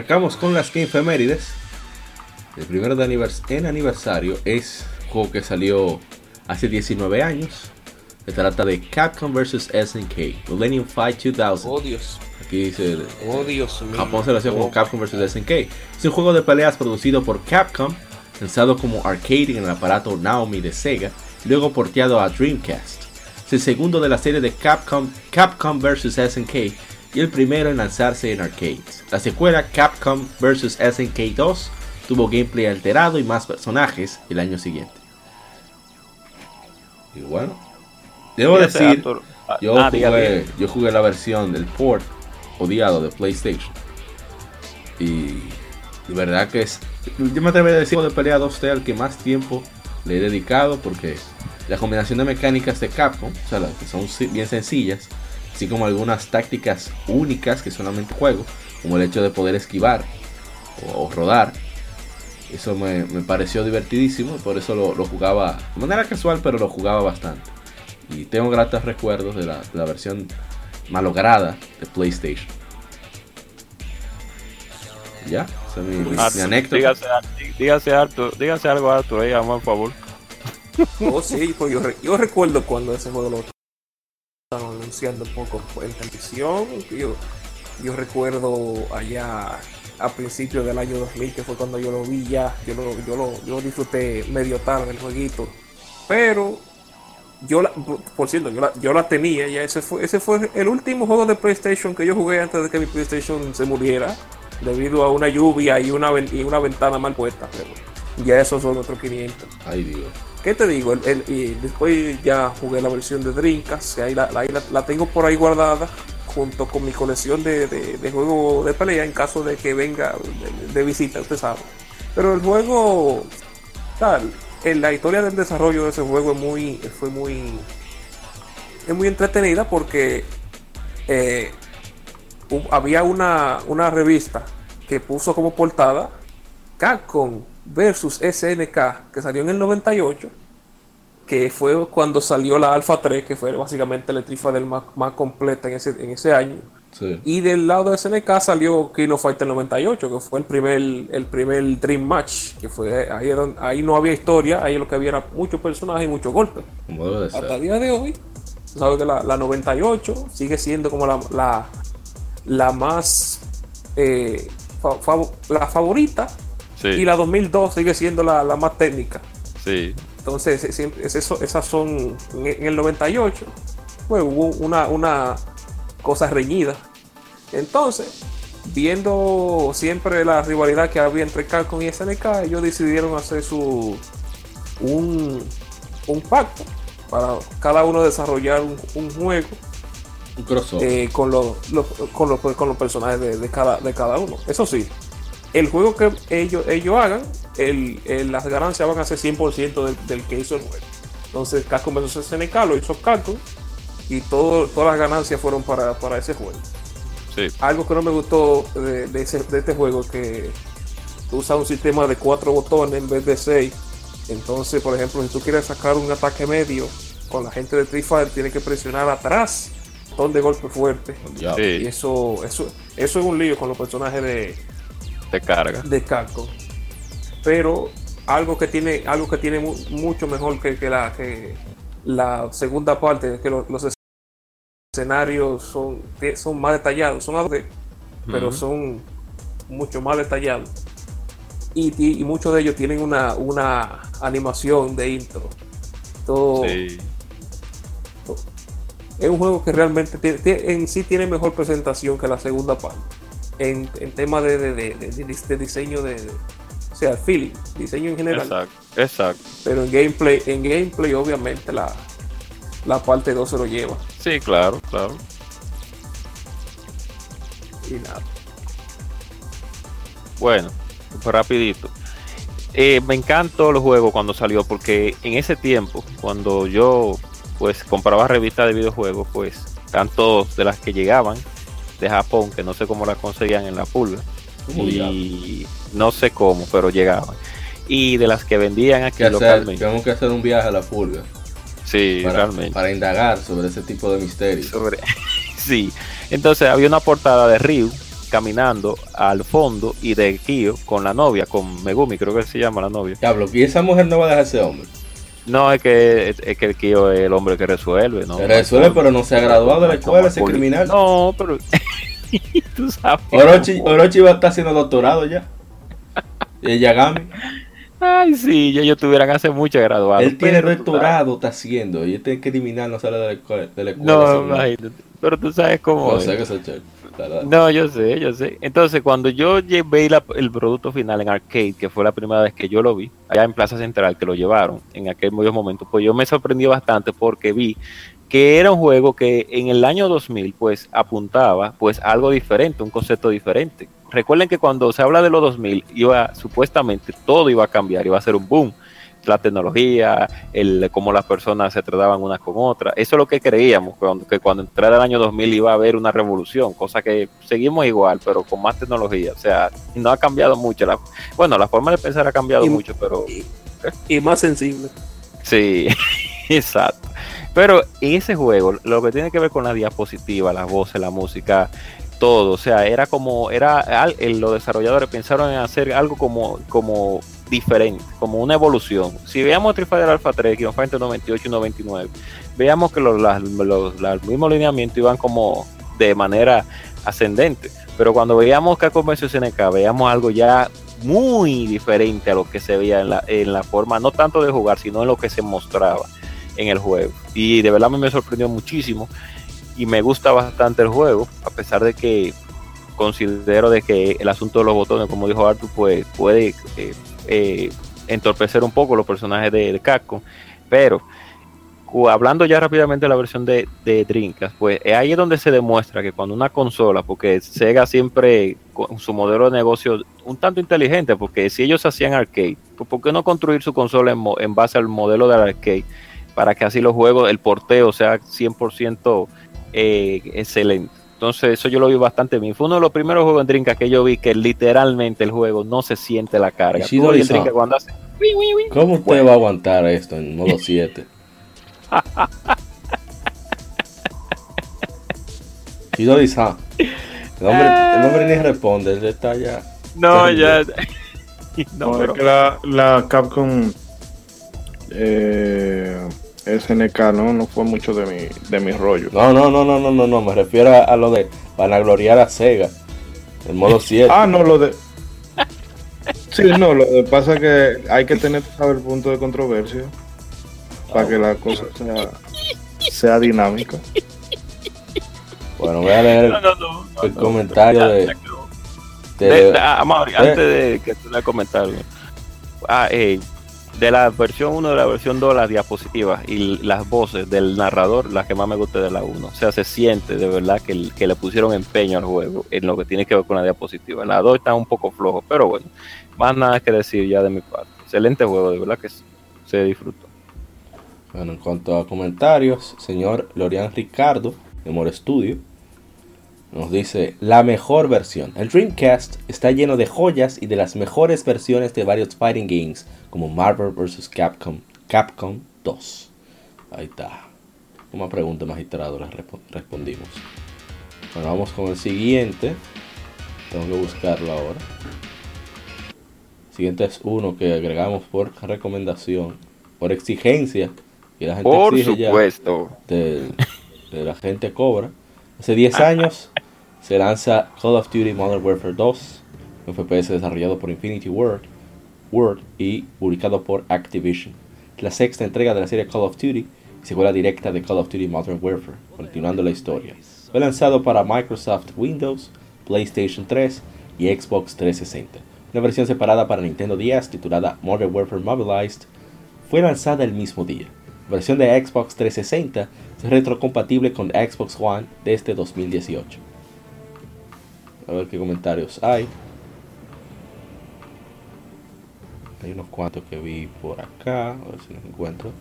Arrancamos con las Game Femérides. El primero de anivers en aniversario es un juego que salió hace 19 años. Se trata de Capcom vs SNK, Millennium Fight 2000. Oh Dios. Aquí dice Oh Dios mío. Japón se lo hacía como Oh. Capcom vs SNK. Es un juego de peleas producido por Capcom, lanzado como arcade en el aparato Naomi de Sega, luego porteado a Dreamcast. Es el segundo de la serie de Capcom, Capcom vs SNK y el primero en lanzarse en arcades. La secuela Capcom vs SNK 2 tuvo gameplay alterado y más personajes el año siguiente. Y bueno, debo decir. Ah, yo, ah, jugué, yo jugué la versión del port odiado de PlayStation. Y de verdad que es. Yo me atrevería a decir de pelea 2D al que más tiempo le he dedicado porque la combinación de mecánicas de Capcom, o sea, las que son bien sencillas, así como algunas tácticas únicas que solamente juego, como el hecho de poder esquivar o, o rodar. Eso me, me pareció divertidísimo, por eso lo, lo jugaba de manera casual, pero lo jugaba bastante. Y tengo gratos recuerdos de la, de la versión malograda de PlayStation. Ya, esa es mi, mi- mi Arthur, anécdota. Dígase, dígase, Arthur, dígase algo a Arthur ahí, amor, por favor. Oh, sí, pues yo, re- yo recuerdo cuando ese juego lo estaban anunciando un poco en televisión. Yo, yo recuerdo allá a principios del año 2000, que fue cuando yo lo vi ya. Yo lo, yo lo, yo disfruté medio tarde el jueguito. Pero yo la, por cierto, yo la, yo la tenía ya. Ese fue, ese fue el último juego de PlayStation que yo jugué antes de que mi PlayStation se muriera. Debido a una lluvia y una, y una ventana mal puesta. Pero ya esos son otros 500. Ay, Dios. ¿Qué te digo? El- y después ya jugué la versión de que ahí la, la- tengo por ahí guardada, junto con mi colección de, de, de juegos de pelea en caso de que venga de, visita, usted sabe. Pero el juego, tal, en la historia del desarrollo de ese juego es muy, fue muy, es muy entretenida porque eh, había una, una revista que puso como portada Capcom versus SNK, que salió en el 98, que fue cuando salió la Alpha 3, que fue básicamente la trifa del más, más completa en ese, en ese año. Sí. Y del lado de SNK salió King of Fighter 98, que fue el primer, el primer Dream Match, que fue ahí, era donde- ahí no había historia, ahí lo que había era muchos personajes y muchos golpes. Hasta el día de hoy, sabes que la, la 98 sigue siendo como la, la, la más eh, fa- la favorita Sí, y la 2002 sigue siendo la, la más técnica. sí. Entonces, es- eso- esas son en, en el 98, pues hubo una, una cosa reñida. Entonces, viendo siempre la rivalidad que había entre Capcom y SNK, ellos decidieron hacer su un, un pacto para cada uno desarrollar un, un juego Un crossover. eh, con, los, los- con, los, con los personajes de, de cada, de cada uno. Eso sí, el juego que ellos, ellos hagan, el, el- las ganancias van a ser 100% del, del que hizo el juego. Entonces, Capcom vs SNK lo hizo Capcom y todo, todas las ganancias fueron para, para ese juego. Sí. Algo que no me gustó de, de ese- de este juego es que usa un sistema de cuatro botones en vez de seis. Entonces, por ejemplo, si tú quieres sacar un ataque medio con la gente de Fighter, tienes que presionar atrás, botón de golpe fuerte. Y eso, eso, eso es un lío con los personajes de, te carga. de Capcom. Pero algo que tiene, algo que tiene mu- mucho mejor que, que la, que la segunda parte, que lo- los escenarios son, son más detallados, son algo de- pero Ujú. son mucho más detallados. Y, muchos de ellos tienen una, una animación de intro. Todo, Sí. es un juego que realmente tiene- en sí tiene mejor presentación que la segunda parte. En, en tema de, de- de- de- diseño de, o sea, feeling, diseño en general. Exacto, exacto. Pero en gameplay, en gameplay obviamente la, la parte 2 se lo lleva. Sí, claro, claro. Y nada. Bueno, rapidito. Eh, me encantó el juego cuando salió porque en ese tiempo, cuando yo pues compraba revistas de videojuegos, pues tanto de las que llegaban de Japón, que no sé cómo las conseguían en la pulga, ¿Cómo y no sé cómo, pero llegaban. Y de las que vendían aquí Que hacer, localmente. tenemos que hacer un viaje a la pulga Sí, para, realmente. para indagar sobre ese tipo de misterios. sobre sí entonces había una portada de Ryu caminando al fondo y de Kyo con la novia con Megumi creo que se llama la novia Diablo, y esa mujer no va a dejar ese hombre. no es que es que el Kyo es el hombre que resuelve no Se resuelve, pero no se ha graduado de la escuela ese criminal. no pero tú sabes Orochi, Orochi va a estar haciendo doctorado ya. El Yagami. ay sí ya ellos tuvieran hace mucho graduado él tiene doctorado, está haciendo. Y este criminal no sale de la escuela. De la escuela no imagínate pero tú sabes cómo No sé que verdad. No, yo sé, yo sé. Entonces, cuando yo llevé la- el producto final en arcade, que fue la primera vez que yo lo vi, allá en Plaza Central, que lo llevaron en aquel momento, pues yo me sorprendí bastante porque vi que era un juego que en el año 2000, pues apuntaba pues algo diferente, un concepto diferente. Recuerden que cuando se habla de los 2000, iba supuestamente todo iba a cambiar, iba a ser un boom. La tecnología, el cómo las personas se trataban unas con otras. Eso es lo que creíamos, cuando, que cuando entrara el año 2000 iba a haber una revolución, cosa que seguimos igual, pero con más tecnología. O sea, no ha cambiado mucho. La, bueno, la forma de pensar ha cambiado Y- mucho, pero Y, y más sensible. sí, exacto. Pero ese juego, lo que tiene que ver con la diapositiva, las voces, la música, todo, o sea, era como, era, los desarrolladores pensaron en hacer algo como, como diferente, como una evolución. Si veamos Street Fighter Alpha 3, Kino Fighter 98 y 99, veamos que los, las- los, los mismos lineamientos iban como de manera ascendente. Pero cuando veíamos Capcom vs SNK, veíamos algo ya muy diferente a lo que se veía en la, en la forma, no tanto de jugar, sino en lo que se mostraba en el juego. Y de verdad me sorprendió muchísimo y me gusta bastante el juego, a pesar de que considero de que el asunto de los botones, como dijo Arthur, pues puede eh, eh, entorpecer un poco los personajes de, de pero hablando ya rápidamente de la versión de, de Dreamcast, pues eh, ahí es donde se demuestra que cuando una consola, porque Sega siempre con su modelo de negocio un tanto inteligente, porque si ellos hacían arcade, pues ¿por qué no construir su consola en, en base al modelo del arcade? Para que así los juegos, el porteo sea 100% eh, excelente. Entonces eso yo lo vi bastante bien. Fue uno de los primeros juegos en Dreamcast que yo vi que literalmente el juego no se siente la carga. ¿Cómo usted va a aguantar esto en modo 7? Shidori-san. El hombre, el hombre ni responde, él está ya. No, ya... no, No, pero- es que la, la Capcom eh, SNK no, no fue mucho de mi, de mi rollo. No, no, no, no, no, no, no, me refiero a, a lo de vanagloriar a Sega. El modo 7. Ah, no, lo de. Sí, no, lo que pasa es que hay que tener saber el punto de controversia para que la cosa sea, sea dinámica. Bueno, voy a leer no, el, no, no, no, el no, comentario de- ah, Mauri, eh. antes de que tú le comentario. Ah, eh, de la versión 1 de la versión 2, las diapositivas y las voces del narrador, las que más me gusta de la 1. O sea, se siente de verdad que, que le pusieron empeño al juego en lo que tiene que ver con la diapositiva. La 2 está un poco flojo, pero bueno, más nada que decir ya de mi parte. Excelente juego, de verdad que se- se disfrutó. Bueno, en cuanto a comentarios, señor Lorian Ricardo de More Studio nos dice la mejor versión. El Dreamcast está lleno de joyas y de las mejores versiones de varios fighting games como Marvel vs. Capcom, Capcom 2. Ahí está. Una pregunta magistrado respo- respondimos. Bueno, vamos con el siguiente. Tengo que buscarlo ahora. Siguiente es uno que agregamos por recomendación, por exigencia. Que la gente Por exige ya supuesto. de, de la gente cobra. Hace 10 años se lanza Call of Duty Modern Warfare 2, un FPS desarrollado por Infinity Ward, Ward y publicado por Activision. La sexta entrega de la serie Call of Duty secuela directa de Call of Duty Modern Warfare, continuando la historia. Fue lanzado para Microsoft Windows, PlayStation 3 y Xbox 360. Una versión separada para Nintendo DS titulada Modern Warfare Mobilized fue lanzada el mismo día. La versión de Xbox 360 es retrocompatible con Xbox One desde 2018. A ver qué comentarios hay. Hay unos cuantos que vi por acá. A ver si los encuentro.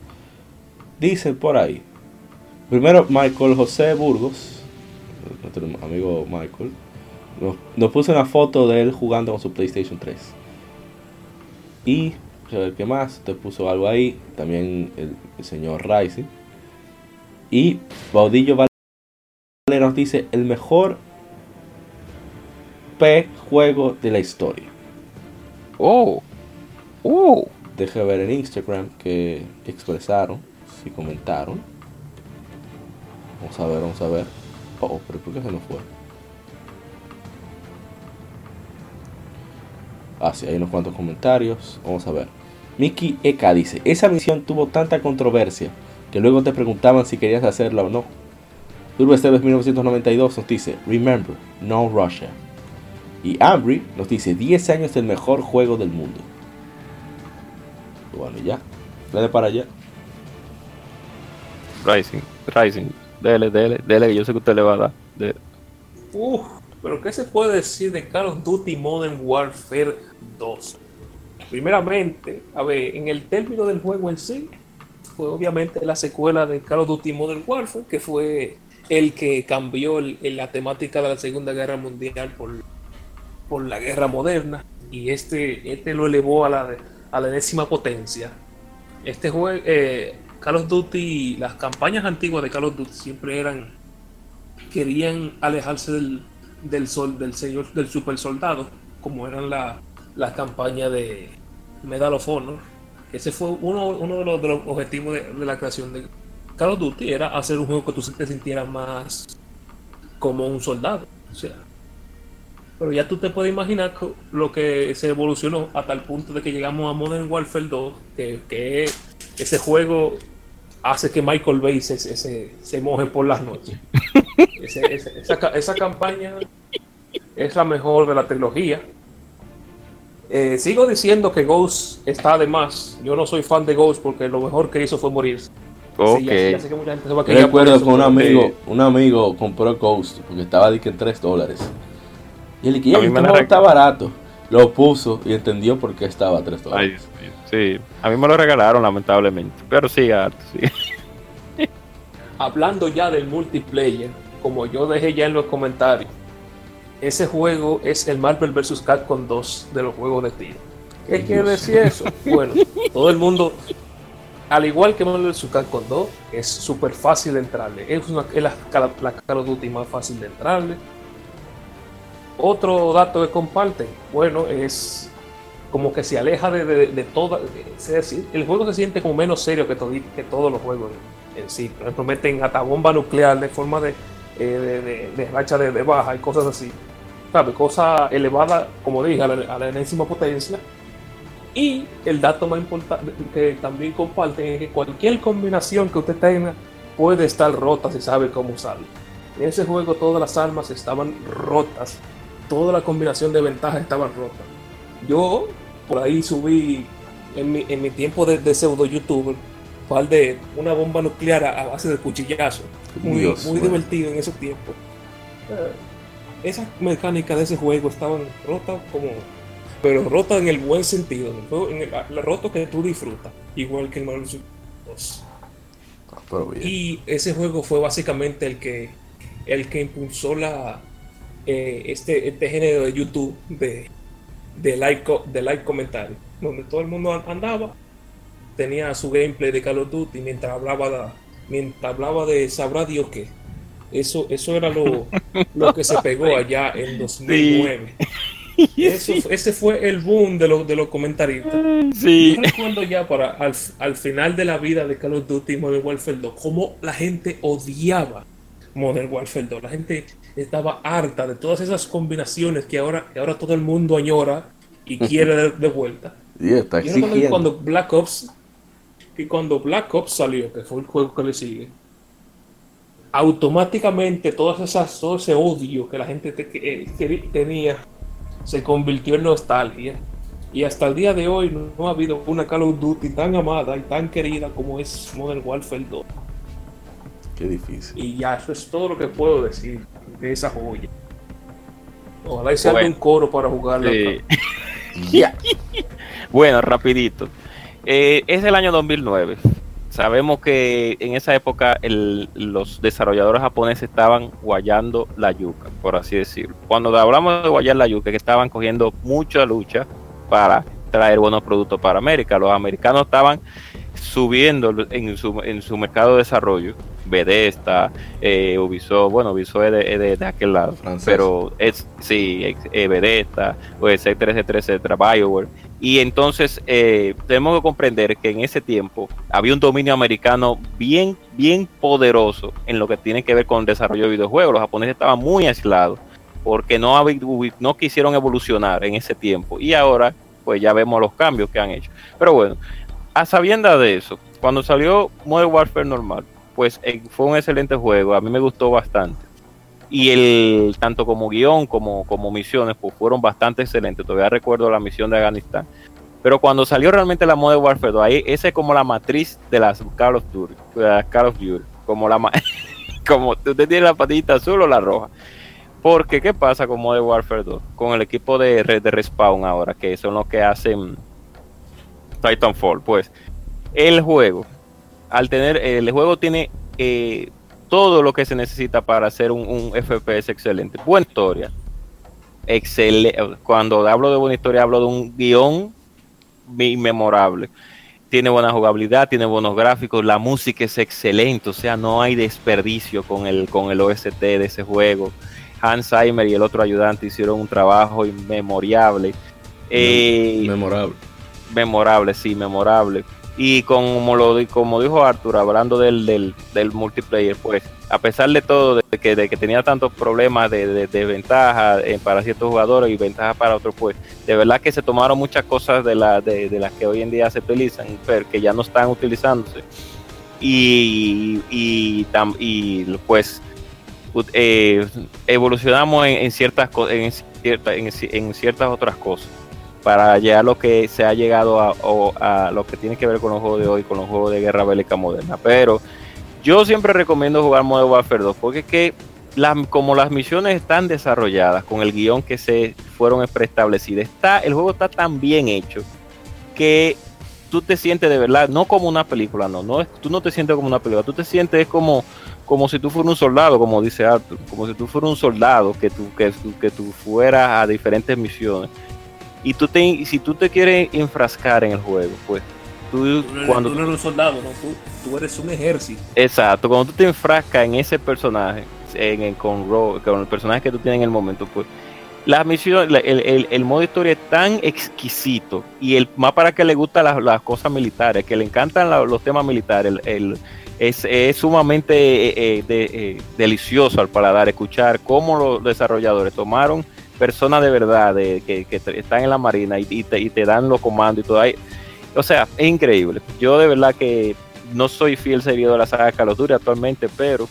Dice por ahí. Primero Michael José Burgos. Nuestro amigo Michael. Nos, puso una foto de él jugando con su PlayStation 3. Y ver qué más. Te puso algo ahí. También el, el señor Rising. Y Baudillo Vale nos dice el mejor P juego de la historia. Oh, oh. Deje ver en Instagram que expresaron, si comentaron. Vamos a ver, vamos a ver. Oh, pero ¿por qué se nos fue? Ah, sí, hay unos cuantos comentarios. Vamos a ver. Mickey Eka dice, esa misión tuvo tanta controversia que luego te preguntaban si querías hacerla o no. Turbo Esteves 1992 nos dice, Remember, no Russia. Y Ambry nos dice, 10 años del mejor juego del mundo. Y bueno, ya. Dale para allá. Rising, Rising. Dele, dele, dele, que yo sé que usted le va a dar. Dele. Uf, pero ¿qué se puede decir de Call of Duty Modern Warfare 2? Primeramente, a ver, en el término del juego en sí, fue obviamente la secuela de Call of Duty Modern Warfare, que fue el que cambió el- el- la temática de la Segunda Guerra Mundial por, por la guerra moderna, y este, este lo elevó a la, a la enésima potencia. Este juego, eh, Call of Duty, las campañas antiguas de Call of Duty siempre eran, querían alejarse del, del sol, del señor, del super soldado, como eran la, las campañas de Medal of Honor. Ese fue uno, uno de, los, objetivos de, de la creación de Call of Duty, era hacer un juego que tú te sintieras más como un soldado. O sea, pero ya tú te puedes imaginar lo que se evolucionó hasta el punto de que llegamos a Modern Warfare 2, que, que ese juego hace que Michael Bay se, se, se- moje por las noches. Ese- esa, esa campaña es la mejor de la trilogía. Eh, sigo diciendo que Ghost está de más. Yo no soy fan de Ghost porque lo mejor que hizo fue morirse. Ok. Sí, ya- ya sé que mucha gente se va a Yo quejar por recuerdo que un amigo, un amigo compró Ghost porque estaba de que en 3 dólares. Y él dije, A mí este la está barato. Lo puso y entendió por qué estaba a 3 Ay, dólares. sí, sí. A mí me lo regalaron, lamentablemente. Pero sí, Art, sí. hablando ya del multiplayer, como yo dejé ya en los comentarios, ese juego es el Marvel vs. Capcom 2 de los juegos de tiro. ¿Qué quiere decir eso? Bueno, todo el mundo, al igual que Marvel vs. Capcom 2, es súper fácil de entrarle. Es, una, es la, la Call of Duty más fácil de entrarle. Otro dato que comparten, bueno, es como que se aleja de, de, de toda. Es decir, el juego se siente como menos serio que, todo, que todos los juegos en sí. Por ejemplo, meten hasta bomba nuclear de forma de, eh, de, racha de, baja y cosas así. ¿Sabe? Cosa elevada, como dije, a la, a la enésima potencia. Y el dato más importante que también comparten es que cualquier combinación que usted tenga puede estar rota si sabe cómo usarla. En ese juego todas las armas estaban rotas, toda la combinación de ventajas estaban rotas. Yo por ahí subí en mi, en mi tiempo de, de pseudo youtuber par de una bomba nuclear a, base de cuchillazo. Muy, Dios, muy bueno. divertido en ese tiempo. Eh, esas mecánicas de ese juego estaban rotas como pero rota en el buen sentido, en el, la roto que tú disfrutas, igual que el vs. 2. Ah. Y ese juego fue básicamente el que el que impulsó la eh, este, este género de YouTube de, de like co- de like comentario, donde todo el mundo an- andaba, tenía su gameplay de Call of Duty mientras hablaba de, mientras hablaba de sabrá Dios qué. Eso, eso era lo, lo que se pegó allá en 2009. Eso, fue- ese fue el boom de los, de los comentaristas. Sí. Yo recuerdo ya para al, al final de la vida de Call of Duty Modern Warfare 2, cómo la gente odiaba Modern Warfare 2. La gente estaba harta de todas esas combinaciones que ahora, que ahora todo el mundo añora y quiere de, de vuelta. Y está que exigiendo. cuando Black Ops, Y cuando Black Ops salió, que fue el juego que le sigue, automáticamente todas esas, todo ese odio que la gente te- que- que- tenía se convirtió en nostalgia. Y hasta el día de hoy no, no ha habido una Call of Duty tan amada y tan querida como es Modern Warfare 2. Qué difícil. Y ya, eso es todo lo que puedo decir de esa joya. Ojalá y sea Bueno. un coro para jugarlo. Sí. bueno, rapidito. Eh, es el año 2009. Sabemos que en esa época el- los desarrolladores japoneses estaban guayando la yuca, por así decirlo. Cuando hablamos de guayar la yuca, que estaban cogiendo mucha lucha para traer buenos productos para América. Los americanos estaban subiendo en su, en su mercado de desarrollo. Bethesda, eh, Ubisoft, bueno, Ubisoft es de, es de- de aquel lado, pero es, sí, eh, Bethesda, etcétera, etcétera, etcétera, BioWare. Y entonces eh, tenemos que comprender que en ese tiempo había un dominio americano bien, bien poderoso en lo que tiene que ver con el desarrollo de videojuegos. Los japoneses estaban muy aislados porque no, no quisieron evolucionar en ese tiempo. Y ahora, pues ya vemos los cambios que han hecho. Pero bueno, a sabiendas de eso, cuando salió Modern Warfare normal, pues eh, fue un excelente juego. A mí me gustó bastante. Y el tanto como guion como, como misiones pues fueron bastante excelentes. Todavía recuerdo la misión de Afganistán. Pero cuando salió realmente la Modern Warfare 2, ahí esa es como la matriz de las Call of Duty, Call of Duty, como la como usted tiene la patita azul o la roja. Porque qué pasa con Modern Warfare 2, con el equipo de, de Respawn ahora, que son los que hacen Titanfall, pues el juego, al tener, el juego tiene eh, todo lo que se necesita para hacer un, un FPS excelente. Buena historia. Excele Cuando hablo de buena historia, hablo de un guion inmemorable. Tiene buena jugabilidad, tiene buenos gráficos, la música es excelente, o sea, no hay desperdicio con el, con el OST de ese juego. Hans Zimmer y el otro ayudante hicieron un trabajo inmemorable. Eh, Memorable. memorable, sí, memorable. Y como lo como dijo Arthur, hablando del, del, del multiplayer, pues a pesar de todo, de que, de que tenía tantos problemas de, de, de ventaja eh, para ciertos jugadores y ventaja para otros, pues de verdad que se tomaron muchas cosas de, la, de, las que hoy en día se utilizan, pero que ya no están utilizándose. Y, y, pues eh, evolucionamos en, en ciertas en, cierta- en, en ciertas otras cosas para llegar a lo que se ha llegado a, lo que tiene que ver con los juegos de hoy, con los juegos de guerra bélica moderna. Pero yo siempre recomiendo jugar Modern Warfare 2 porque es que como las misiones están desarrolladas con el guion que se fueron preestablecidas, está, el juego está tan bien hecho que tú te sientes de verdad, no como una película, no, no tú no te sientes como una película, tú te sientes como, como si tú fueras un soldado, como dice Arthur, como si tú fueras un soldado que tú, que, que tú fueras a diferentes misiones y tú te, si tú te quieres enfrascar en el juego, pues tú eres, cuando tú no eres un soldado, no, tú, tú eres un ejército. exacto, cuando tú te enfrascas en ese personaje, en, en- con, Ro- con el personaje que tú tienes en el momento, pues la misión, el, el- el modo historia es tan exquisito y el más para que le gustan las, las cosas militares, que le encantan la- los temas militares, el, el- es, es sumamente eh, eh, de- eh, delicioso al paladar escuchar cómo los desarrolladores tomaron personas de verdad de, que, que están en la marina y, te, y te dan los comandos y todo ahí. O sea, es increíble. Yo de verdad que no soy fiel seguidor de la saga Call of Duty actualmente, pero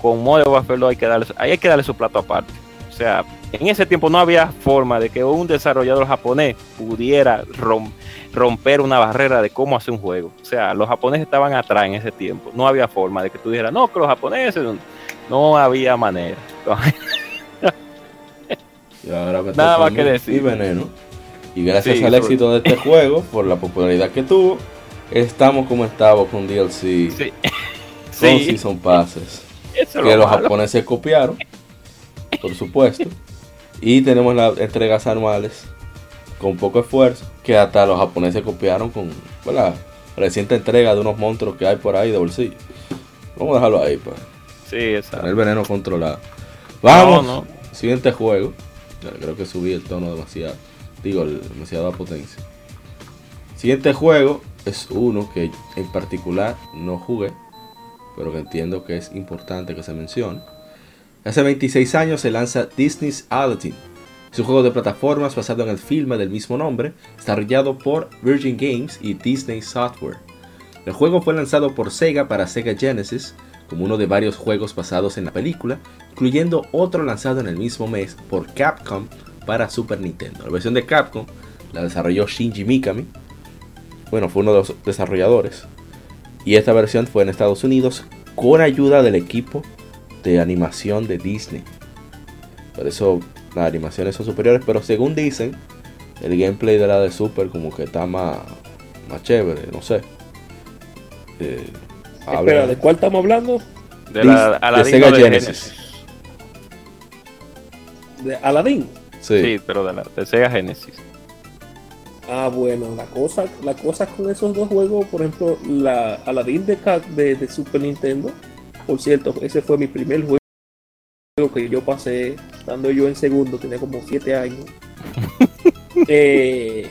con Modern Warfare 2 hay que darle, hay que darle su plato aparte. O sea, en ese tiempo no había forma de que un desarrollador japonés pudiera rom- romper una barrera de cómo hacer un juego. O sea, los japoneses estaban atrás en ese tiempo. No había forma de que tú dijeras, no, que los japoneses no había manera. Y ahora me Nada más que decir. Y veneno. Y gracias Sí, al éxito de este juego, por la popularidad que tuvo, estamos como estamos con DLC, Sí. con Sí, Season Passes, eso que lo los malo. japoneses copiaron, por supuesto. Y tenemos las entregas anuales con poco esfuerzo, que hasta los japoneses copiaron con la reciente entrega de unos monstruos que hay por ahí de bolsillo. Vamos a dejarlo ahí, pues. Sí, exacto. Tener el veneno controlado. Vamos. No, no. Siguiente juego. Creo que subí el tono demasiado. Digo, el- demasiada potencia. Siguiente juego es uno que en particular no jugué, pero que entiendo que es importante que se mencione. Hace 26 años se lanza Disney's Aladdin. Es un juego de plataformas basado en el filme del mismo nombre, desarrollado por Virgin Games y Disney Software. El juego fue lanzado por Sega para Sega Genesis como uno de varios juegos basados en la película, incluyendo otro lanzado en el mismo mes por Capcom para Super Nintendo. La versión de Capcom la desarrolló Shinji Mikami, bueno, fue uno de los desarrolladores, y esta versión fue en Estados Unidos con ayuda del equipo de animación de Disney. Por eso las animaciones son superiores, pero según dicen, el gameplay de la de Super como que está más, más chévere, no sé. Eh, Espera, ¿de cuál estamos hablando? De, la, de Sega Genesis. ¿De Aladdin? Sí. pero de, la, de Sega Genesis. Ah, bueno, la cosa, la cosa con esos dos juegos, por ejemplo, la Aladdin de, de, de Super Nintendo, por cierto, ese fue mi primer juego que yo pasé, estando yo en segundo, tenía como 7 años. eh,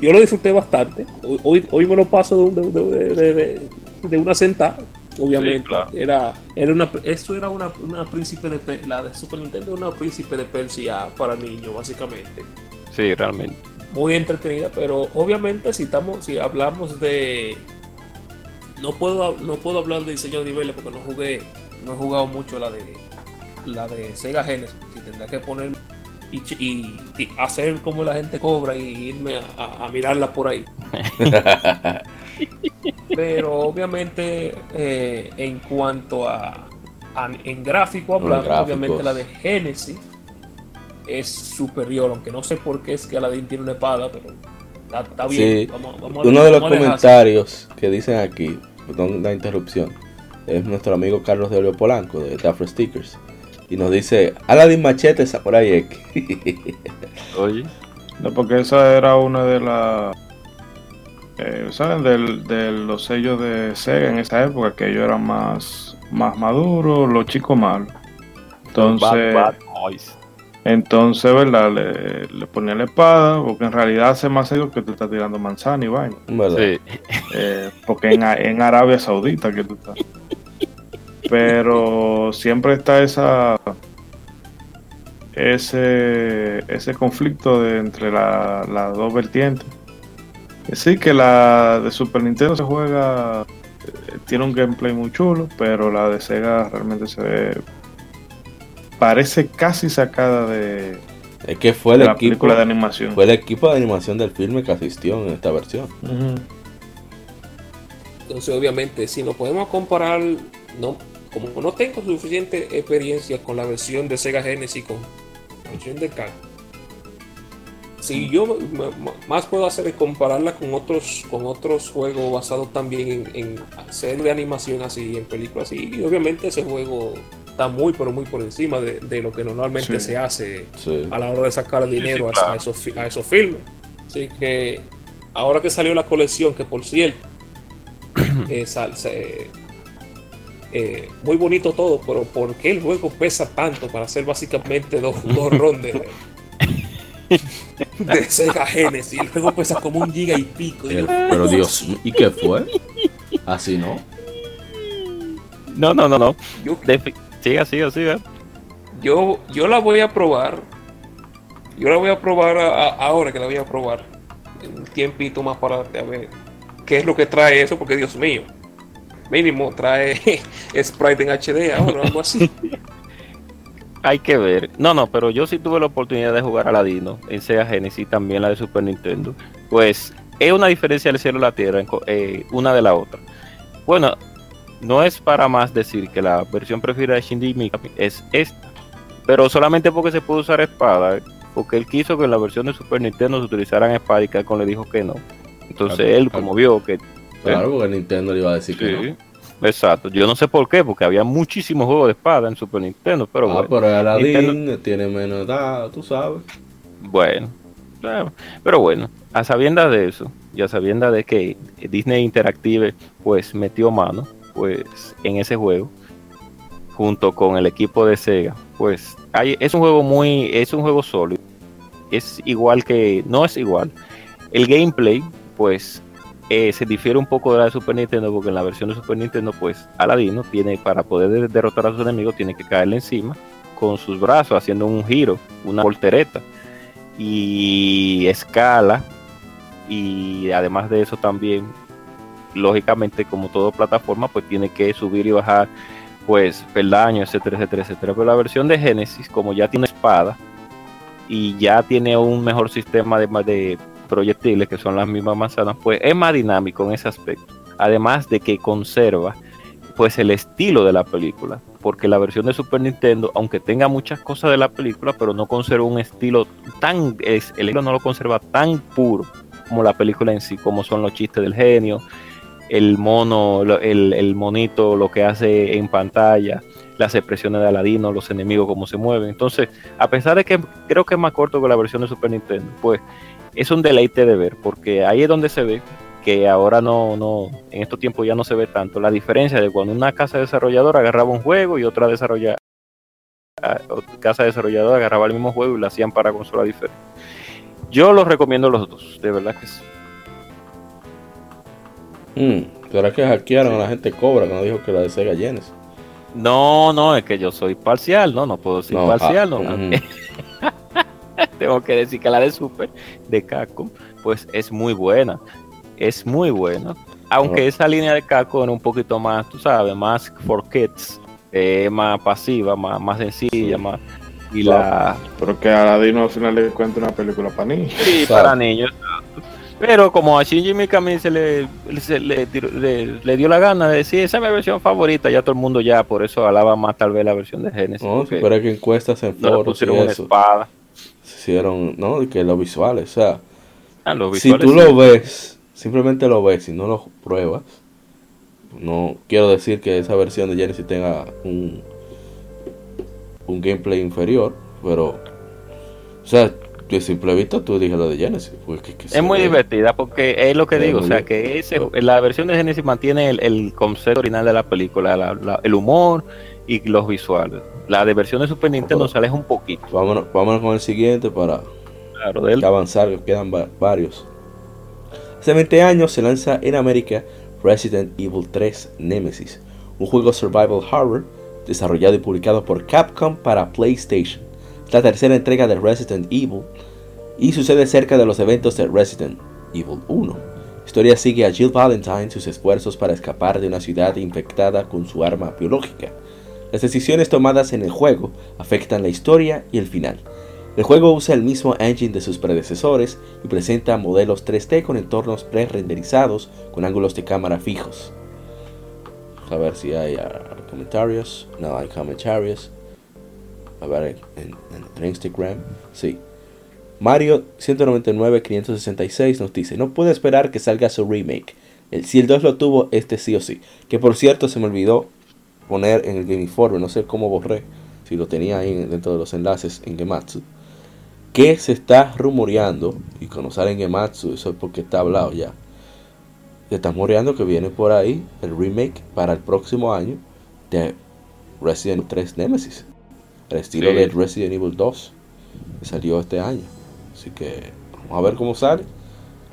yo lo disfruté bastante. Hoy, hoy me lo paso de, de, de una sentada, obviamente. Era, era una, esto era una, una príncipe de la de Super Nintendo, una príncipe de Persia para niños, básicamente. Sí, realmente muy entretenida, pero obviamente si estamos, si hablamos de no puedo no puedo hablar de diseño de niveles porque no jugué, no he jugado mucho la de la de Sega Genesis, si tendrá que poner y, hacer como la gente cobra y irme a, mirarla por ahí. pero obviamente eh, en cuanto a, en gráfico hablando, obviamente la de Genesis es superior, aunque no sé por qué es que Aladdin tiene una espada, pero está, bien. Uno de los comentarios que dicen aquí, perdón la interrupción, es nuestro amigo Carlos de Olio Polanco de Dafro Stickers. Y nos dice, Aladdin Machete Samurai X. Oye. No, porque esa era una de las... Eh, ¿Saben? de los sellos de Sega en esa época, que ellos eran más, más maduros, los chicos malos. Entonces... Entonces, ¿verdad? Le, le, ponía la espada, porque en realidad hace más serio que tú estás tirando manzana y vaina. Sí. Eh, porque en, en, Arabia Saudita que tú estás. Pero siempre está esa ese, ese conflicto de, entre las dos vertientes. Sí, que la de Super Nintendo se juega, eh, tiene un gameplay muy chulo, pero la de Sega realmente se ve parece casi sacada de, es que fue el la equipo, película de animación. Fue el equipo de animación del filme que asistió en esta versión. Entonces, obviamente, si nos podemos comparar, no, como no tengo suficiente experiencia con la versión de Sega Genesis con la versión de Cal, si yo más puedo hacer es compararla con otros con otros juegos basados también en, en hacer de animación así, en películas así, y obviamente ese juego está muy, pero muy por encima de, lo que normalmente se hace a la hora de sacar dinero a, esos, a esos filmes. Así que ahora que salió la colección, que por cierto, eh, eh, muy bonito todo, pero ¿por qué el juego pesa tanto para hacer básicamente dos, dos rondes de, Sega Genesis? El juego pesa como un giga y pico. pero Dios, ¿y qué fue? Así no. No, no, no, no. Siga, siga, siga. Yo, yo la voy a probar. Yo la voy a probar ahora que la voy a probar. Un tiempito más para ver qué es lo que trae eso, porque Dios mío. Mínimo trae Sprite en HD ahora o algo así. Hay que ver. No, no, pero yo sí tuve la oportunidad de jugar a Ladino en Sega Genesis, también la de Super Nintendo. Pues es una diferencia del cielo y la tierra, eh, una de la otra. Bueno, no es para más decir que la versión preferida de Shinji Mikami es esta, pero solamente porque se puede usar espada, porque él quiso que en la versión de Super Nintendo se utilizaran espada y Capcom le dijo que no. Entonces él, como vio que. Claro, porque Nintendo le iba a decir que no. Exacto, yo no sé por qué, porque había muchísimos juegos de espada en Super Nintendo, pero ah, bueno. pero Aladdin tiene menos edad, tú sabes. Bueno, pero bueno, a sabiendas de eso, y a sabiendas de que Disney Interactive pues metió mano, pues en ese juego junto con el equipo de Sega pues hay, es un juego muy es un juego sólido es igual que no es igual el gameplay pues eh, se difiere un poco de la de Super Nintendo porque en la versión de Super Nintendo pues Aladino tiene para poder derrotar a sus enemigos tiene que caerle encima con sus brazos haciendo un giro una voltereta y escala y además de eso también lógicamente como todo plataforma pues tiene que subir y bajar pues peldaño, etcétera, etcétera, etcétera. Pero la versión de Genesis, como ya tiene espada y ya tiene un mejor sistema de, de proyectiles que son las mismas manzanas, pues es más dinámico en ese aspecto. Además de que conserva pues el estilo de la película, porque la versión de Super Nintendo, aunque tenga muchas cosas de la película, pero no conserva un estilo tan, el estilo no lo conserva tan puro como la película en sí, como son los chistes del genio, el mono, el, el monito, lo que hace en pantalla, las expresiones de Aladino, los enemigos, cómo se mueven. Entonces, a pesar de que creo que es más corto que la versión de Super Nintendo, pues es un deleite de ver, porque ahí es donde se ve que ahora no, no, en estos tiempos ya no se ve tanto la diferencia de cuando una casa desarrolladora agarraba un juego y otra desarrolla, casa desarrolladora agarraba el mismo juego y lo hacían para consola diferente. Yo los recomiendo los dos, de verdad que sí. Mm, ¿Será que hackearon a la gente Cobra cuando dijo que la de Sega Genesis? No, no, es que yo soy parcial, no, no puedo decir No, parcial, ah, no. Tengo que decir que la de Super, de Capcom, pues es muy buena. Es muy buena. Aunque esa línea de Capcom era un poquito más, tú sabes, más for kids, eh, más pasiva, más, más sencilla, más. Y la. Pero que a Aladino al final le cuenta una película para niños. Sí, para niños. Pero como a Shinji Mikami se le, se le, tiró- le- le dio la gana de decir, esa es mi versión favorita, ya todo el mundo ya por eso alaba más tal vez la versión de Genesis. No, pero es que encuestas en no foros pusieron una espada. Hicieron, ¿no? Que los visuales, o sea, Ah, los si tú sí. lo ves, simplemente lo ves y no lo pruebas, no quiero decir que esa versión de Genesis tenga un, un gameplay inferior, pero, o sea, de simple vista tú dices lo de Genesis. que se Es muy ve- divertida porque es lo que Es digo, o sea que ese, la versión de Genesis mantiene el, el concepto original de la película, la- la- el humor y los visuales. La de versión de Super Nintendo se aleja un poquito, Vámonos, vámonos con el siguiente para claro, de él. avanzar, que quedan va- varios. Hace 20 años se lanza en América Resident Evil 3 Nemesis, un juego survival horror desarrollado y publicado por Capcom para PlayStation. Es la tercera entrega de Resident Evil y sucede cerca de los eventos de Resident Evil 1. La historia sigue a Jill Valentine en sus esfuerzos para escapar de una ciudad infectada con su arma biológica. Las decisiones tomadas en el juego afectan la historia y el final. El juego usa el mismo engine de sus predecesores y presenta modelos 3D con entornos pre-renderizados con ángulos de cámara fijos. A ver si hay ah, comentarios. No hay comentarios. A ver en, Instagram. Sí. Mario 199-566 nos dice, no puedo esperar que salga su remake. El, si el 2 lo tuvo, este sí o sí. Que por cierto se me olvidó poner en el Game no sé cómo borré, si lo tenía ahí dentro de los enlaces en Gematsu, que se está rumoreando, y cuando sale en Gematsu, eso es porque está hablado ya, se está rumoreando que viene por ahí el remake para el próximo año de Resident Evil 3 Nemesis, el estilo Sí. de Resident Evil 2, que salió este año. Así que vamos a ver cómo sale.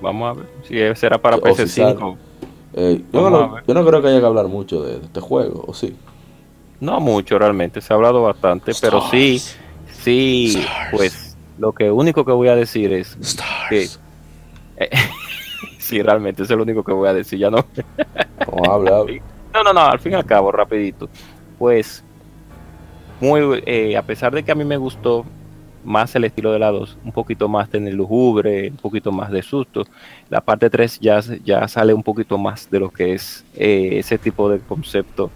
Vamos a ver si será para O si PC5. Eh, yo, no, yo no creo que haya que hablar mucho de, de este juego, ¿o sí? No mucho realmente, se ha hablado bastante, pero sí, sí, Stars. pues lo que único que voy a decir es que sí, realmente eso es lo único que voy a decir, ya no. Vamos a hablar. No, no, no, al fin y al cabo, rapidito. Pues, muy, eh, a pesar de que a mí me gustó más el estilo de la 2, un poquito más tener lujubre, un poquito más de susto, la parte 3 ya, ya sale un poquito más de lo que es eh, ese tipo de concepto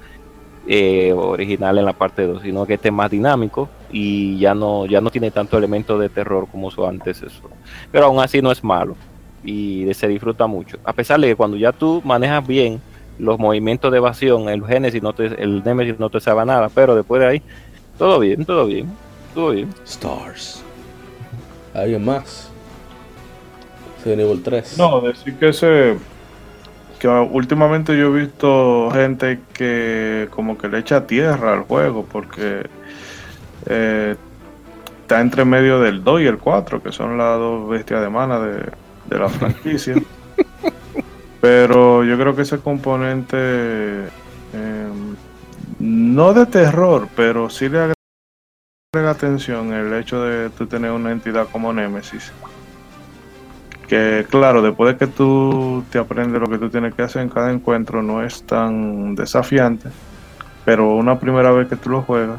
eh, original en la parte 2, sino que este es más dinámico y ya no, ya no tiene tanto elemento de terror como su antecesor. Pero aún así no es malo y se disfruta mucho. A pesar de que cuando ya tú manejas bien los movimientos de evasión, el Genesis no te, el Nemesis no te sabe nada, pero después de ahí, todo bien, todo bien, todo bien. Stars. ¿Alguien más? Resident Evil 3. No, decir que ese. Que últimamente yo he visto gente que como que le echa tierra al juego porque eh, está entre medio del 2 y el 4, que son las dos bestias de mana de, de la franquicia. Pero yo creo que ese componente, eh, no de terror, pero sí le agrega atención el hecho de tú tener una entidad como Nemesis que claro, después de que tú te aprendes lo que tú tienes que hacer en cada encuentro, no es tan desafiante, pero una primera vez que tú lo juegas,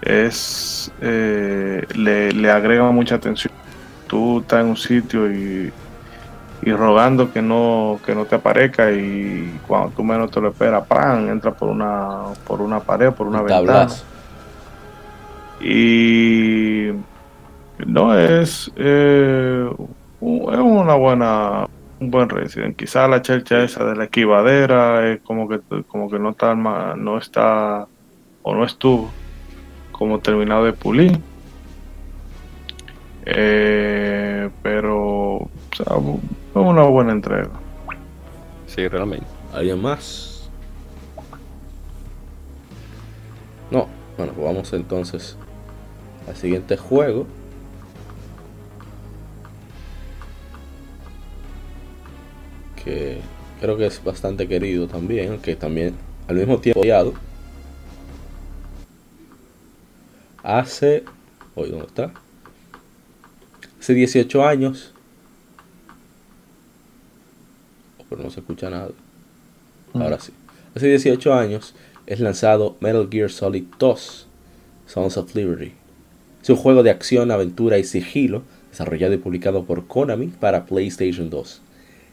es eh, le, le agrega mucha atención. Tú estás en un sitio y, y rogando que no, que no te aparezca y cuando tú menos te lo esperas, ¡pam! entra por una, por una pared, por una Un ventana. tablazo. Y no es, eh, es una buena un buen Resident. Quizá la chelcha esa de la esquivadera es como que como que no está no está o no estuvo como terminado de pulir. Eh, pero o sea, es una buena entrega. Sí, realmente. ¿Alguien más? No. Bueno, pues vamos entonces al siguiente juego. Que creo que es bastante querido también, que también al mismo tiempo odiado. Hace... Hoy, ¿dónde está? Hace 18 años. Oh, pero no se escucha nada. Ahora sí. Hace 18 años es lanzado Metal Gear Solid 2, Sons of Liberty. Es un juego de acción, aventura y sigilo desarrollado y publicado por Konami para PlayStation 2.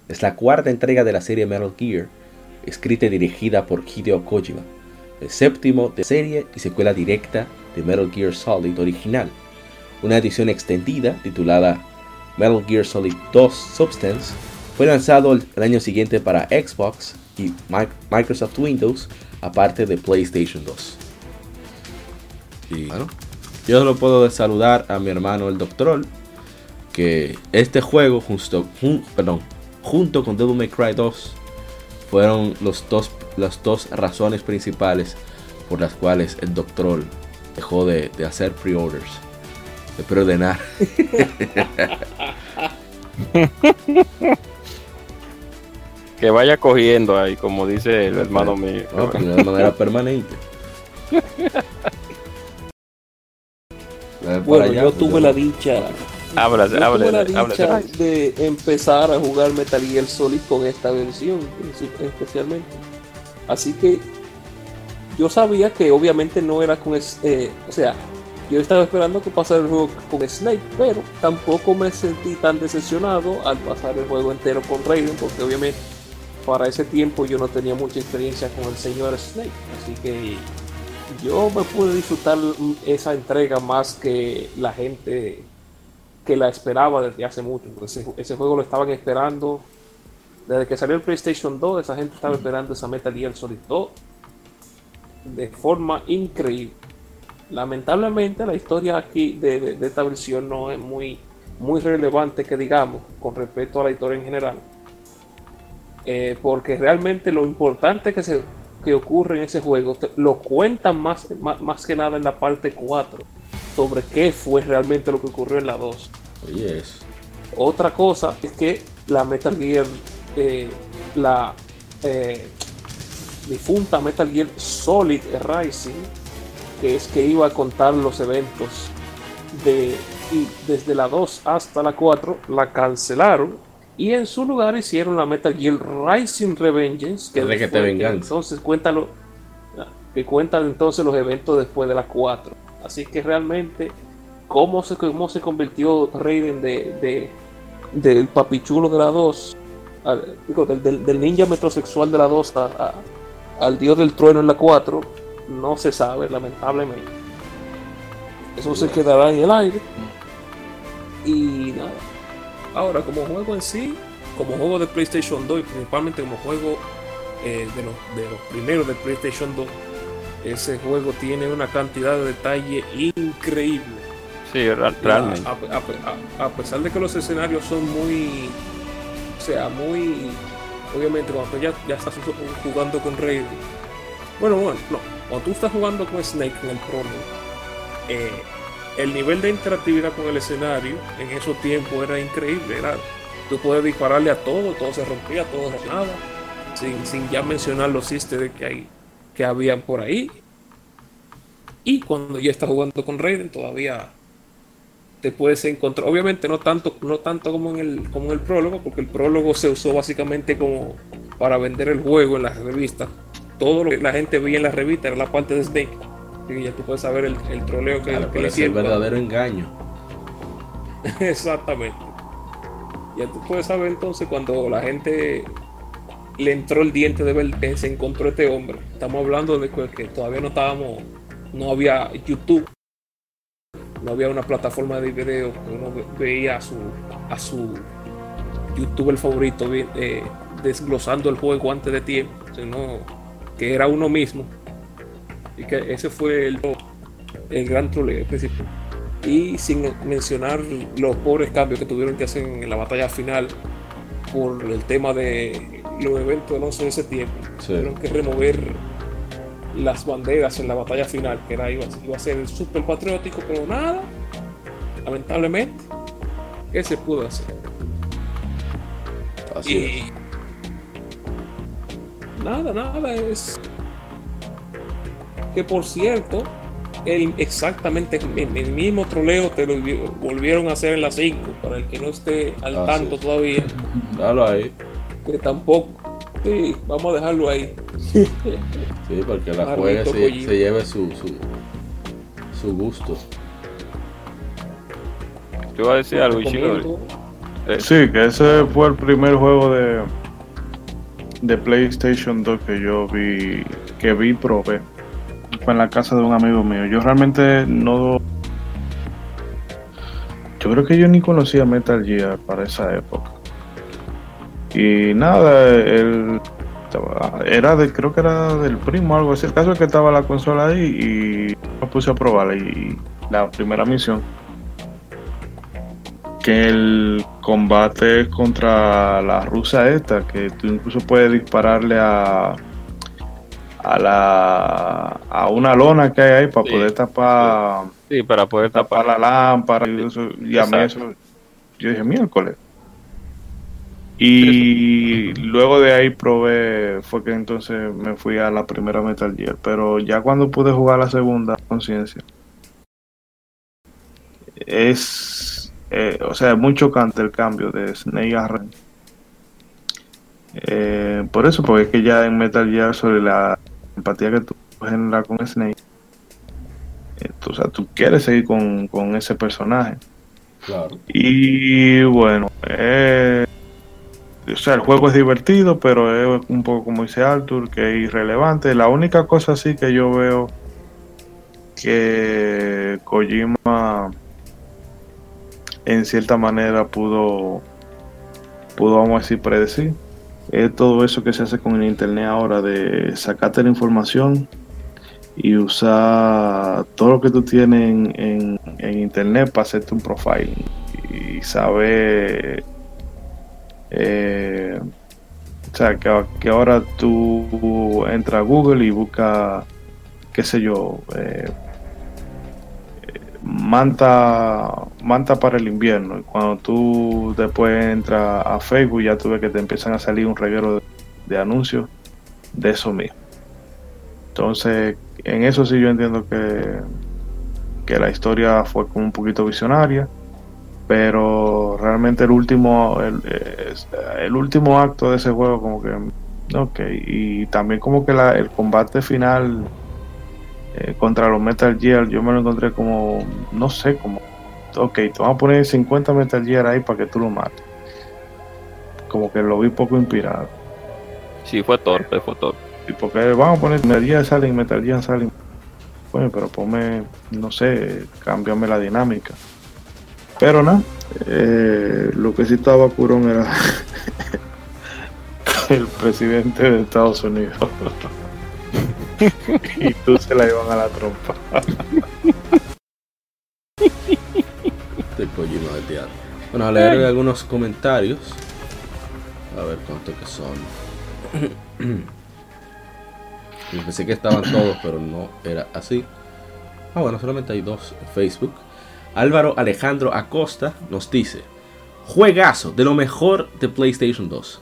Es la cuarta entrega de la serie Metal Gear, escrita y dirigida por Hideo Kojima, el séptimo de serie y secuela directa de Metal Gear Solid original. Una edición extendida titulada Metal Gear Solid 2 Substance fue lanzado el, año siguiente para Xbox y Mi- Microsoft Windows, aparte de PlayStation 2. Y yo solo puedo saludar a mi hermano el Doctor, que este juego junto, jun- perdón, junto con Devil May Cry 2 fueron los dos, las dos razones principales por las cuales el Doctor dejó de, de hacer pre-orders, de preordenar. Que vaya cogiendo ahí, como dice el hermano mío. ¿no? De manera permanente. Bueno, allá, yo pues, tuve la dicha, Háblase, yo tuve la háblase. dicha de empezar a jugar Metal Gear Solid con esta versión, especialmente. Así que yo sabía que obviamente no era con, eh, o sea, yo estaba esperando que pasara el juego con Snake, pero tampoco me sentí tan decepcionado al pasar el juego entero con Raiden, porque obviamente para ese tiempo yo no tenía mucha experiencia con el señor Snake, así que yo me pude disfrutar esa entrega más que la gente que la esperaba desde hace mucho. Ese, ese juego lo estaban esperando desde que salió el PlayStation 2. Esa gente estaba esperando esa Metal Gear Solid 2 de forma increíble. Lamentablemente, la historia aquí de, de- de esta versión no es muy, muy relevante, que digamos, con respecto a la historia en general. Eh, porque realmente lo importante que, se, que ocurre en ese juego lo cuentan más, más, más que nada en la parte 4 sobre qué fue realmente lo que ocurrió en la 2. Oye, eso. Otra cosa es que la Metal Gear, eh, la eh, difunta Metal Gear Solid Rising, que es que iba a contar los eventos de y desde la 2 hasta la 4, la cancelaron y en su lugar hicieron la Metal Gear Rising Revengeance, que, que te entonces cuenta lo- que cuentan entonces los eventos después de la 4. Así que realmente cómo se, cómo se convirtió Raiden de, de- del papichulo de la 2, al- digo, del, del- del ninja metrosexual de la 2 a- a- al dios del trueno en la 4, no se sabe, lamentablemente. Eso se quedará en el aire. Y nada. Ahora, como juego en sí, como juego de PlayStation 2 y principalmente como juego eh, de, los, de los primeros de PlayStation 2, ese juego tiene una cantidad de detalle increíble. Sí, realmente. A, a- a- a pesar de que los escenarios son muy, o sea, muy, obviamente cuando tú ya, ya estás jugando con Raiden, bueno, bueno, no, cuando tú estás jugando con Snake en el promo, eh, el nivel de interactividad con el escenario en esos tiempos era increíble, era, tú puedes dispararle a todo, todo se rompía, todo nada, sin, sin ya mencionar los eggs que hay, que habían por ahí. Y cuando ya estás jugando con Raiden, todavía te puedes encontrar, obviamente no tanto, no tanto como en el, como en el prólogo, porque el prólogo se usó básicamente como para vender el juego en las revistas. Todo lo que la gente veía en la revista era la parte de Snake. Ya tú puedes saber el, el troleo que, Claro, que le es el verdadero engaño. Exactamente. Ya tú puedes saber entonces cuando la gente le entró el diente de ver que se encontró este hombre. Estamos hablando de que, todavía no estábamos, no había YouTube, no había una plataforma de video que uno ve- veía a su a su youtuber favorito eh, desglosando el juego antes de tiempo, sino que era uno mismo. Y que ese fue el, el gran troleo principal. Y sin mencionar los pobres cambios que tuvieron que hacer en la batalla final por el tema de los eventos del 11 de septiembre. Sí. Tuvieron que remover las banderas en la batalla final, que era, iba, iba a ser súper patriótico, pero nada, lamentablemente, ¿qué se pudo hacer? Así es. Nada, nada, es que por cierto, el, exactamente el, el mismo troleo te lo vi- volvieron a hacer en las 5, para el que no esté al Ah, tanto sí. todavía, Dalo ahí. que tampoco. Sí, vamos a dejarlo ahí. Sí, porque la juegue se, se lleve su, su, su gusto. Te iba a decir algo. Recomiendo. Eh, Sí, que ese fue el primer juego de, de PlayStation 2 que yo vi, que vi probé. En la casa de un amigo mío. Yo realmente no... Yo creo que yo ni conocía Metal Gear para esa época. Y nada, él era de, creo que era del primo o algo así. El caso es que estaba la consola ahí y me puse a probarla. Y la primera misión que el combate contra la rusa esta, que tú incluso puedes dispararle a a la a una lona que hay ahí para Sí, poder tapar Sí, para poder tapar tapar. la lámpara y eso. Y a mí eso yo dije miércoles y luego de ahí probé fue que entonces me fui a la primera Metal Gear pero ya cuando pude jugar la segunda conciencia. Es eh, o sea es muy chocante el cambio de Snake a Ren Eh, por eso porque es que ya en Metal Gear sobre la empatía que tú generas con Snake eh, tú, o sea, tú quieres seguir con, con ese personaje Claro. y bueno, eh, o sea, el juego es divertido, pero es un poco como dice Arthur, que es irrelevante. La única cosa sí que yo veo que Kojima en cierta manera pudo, pudo vamos a decir, predecir, es todo eso que se hace con el internet ahora de sacarte la información y usar todo lo que tú tienes en, en- internet para hacerte un profile y saber eh, o sea que, ahora tú entras a Google y buscas qué sé yo eh, manta manta para el invierno. Y cuando tú después entras a Facebook ya tú ves que te empiezan a salir un reguero de, anuncios de eso mismo. Entonces, en eso sí yo entiendo que, que la historia fue como un poquito visionaria, pero realmente el último, el, el último acto de ese juego como que, ok, y también como que la- el combate final eh, contra los Metal Gear, yo me lo encontré como, no sé, como, ok, te vamos a poner 50 Metal Gear ahí para que tú lo mates. Como que lo vi poco inspirado. Sí, fue torpe, fue torpe. Y porque vamos a poner Metal Gear salen, Metal Gear salen. Bueno, pero ponme, no sé, cámbiame la dinámica. Pero nada, eh, lo que sí estaba curón era el presidente de Estados Unidos. y tú se la iban a la trompa. Este Kojima de teatro. Bueno, a leer algunos comentarios. A ver cuántos que son. Yo Pensé que estaban todos, pero no era así. Ah, bueno, solamente hay dos en Facebook. Álvaro Alejandro Acosta nos dice: Juegazo, de lo mejor de PlayStation 2.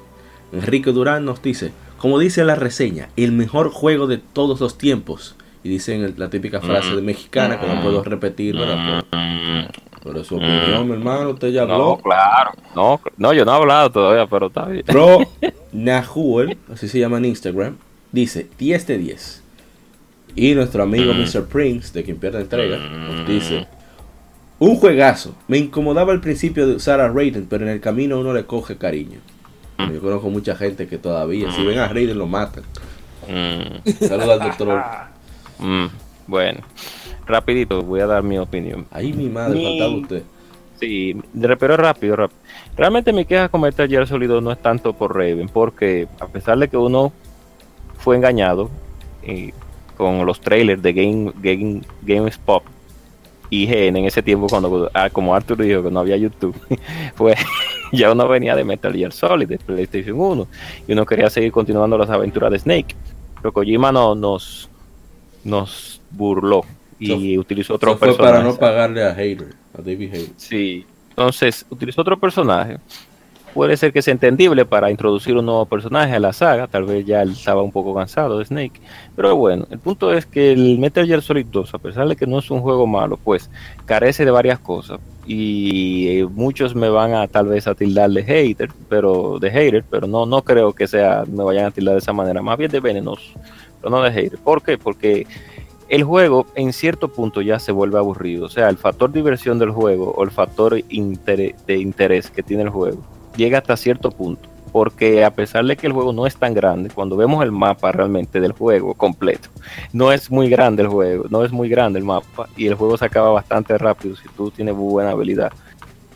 Enrique Durán nos dice: Como dice la reseña, el mejor juego de todos los tiempos. Y dicen la típica frase de mexicana que no puedo repetir, ¿verdad? Por- Pero su opinión, mi hermano, usted ya No, habló. claro. No, no, yo no he hablado todavía, pero está bien. Pro Nahuel, así se llama en Instagram, dice 10 de 10. Y nuestro amigo Mm. Mr. Prince, de quien pierde entrega, nos dice: Un juegazo. Me incomodaba al principio de usar a Raiden, pero en el camino uno le coge cariño. Yo conozco mucha gente que todavía, si ven a Raiden, lo matan. Mm, Saludos al doctor. mm, bueno, rapidito voy a dar mi opinión. Ahí mi madre, Mi- faltaba usted. Sí, pero rápido, rápido. Realmente mi queja con Metal Gear Solid 2 no es tanto por Raven, porque a pesar de que uno fue engañado eh, con los trailers de Game, Game, GameSpot y GN en ese tiempo cuando, ah, como Arthur dijo que no había YouTube, pues ya uno venía de Metal Gear Solid, de PlayStation 1, y uno quería seguir continuando las aventuras de Snake. Pero Kojima no, nos, nos burló y utilizó otro fue personaje. para no pagarle a Hater, a David Hater. Sí. Entonces, utilizó otro personaje. Puede ser que sea entendible para introducir un nuevo personaje a la saga. Tal vez ya él estaba un poco cansado de Snake. Pero bueno, el punto es que el Metal Gear Solid 2, a pesar de que no es un juego malo, pues carece de varias cosas. Y eh, muchos me van a tal vez a tildar de hater, pero de hater, pero no, no creo que sea, me vayan a tildar de esa manera. Más bien de venenoso, pero no de hater. ¿Por qué? Porque el juego en cierto punto ya se vuelve aburrido. O sea, el factor diversión del juego o el factor de interés que tiene el juego llega hasta cierto punto. Porque a pesar de que el juego no es tan grande, cuando vemos el mapa realmente del juego completo, no es muy grande el juego, no es muy grande el mapa y el juego se acaba bastante rápido si tú tienes buena habilidad.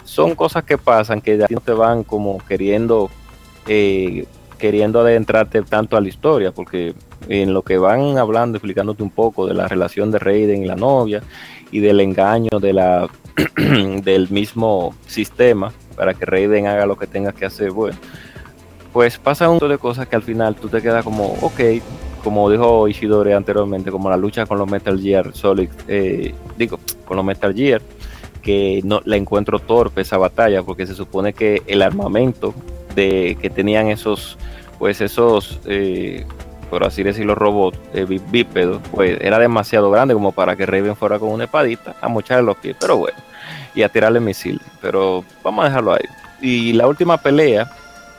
Son cosas que pasan que ya no te van como queriendo eh, queriendo adentrarte tanto a la historia, porque en lo que van hablando, explicándote un poco de la relación de Raiden y la novia y del engaño de la del mismo sistema para que Raiden haga lo que tenga que hacer, bueno, pues pasa un montón de cosas que al final tú te quedas como, ok, como dijo Ishidori anteriormente, como la lucha con los Metal Gear Solid, eh, digo, con los Metal Gear, que no la encuentro torpe esa batalla, porque se supone que el armamento de que tenían esos, pues esos, eh, por así decirlo, robots eh, bí- bípedos, pues era demasiado grande como para que Raven fuera con una espadita a mocharle los pies, pero bueno, y a tirarle misil, pero vamos a dejarlo ahí. Y la última pelea,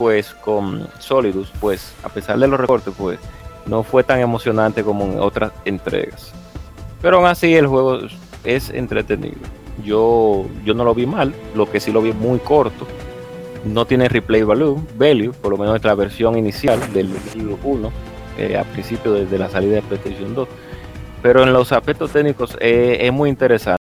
pues con Solidus, pues a pesar de los recortes, pues no fue tan emocionante como en otras entregas. Pero aún así el juego es entretenido. Yo, yo no lo vi mal, lo que sí lo vi muy corto. No tiene replay value, value por lo menos es la versión inicial del libro 1, eh, a principio desde la salida de PlayStation 2. Pero en los aspectos técnicos eh, es muy interesante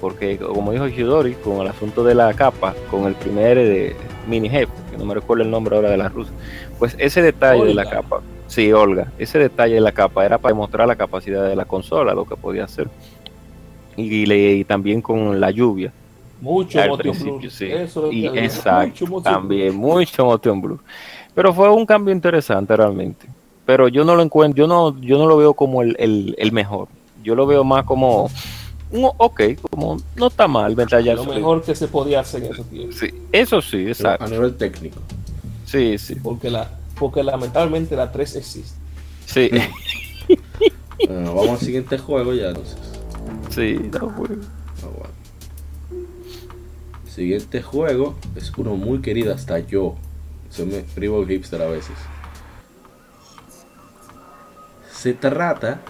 porque como dijo Ishidori, con el asunto de la capa, con el primer eh, mini jefe, que no me recuerdo el nombre ahora de la rusa, pues ese detalle de la capa, sí, Olga, ese detalle de la capa era para demostrar la capacidad de la consola, lo que podía hacer. Y, le- y también con la lluvia, Mucho al principio, sí. Eso es Y exacto, mucho también, mucho motion blue. Pero fue un cambio interesante realmente. Pero yo no lo encuentro, yo no, yo no lo veo como el, el- el mejor. Yo lo veo más como un ok, como no está mal Metal Gear Lo mejor que se podía hacer en ese tiempo. Sí, eso sí, A exacto. nivel técnico. Sí, sí, Porque, la, porque lamentablemente la 3 existe. sí, Bueno, vamos al siguiente juego ya, entonces. sí, no, pues. Ah, bueno. Siguiente juego es uno muy querido hasta yo. Se me escribo hipster a veces. Se trata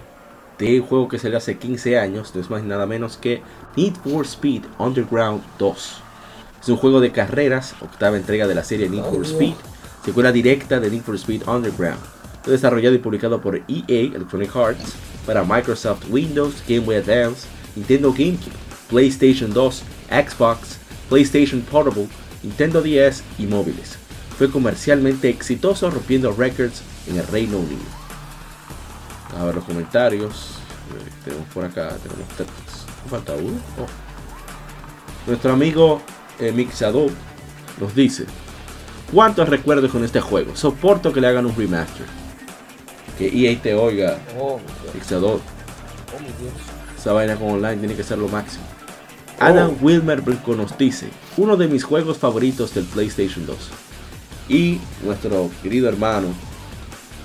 de un juego que salió hace 15 años, no es más ni nada menos que Need for Speed Underground 2. Es un juego de carreras, octava entrega de la serie Need for Speed, secuela directa de Need for Speed Underground. Fue desarrollado y publicado por EA Electronic Arts para Microsoft Windows, Game Boy Advance, Nintendo GameCube, PlayStation 2, Xbox, PlayStation Portable, Nintendo DS y móviles. Fue comercialmente exitoso rompiendo récords en el Reino Unido. A ver los comentarios. Eh, Tenemos por acá, tenemos tres. ¿Me falta uno? Oh. Nuestro amigo eh, Mixador nos dice: ¿Cuántos recuerdos con este juego? Soporto que le hagan un remaster. Que EA te oiga, Oh, mi Dios. Mixador. Oh, mi Dios. Esa vaina con online tiene que ser lo máximo. Adam Wilmer Brinco nos dice, uno de mis juegos favoritos del PlayStation 2. Y nuestro querido hermano,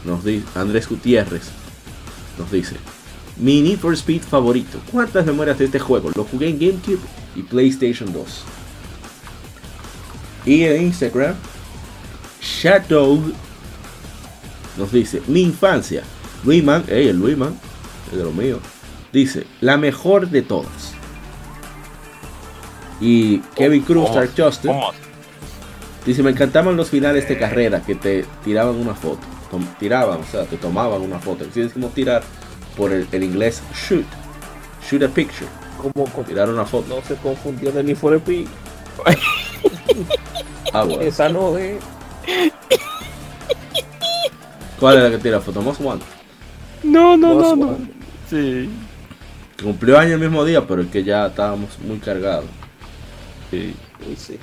nos di- Andrés Gutiérrez, nos dice, Mi Need for Speed favorito. ¿Cuántas memorias de este juego? Lo jugué en GameCube y PlayStation 2. Y en Instagram, Shadow nos dice, mi infancia. Luisman, hey, el Luisman, es de lo mío. Dice, la mejor de todas. Y Kevin Cruz. Star Justin, dice, me encantaban los finales de carrera que te tiraban una foto. Tiraban, o sea, te tomaban una foto. Si decimos tirar por el, el inglés shoot. Shoot a picture. Como, Tirar una foto. no se confundió de Need for Speed. Ah, bueno. Esa no es. ¿Cuál es la que tira foto? Most Wanted. No, no, Most no, no. Wanted. Sí. Cumplió año el mismo día, pero es que ya estábamos muy cargados. sí. Sí.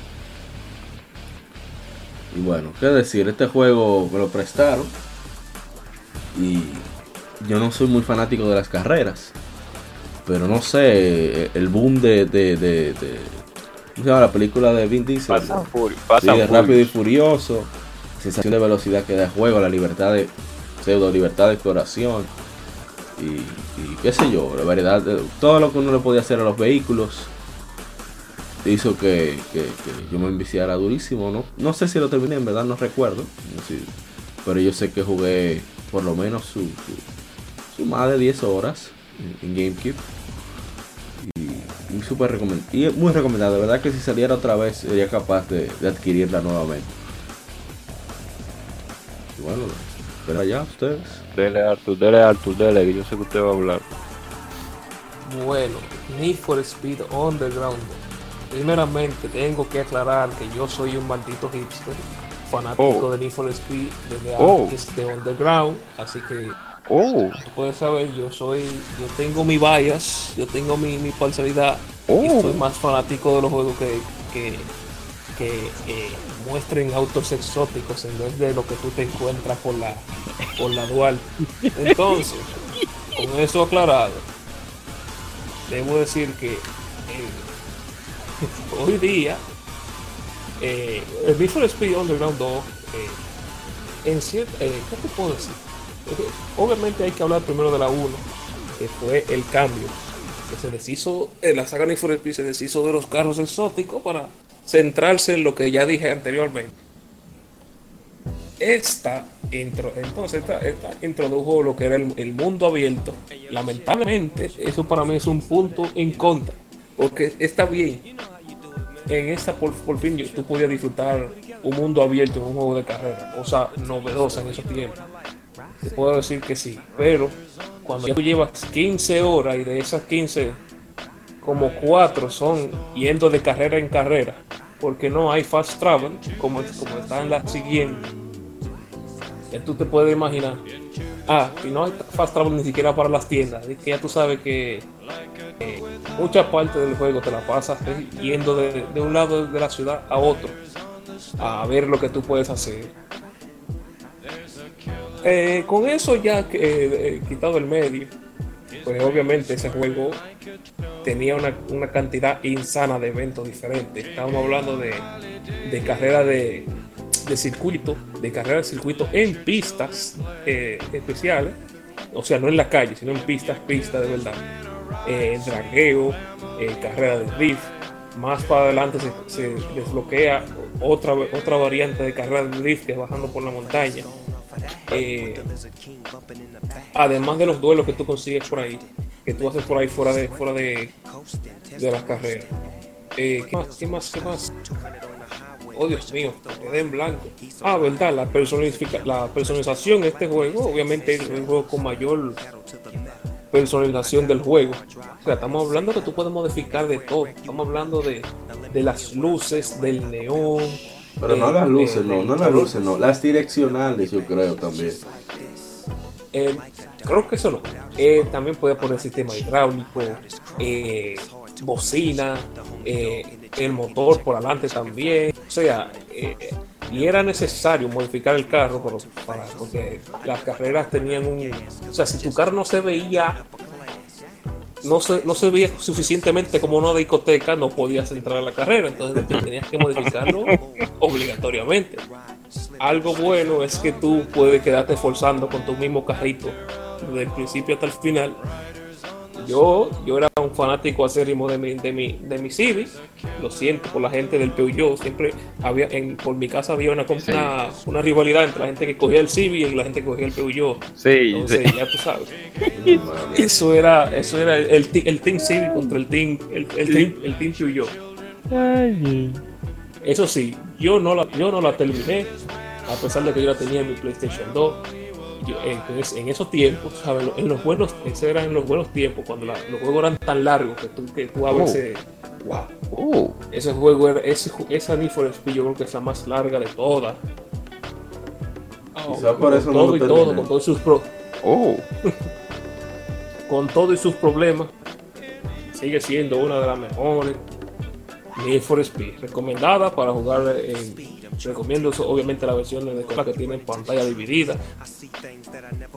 Y bueno, qué decir, este juego me lo prestaron. Y yo no soy muy fanático de las carreras. Pero no sé, el boom de. de, de, de- ¿Cómo se llama la película de Vin Diesel? Pasan Fury. Sí, Pasan de Fury. rápido y furioso. Sensación de velocidad que da el juego, la libertad de. pseudo libertad de exploración. Y, y qué sé yo, la verdad, de- todo lo que uno le podía hacer a los vehículos hizo que, que- que yo me enviciara durísimo, ¿no? No sé si lo terminé, en verdad no recuerdo. pero yo sé que jugué por lo menos su, su, su más de 10 horas en, en GameCube. Y, y súper recomend- y muy recomendado, de verdad que si saliera otra vez sería capaz de, de adquirirla nuevamente. Y bueno, pero allá ustedes. Dele Arthur, dele Arthur, dele, que yo sé que usted va a hablar. Bueno, Need for Speed Underground. Primeramente tengo que aclarar que yo soy un maldito hipster, fanático Oh. de Need for Speed desde Oh. antes de Underground, así que Oh, tú puedes saber, yo soy, yo tengo mi bias, yo tengo mi, mi parcialidad y Oh. soy más fanático de los juegos que, que, que eh, muestren autos exóticos en vez de lo que tú te encuentras por la, por la dual. Entonces, con eso aclarado, debo decir que eh, hoy día eh, el Need for Speed Underground 2 eh, en eh, ¿qué te puedo decir? Obviamente hay que hablar primero de la 1, que fue el cambio que se deshizo, en la saga Need for Speed se deshizo de los carros exóticos para centrarse en lo que ya dije anteriormente. Esta, intro, entonces esta, introdujo lo que era el mundo abierto. Lamentablemente, eso para mí es un punto en contra, porque está bien. En esta por, fin tú podías disfrutar un mundo abierto en un juego de carrera, cosa novedosa en esos tiempos. Te puedo decir que sí, pero cuando ya tú llevas 15 horas y de esas 15, como 4 son yendo de carrera en carrera, porque no hay fast travel como, como está en la siguiente. Ya tú te puedes imaginar. Ah, y no hay fast travel ni siquiera para las tiendas. Que ya tú sabes que eh, mucha parte del juego te la pasas eh, yendo de, un lado de la ciudad a otro a ver lo que tú puedes hacer. Eh, con eso ya que, eh, eh, quitado el medio, pues obviamente ese juego tenía una, una cantidad insana de eventos diferentes. Estábamos hablando de, de carrera de, de circuito, de carrera de circuito en pistas eh, especiales, o sea, no en la calle, sino en pistas, pistas de verdad. Eh, dragueo, eh, carrera de drift. Más para adelante se, desbloquea otra, otra variante de carrera de drift que es bajando por la montaña. Eh, además de los duelos que tú consigues por ahí, que tú haces por ahí fuera de fuera de, de las carreras. Eh, ¿qué más? ¿Qué más? ¿Qué más? Oh Dios mío, quedé en blanco. Ah, verdad, la, la personalización de este juego, obviamente es un juego con mayor personalización del juego. O sea, estamos hablando que tú puedes modificar de todo. Estamos hablando de, de las luces, del neón. Pero no las luces, de- no, no las luces, no. Las direccionales, yo creo también. Eh, creo que eso no. Eh, también puede poner sistema hidráulico, eh, bocina, eh, el motor por adelante también. O sea, eh, y era necesario modificar el carro pero para, porque las carreras tenían un... O sea, si tu carro no se veía... No se, no se veía suficientemente como una discoteca, no podías entrar a la carrera, entonces tenías que modificarlo obligatoriamente. Algo bueno es que tú puedes quedarte forzando con tu mismo carrito desde el principio hasta el final yo, yo era un fanático acérrimo de mi, de mi, de mi Civic. Lo siento por la gente del Peugeot. Siempre había, en, por mi casa había una, Sí. una, una rivalidad entre la gente que cogía el Civic y la gente que cogía el Peugeot. Sí, Entonces, sí. ya tú sabes. Eso era, eso era el, el Team Civic contra el Team, el, el team, el team Peugeot. Eso sí, yo no la, yo no la terminé, a pesar de que yo la tenía en mi PlayStation 2. Yo, en, en esos tiempos, ¿sabes? En los buenos, eso era en los buenos tiempos, cuando la- los juegos eran tan largos que tú, que tú a Oh. veces, wow, Oh, ese juego era, ese, esa Need for Speed yo creo que es la más larga de todas. Oh, Quizá por con eso no todo lo y todo, con todos sus pro- oh. con todo y sus problemas, sigue siendo una de las mejores. Need for Speed, recomendada para jugar en. Recomiendo eso, obviamente la versión de consola que tiene pantalla dividida.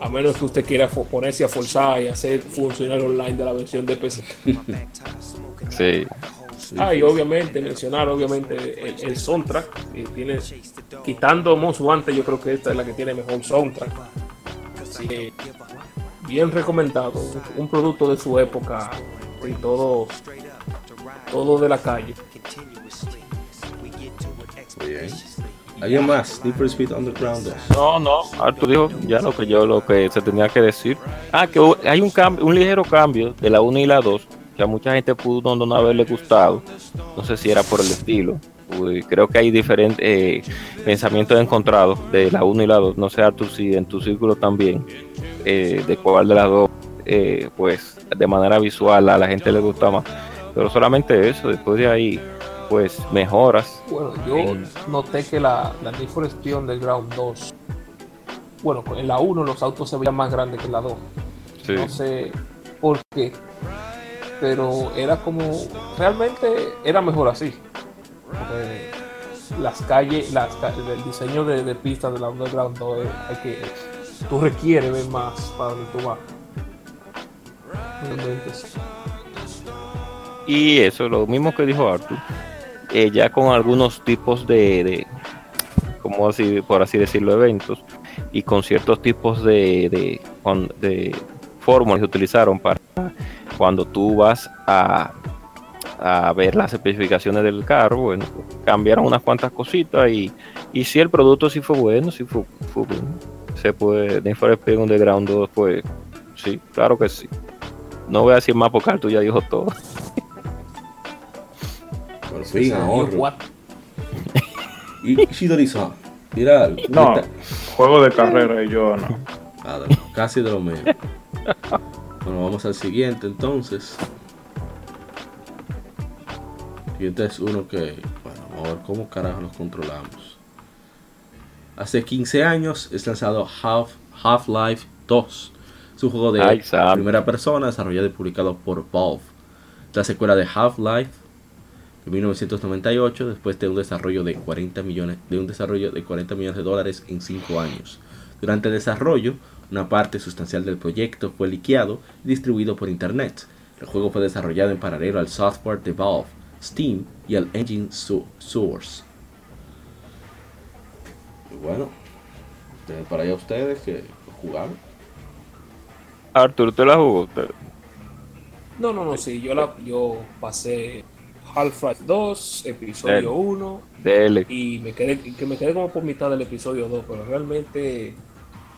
A menos que usted quiera ponerse a forzar y hacer funcionar online de la versión de PC. Sí. Ah, y obviamente mencionar obviamente el, el soundtrack. que tiene, quitando Most Wanted, yo creo que esta es la que tiene mejor soundtrack. Así que, bien recomendado. Un producto de su época y todo, todo de la calle. Bien. ¿Alguien más? For Speed Underground 2. No, no, Arthur dijo ya lo que yo lo que se tenía que decir. Ah, que hay un cambio, un ligero cambio de la 1 y la 2, que a mucha gente pudo no, no haberle gustado. No sé si era por el estilo. Uy, creo que hay diferentes eh, pensamientos encontrados de la 1 y la 2. No sé, Arthur, si en tu círculo también, eh, de cuál de las dos, eh, pues de manera visual a la gente le gusta más. Pero solamente eso, después de ahí, pues mejoras. Bueno, yo En- noté que la, la Need for Speed Underground 2, bueno, en la 1 los autos se veían más grandes que en la 2. Sí. No sé por qué, pero era como, realmente era mejor así. Porque las calles, las, el diseño de, de pistas de la Underground 2, eh, hay que, tú requieres ver más para donde tú vas. Sí. Y eso, lo mismo que dijo Arthur, eh, ya con algunos tipos de, como así, por así decirlo, eventos, y con ciertos tipos de, de, fórmulas que utilizaron para cuando tú vas a, a ver las especificaciones del carro, bueno, cambiaron unas cuantas cositas y, y si el producto sí fue bueno, sí fue, fue bueno. Se puede, Need for Speed Underground 2, pues sí, claro que sí. No voy a decir más porque Arthur ya dijo todo. Por fin, Y ahorro. Y Shidori-san. Mira, No, esta- juego de carrera y yo no. Nada, casi de lo mismo. Bueno, vamos al siguiente entonces. Y este es uno que, bueno, vamos a ver cómo carajo los controlamos. Hace 15 años es lanzado Half, Half-Life 2. Es un juego de Ay, Sam. primera persona desarrollado y publicado por Valve. La secuela de Half-Life en 1998 después de un desarrollo de 40 millones de un desarrollo de 40 millones de dólares en 5 años. Durante el desarrollo, una parte sustancial del proyecto fue liqueado y distribuido por internet. El juego fue desarrollado en paralelo al software de Valve, Steam y al engine Su- Source. Y bueno, dejen para allá ustedes que jugaron. Arthur, ¿usted la jugó? No, no, no, sí, yo, la, yo pasé Half-Life 2, Dale. episodio 1, Dele. y me quedé, que me quedé como por mitad del episodio 2, pero realmente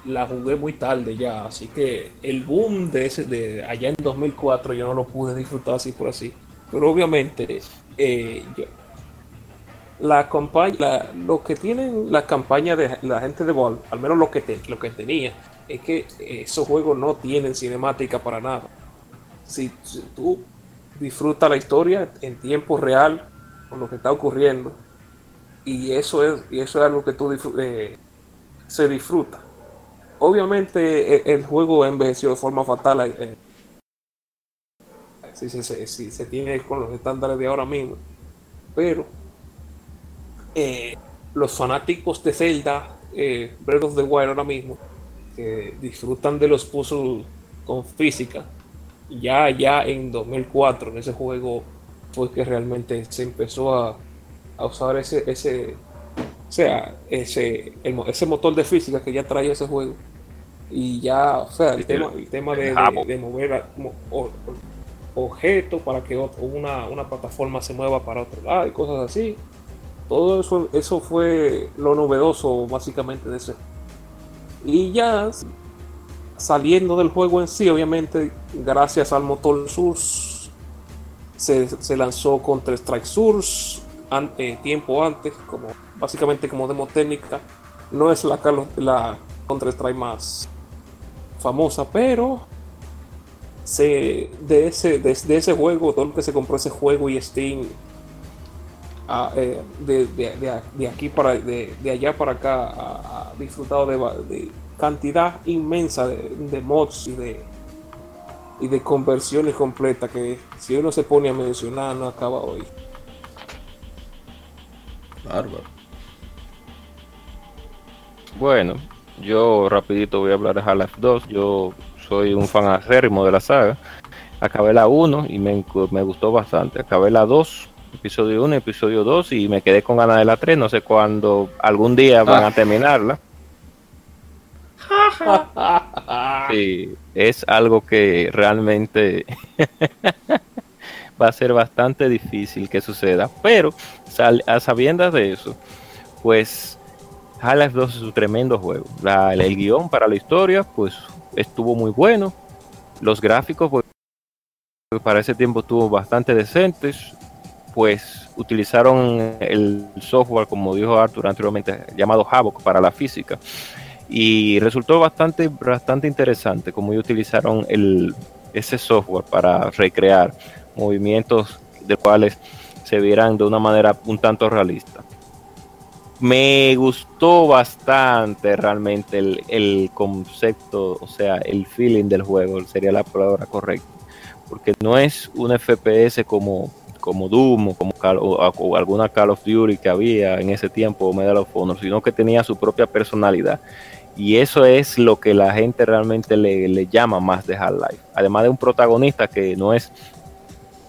la jugué muy tarde ya, así que el boom de ese de allá en 2004 yo no lo pude disfrutar así por así. Pero obviamente eh, yo- la campaña, la- lo que tienen la campaña de la gente de Valve, al menos lo que te- lo que tenía, es que esos juegos no tienen cinemática para nada. Si, si tú disfrutas la historia en tiempo real con lo que está ocurriendo, y eso es y eso es algo que tú eh, se disfruta. Obviamente e- el, juego envejeció de forma fatal eh, se- si se tiene con los estándares de ahora mismo. Pero eh, los fanáticos de Zelda eh, Breath of the Wild ahora mismo disfrutan de los puzzles con física ya ya en 2004 en ese juego fue que realmente se empezó a, a usar ese ese o sea ese el ese motor de física que ya traía ese juego Y ya, o sea, el tema, el tema de, de, de mover objetos para que una, una plataforma se mueva para otro lado y cosas así. Todo eso, eso fue lo novedoso básicamente de ese. Y ya saliendo del juego en sí, obviamente, gracias al motor Source, se, se lanzó Counter Strike Source ante, tiempo antes, como básicamente como demo técnica. No es la, la Counter Strike más famosa, pero se, de, ese, de, ese juego, todo lo que se compró ese juego y Steam ah, eh, de, de, aquí para de, allá para acá ha, disfrutado de, cantidad inmensa de, mods y de y de conversiones completas que si uno se pone a mencionar no acaba hoy. Bárbaro. Bueno, yo rapidito voy a hablar de Half-Life 2. Yo soy un fan acérrimo de la saga. Acabé la 1 y me, gustó bastante. Acabé la 2, episodio 1, episodio 2 y me quedé con ganas de la 3. No sé cuándo, algún día van a ah. terminarla. Sí, es algo que realmente va a ser bastante difícil que suceda. Pero a sabiendas de eso, pues Half-Life 2 es un tremendo juego. el guion para la historia, pues estuvo muy bueno. Los gráficos, pues, para ese tiempo estuvo bastante decentes. Pues utilizaron el software, como dijo Arthur anteriormente, llamado Havoc para la física. Y resultó bastante, bastante interesante como utilizaron el, ese software para recrear movimientos de cuales se vieran de una manera un tanto realista me gustó bastante realmente el, concepto, o sea, el feeling del juego, sería la palabra correcta. Porque no es un FPS como, como Doom o como o, alguna Call of Duty que había en ese tiempo, o Medal of Honor, sino que tenía su propia personalidad. Y eso es lo que la gente realmente le, le llama más de Half-Life. Además de un protagonista que no es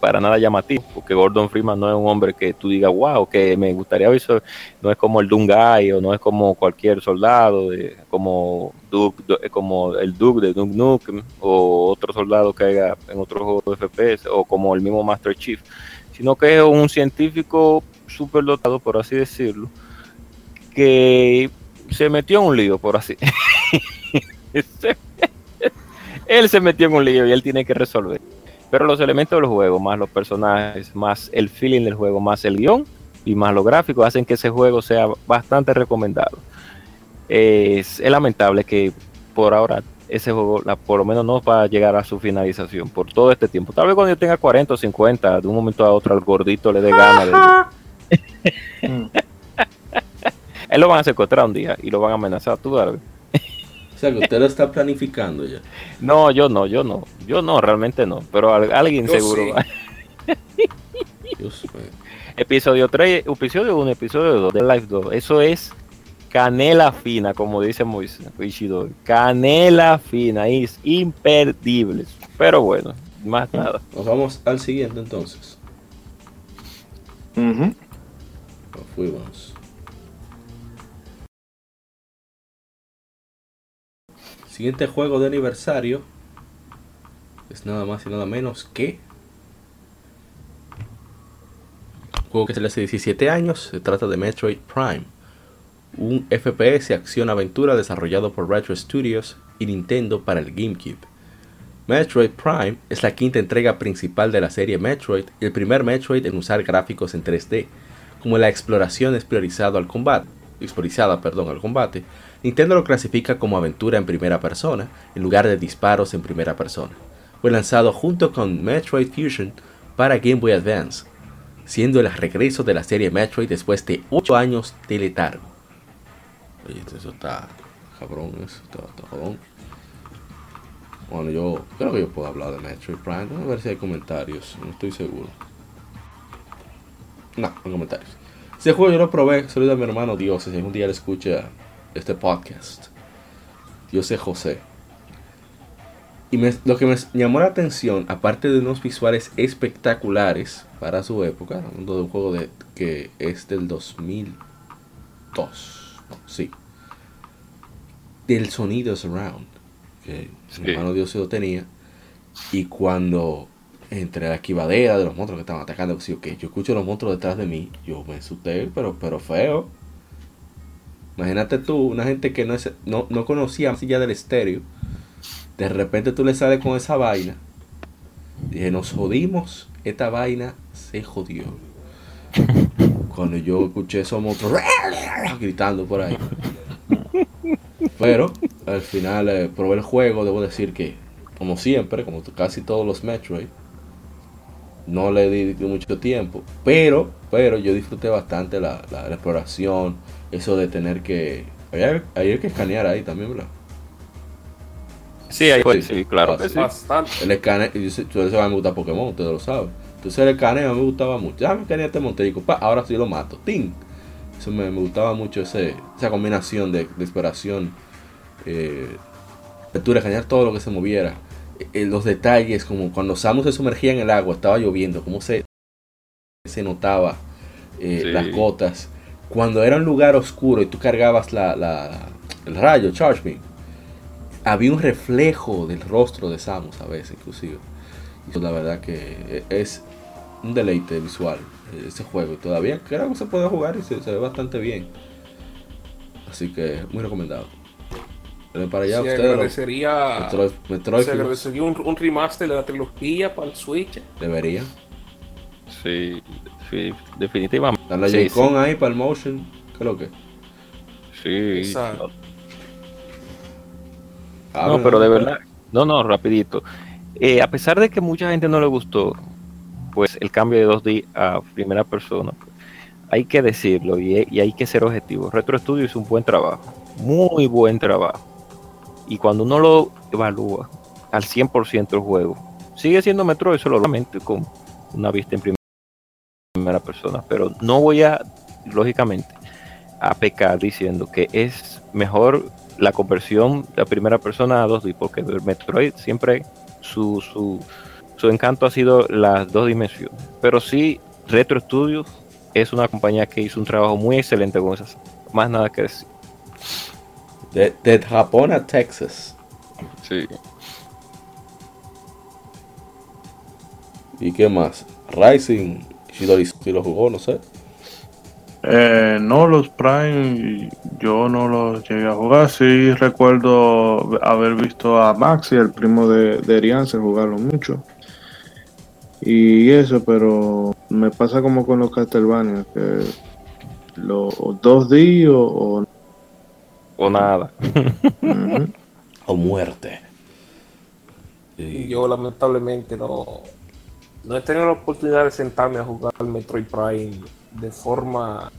para nada llamativo, porque Gordon Freeman no es un hombre que tú digas, wow, que me gustaría ver no es como el Dungai o no es como cualquier soldado, como, Duke, como el Duke de Duke Nukem o otro soldado que haya en otro juego de FPS o como el mismo Master Chief, sino que es un científico súper dotado, por así decirlo, que se metió en un lío, por así. él se metió en un lío y él tiene que resolver. Pero los elementos del juego, más los personajes, más el feeling del juego, más el guion y más los gráficos hacen que ese juego sea bastante recomendado. Es, lamentable que por ahora ese juego por lo menos no va a llegar a su finalización por todo este tiempo. Tal vez cuando yo tenga 40 o 50, de un momento a otro al gordito le dé gana de... Él lo van a secuestrar un día y lo van a amenazar, tú sabes que usted lo está planificando ya. No, yo no, yo no. Yo no, realmente no. Pero alguien seguro va. episodio 3, episodio 1, episodio 2 de Life 2. Eso es canela fina, como dice Moisés. Canela fina, es imperdible. Pero bueno, más nada. Nos vamos al siguiente entonces. Uh fuimos. Siguiente juego de aniversario es nada más y nada menos que un juego que se le hace 17 años. Se trata de Metroid Prime, un FPS acción-aventura desarrollado por Retro Studios y Nintendo para el GameCube. Metroid Prime es la quinta entrega principal de la serie Metroid y el primer Metroid en usar gráficos en 3D, como la exploración es priorizado al combate, priorizada perdón, al combate, Nintendo lo clasifica como aventura en primera persona, en lugar de disparos en primera persona. Fue lanzado junto con Metroid Fusion para Game Boy Advance, siendo el regreso de la serie Metroid después de 8 años de letargo. Oye, eso está cabrón, eso está, cabrón. Bueno, yo creo que yo puedo hablar de Metroid Prime. a ver si hay comentarios, no estoy seguro. No, no comentarios. Ese juego yo lo probé, saludo a mi hermano Dios, si algún día le escucha este podcast. Yo sé José. Y lo que me llamó la atención, aparte de unos visuales espectaculares para su época, un juego de, que es del 2002, sí, del sonido surround. que Sí. mi hermano Dios se lo tenía. Y cuando entre la esquivadera de los monstruos que estaban atacando, sí, ok, yo escucho los monstruos detrás de mí, yo me asusté, pero, pero feo. Imagínate tú, una gente que no, es, no, no conocía más allá del estéreo, de repente tú le sales con esa vaina. Dije, nos jodimos, esta vaina se jodió. Cuando yo escuché esos monstruos gritando por ahí. Pero al final eh, probé el juego, debo decir que, como siempre, como casi todos los Metroid, no le di mucho tiempo. Pero, pero yo disfruté bastante la, la- la exploración, eso de tener que... Hay, que escanear ahí también, ¿verdad? Sí, ahí fue, Sí. sí, claro Ah, sí. Bastante. El escaneo, tú sabes, me gusta Pokémon, ustedes lo saben. Entonces el escaneo me gustaba mucho. Ya me escaneé este Monterico, pa, ahora sí lo mato. ¡Ting! Eso me, me gustaba mucho ese, esa combinación de, de exploración. Eh, apertura, escanear todo lo que se moviera. Eh, los detalles, como cuando Samus se sumergía en el agua, estaba lloviendo, cómo se, se notaba eh, Sí. las gotas. Cuando era un lugar oscuro y tú cargabas la, la- el rayo, Charge Beam, había un reflejo del rostro de Samus a veces, inclusive. Y la verdad que es un deleite visual eh, ese juego. Todavía creo que se puede jugar y se, se ve bastante bien. Así que muy recomendado. Pero para allá se ustedes, agradecería, Metroid, Metroid se agradecería un, un remaster de la trilogía para el Switch. deberían. Sí, sí, definitivamente. Darle Sí, ahí para el motion. ¿Qué es lo que? Sí, Esa- no, Ah, no, pero de verdad, no, no, rapidito. Eh, a pesar de que mucha gente no le gustó, pues el cambio de 2D a primera persona, hay que decirlo y, y hay que ser objetivo. Retro Studio hizo un buen trabajo, muy buen trabajo. Y cuando uno lo evalúa al 100% el juego, sigue siendo Metroid solamente con una vista en prim- primera persona, pero no voy a, lógicamente, a pecar diciendo que es mejor la conversión de primera persona a 2D, porque el Metroid siempre su, su, su encanto ha sido las dos dimensiones. Pero sí, Retro Studios es una compañía que hizo un trabajo muy excelente con esas. Más nada que decir. De, de Japón a Texas. Sí. ¿Y qué más? Rising. Shidori si lo jugó, no sé. Eh, no, los Prime yo no los llegué a jugar. Sí recuerdo haber visto a Maxi, el primo de, de Erianse, jugarlo mucho. Y eso, pero me pasa como con los Castlevania, que los 2D o... o- O nada. O muerte. Y yo lamentablemente no, no he tenido la oportunidad de sentarme a jugar al Metroid Prime de forma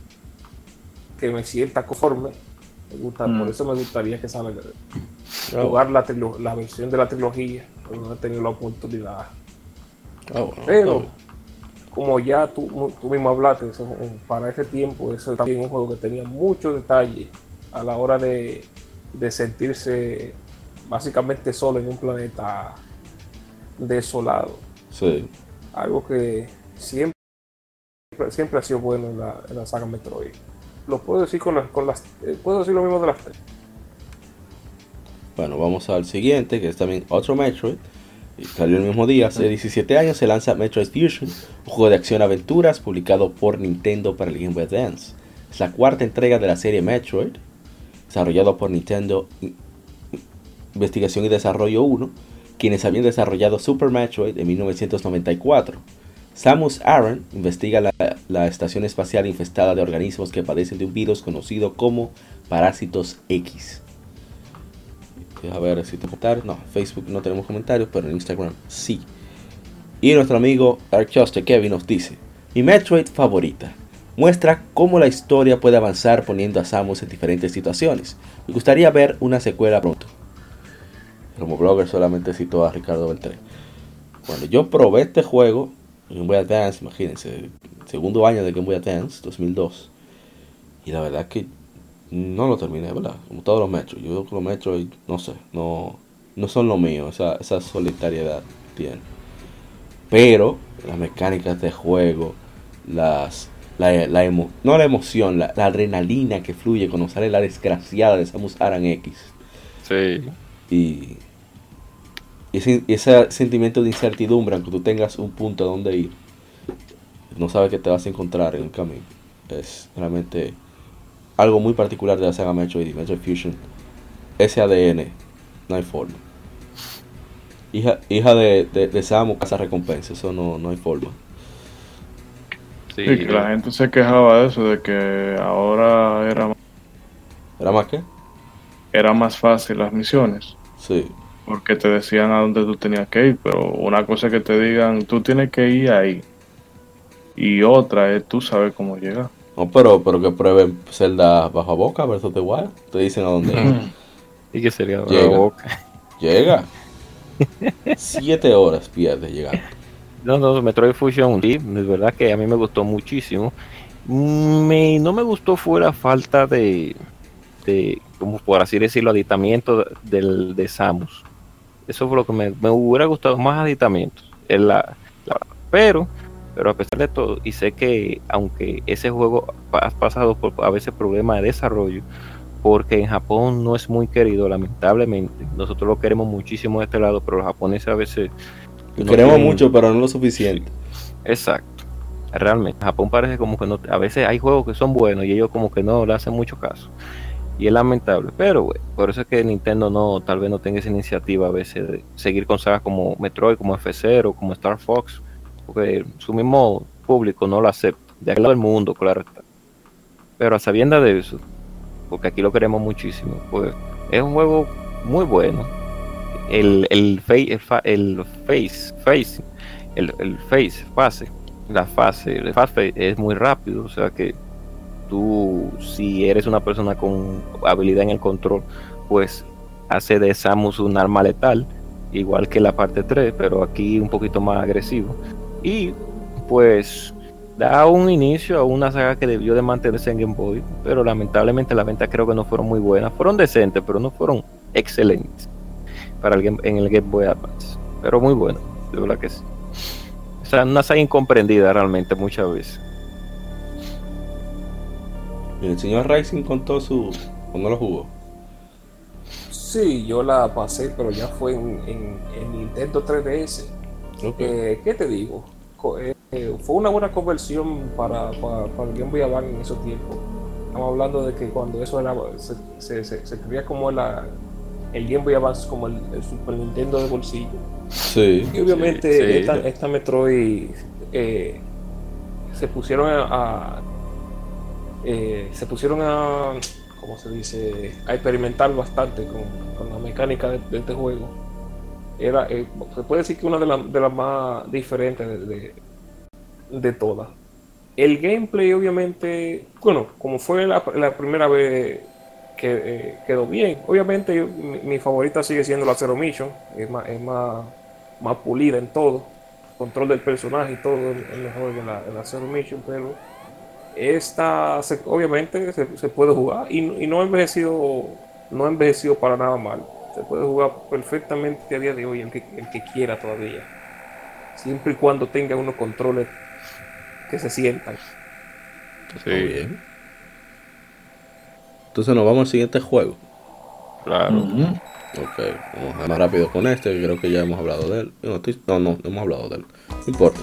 que me sienta conforme. Me gusta, Mm. Por eso me gustaría que salga Oh. jugar la versión de la trilogía, pero no he tenido la oportunidad. Ah, Pero, como ya tú, tú mismo hablaste, eso, para ese tiempo, eso también un juego que tenía muchos detalles a la hora de, de sentirse básicamente solo en un planeta desolado. Sí. Algo que siempre, siempre ha sido bueno en la, en la saga Metroid. Lo puedo decir con las, con las eh, puedo decir lo mismo de las tres. Bueno, vamos al siguiente, que es también otro Metroid. Salió el mismo día, hace 17 años, se lanza Metroid Fusion, un juego de acción-aventuras publicado por Nintendo para el Game Boy Advance. Es la cuarta entrega de la serie Metroid, desarrollado por Nintendo Investigación y Desarrollo 1, quienes habían desarrollado Super Metroid en 1994. Samus Aran investiga la, la estación espacial infestada de organismos que padecen de un virus conocido como Parásitos X. A ver te comentarios. No, Facebook no tenemos comentarios, pero en Instagram sí. Y nuestro amigo Dark Justice Kevin nos dice: Mi Metroid favorita. Muestra cómo la historia puede avanzar poniendo a Samus en diferentes situaciones. Me gustaría ver una secuela pronto. Como blogger solamente cito a Ricardo Beltré. Cuando yo probé este juego en Game Boy Advance, imagínense, segundo año de Game Boy Advance, 2002. Y la verdad que no lo terminé, ¿verdad? Como todos los metros. Yo que los metros, no sé, no, no son lo mío, esa, esa solitariedad tiene. Pero las mecánicas de juego, las, la, la emo- no la emoción, la, la adrenalina que fluye cuando sale la desgraciada de Samus Aran X. Sí. Y y ese, ese sentimiento de incertidumbre, aunque tú tengas un punto a donde ir, no sabes qué te vas a encontrar en el camino. Es realmente algo muy particular de la saga Metroid y Metroid Fusion. Ese ADN, no hay forma. Hija, hija de, de, de Samus, casa recompensa, eso no, no hay forma. Sí, Sí, que la gente se quejaba de eso, de que ahora era, ¿Era más que? era más fácil las misiones. Sí. Porque te decían a dónde tú tenías que ir, pero una cosa es que te digan, tú tienes que ir ahí. Y otra es tú sabes cómo llegar. No, pero, pero que prueben Zelda bajo boca versus The Wild. Te dicen a dónde ir. ¿Y qué sería Llega. boca? Llega. Siete horas pierde llegar. No, no, Metroid Fusion, sí, es verdad que a mí me gustó muchísimo. Me, no me gustó fue la falta de, de, como por así decirlo, aditamiento del, de Samus. Eso fue lo que me, me hubiera gustado, más aditamientos. La, la- pero, pero a pesar de todo, y sé que aunque ese juego ha pasado por a veces problemas de desarrollo, porque en Japón no es muy querido, lamentablemente. Nosotros lo queremos muchísimo de este lado, pero los japoneses a veces... Lo no queremos tienen- mucho, pero no lo suficiente. Exacto. Realmente, Japón parece como que no, a veces hay juegos que son buenos y ellos como que no le hacen mucho caso. Y es lamentable, pero güey, por eso es que Nintendo no, tal vez no tenga esa iniciativa a veces de seguir con sagas como Metroid, como F0, como Star Fox, porque su mismo público no lo acepta, de aquel lado del mundo, claro está. Pero a sabiendas de eso, porque aquí lo queremos muchísimo, pues es un juego muy bueno. El, el, el, fa- el face, face, el, el face, fase, la fase, el fase es muy rápido, o sea que tú, si eres una persona con habilidad en el control, pues hace de Samus un arma letal, igual que la parte 3, pero aquí un poquito más agresivo. Y pues da un inicio a una saga que debió de mantenerse en Game Boy, pero lamentablemente las ventas creo que no fueron muy buenas, fueron decentes, pero no fueron excelentes para el Game- en el Game Boy Advance, pero muy bueno, de verdad que sí. O sea, una saga incomprendida realmente muchas veces. El señor Rising contó su. o no lo jugó. Sí, yo la pasé, pero ya fue en, en, en Nintendo 3DS. Ok. Eh, ¿Qué te digo? Eh, eh, fue una buena conversión para, para, para el Game Boy Advance en esos tiempos. Estamos hablando de que cuando eso era, se, se, se, se creía como la, el Game Boy Advance, como el, el Super Nintendo de bolsillo. Sí. Y obviamente Sí, sí. esta, esta Metroid eh, se pusieron a, a- eh, se pusieron a ¿cómo se dice? a experimentar bastante con, con la mecánica de, de este juego. Era, eh, se puede decir que una de, las de las más diferentes de, de, todas. El gameplay obviamente, bueno, como fue la, la primera vez que eh, quedó bien. Obviamente mi, favorita sigue siendo la Zero Mission, es más, es más, más pulida en todo, control del personaje y todo es mejor en la, la Zero Mission, pero esta obviamente se, puede jugar y, no- ha envejecido, no envejecido para nada mal. Se puede jugar perfectamente a día de hoy el que, el que quiera todavía. Siempre y cuando tenga unos controles que se sientan. Muy bien. Entonces nos vamos al siguiente juego. Claro. Ok, vamos a más rápido con este, que creo que ya hemos hablado de él. No, estoy- no, no, no hemos hablado de él. No importa.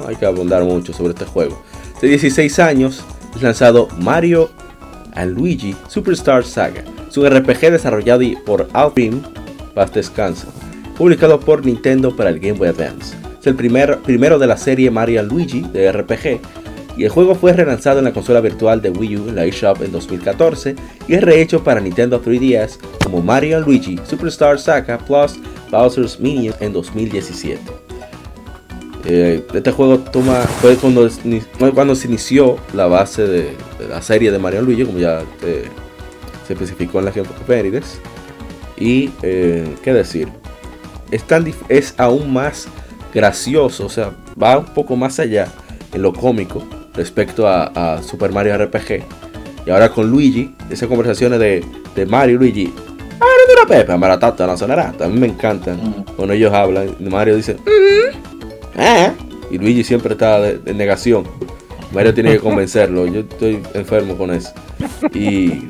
No hay que abundar mucho sobre este juego. De 16 años es lanzado Mario and Luigi Superstar Saga. Es un RPG desarrollado por Alpine, paz publicado por Nintendo para el Game Boy Advance. Es el primer, primero de la serie Mario Luigi de RPG y el juego fue relanzado en la consola virtual de Wii U en la eShop en 2014 y es rehecho para Nintendo 3DS como Mario Luigi Superstar Saga Plus Bowser's Minion en 2017. Eh, este juego toma fue cuando, cuando se inició la base de, de la serie de Mario Luigi, como ya eh, se especificó en la efemérides. Y eh, qué decir, es, tan dif- es aún más gracioso, o sea, va un poco más allá en lo cómico respecto a, a Super Mario RPG. Y ahora con Luigi, esas conversaciones de, de Mario y Luigi. "Ah, no pepa, maratata, no sonará. A mí me encantan. Cuando ellos hablan, Mario dice, "Mm, ah", y Luigi siempre está de, de negación. Mario tiene que convencerlo. Yo estoy enfermo con eso. Y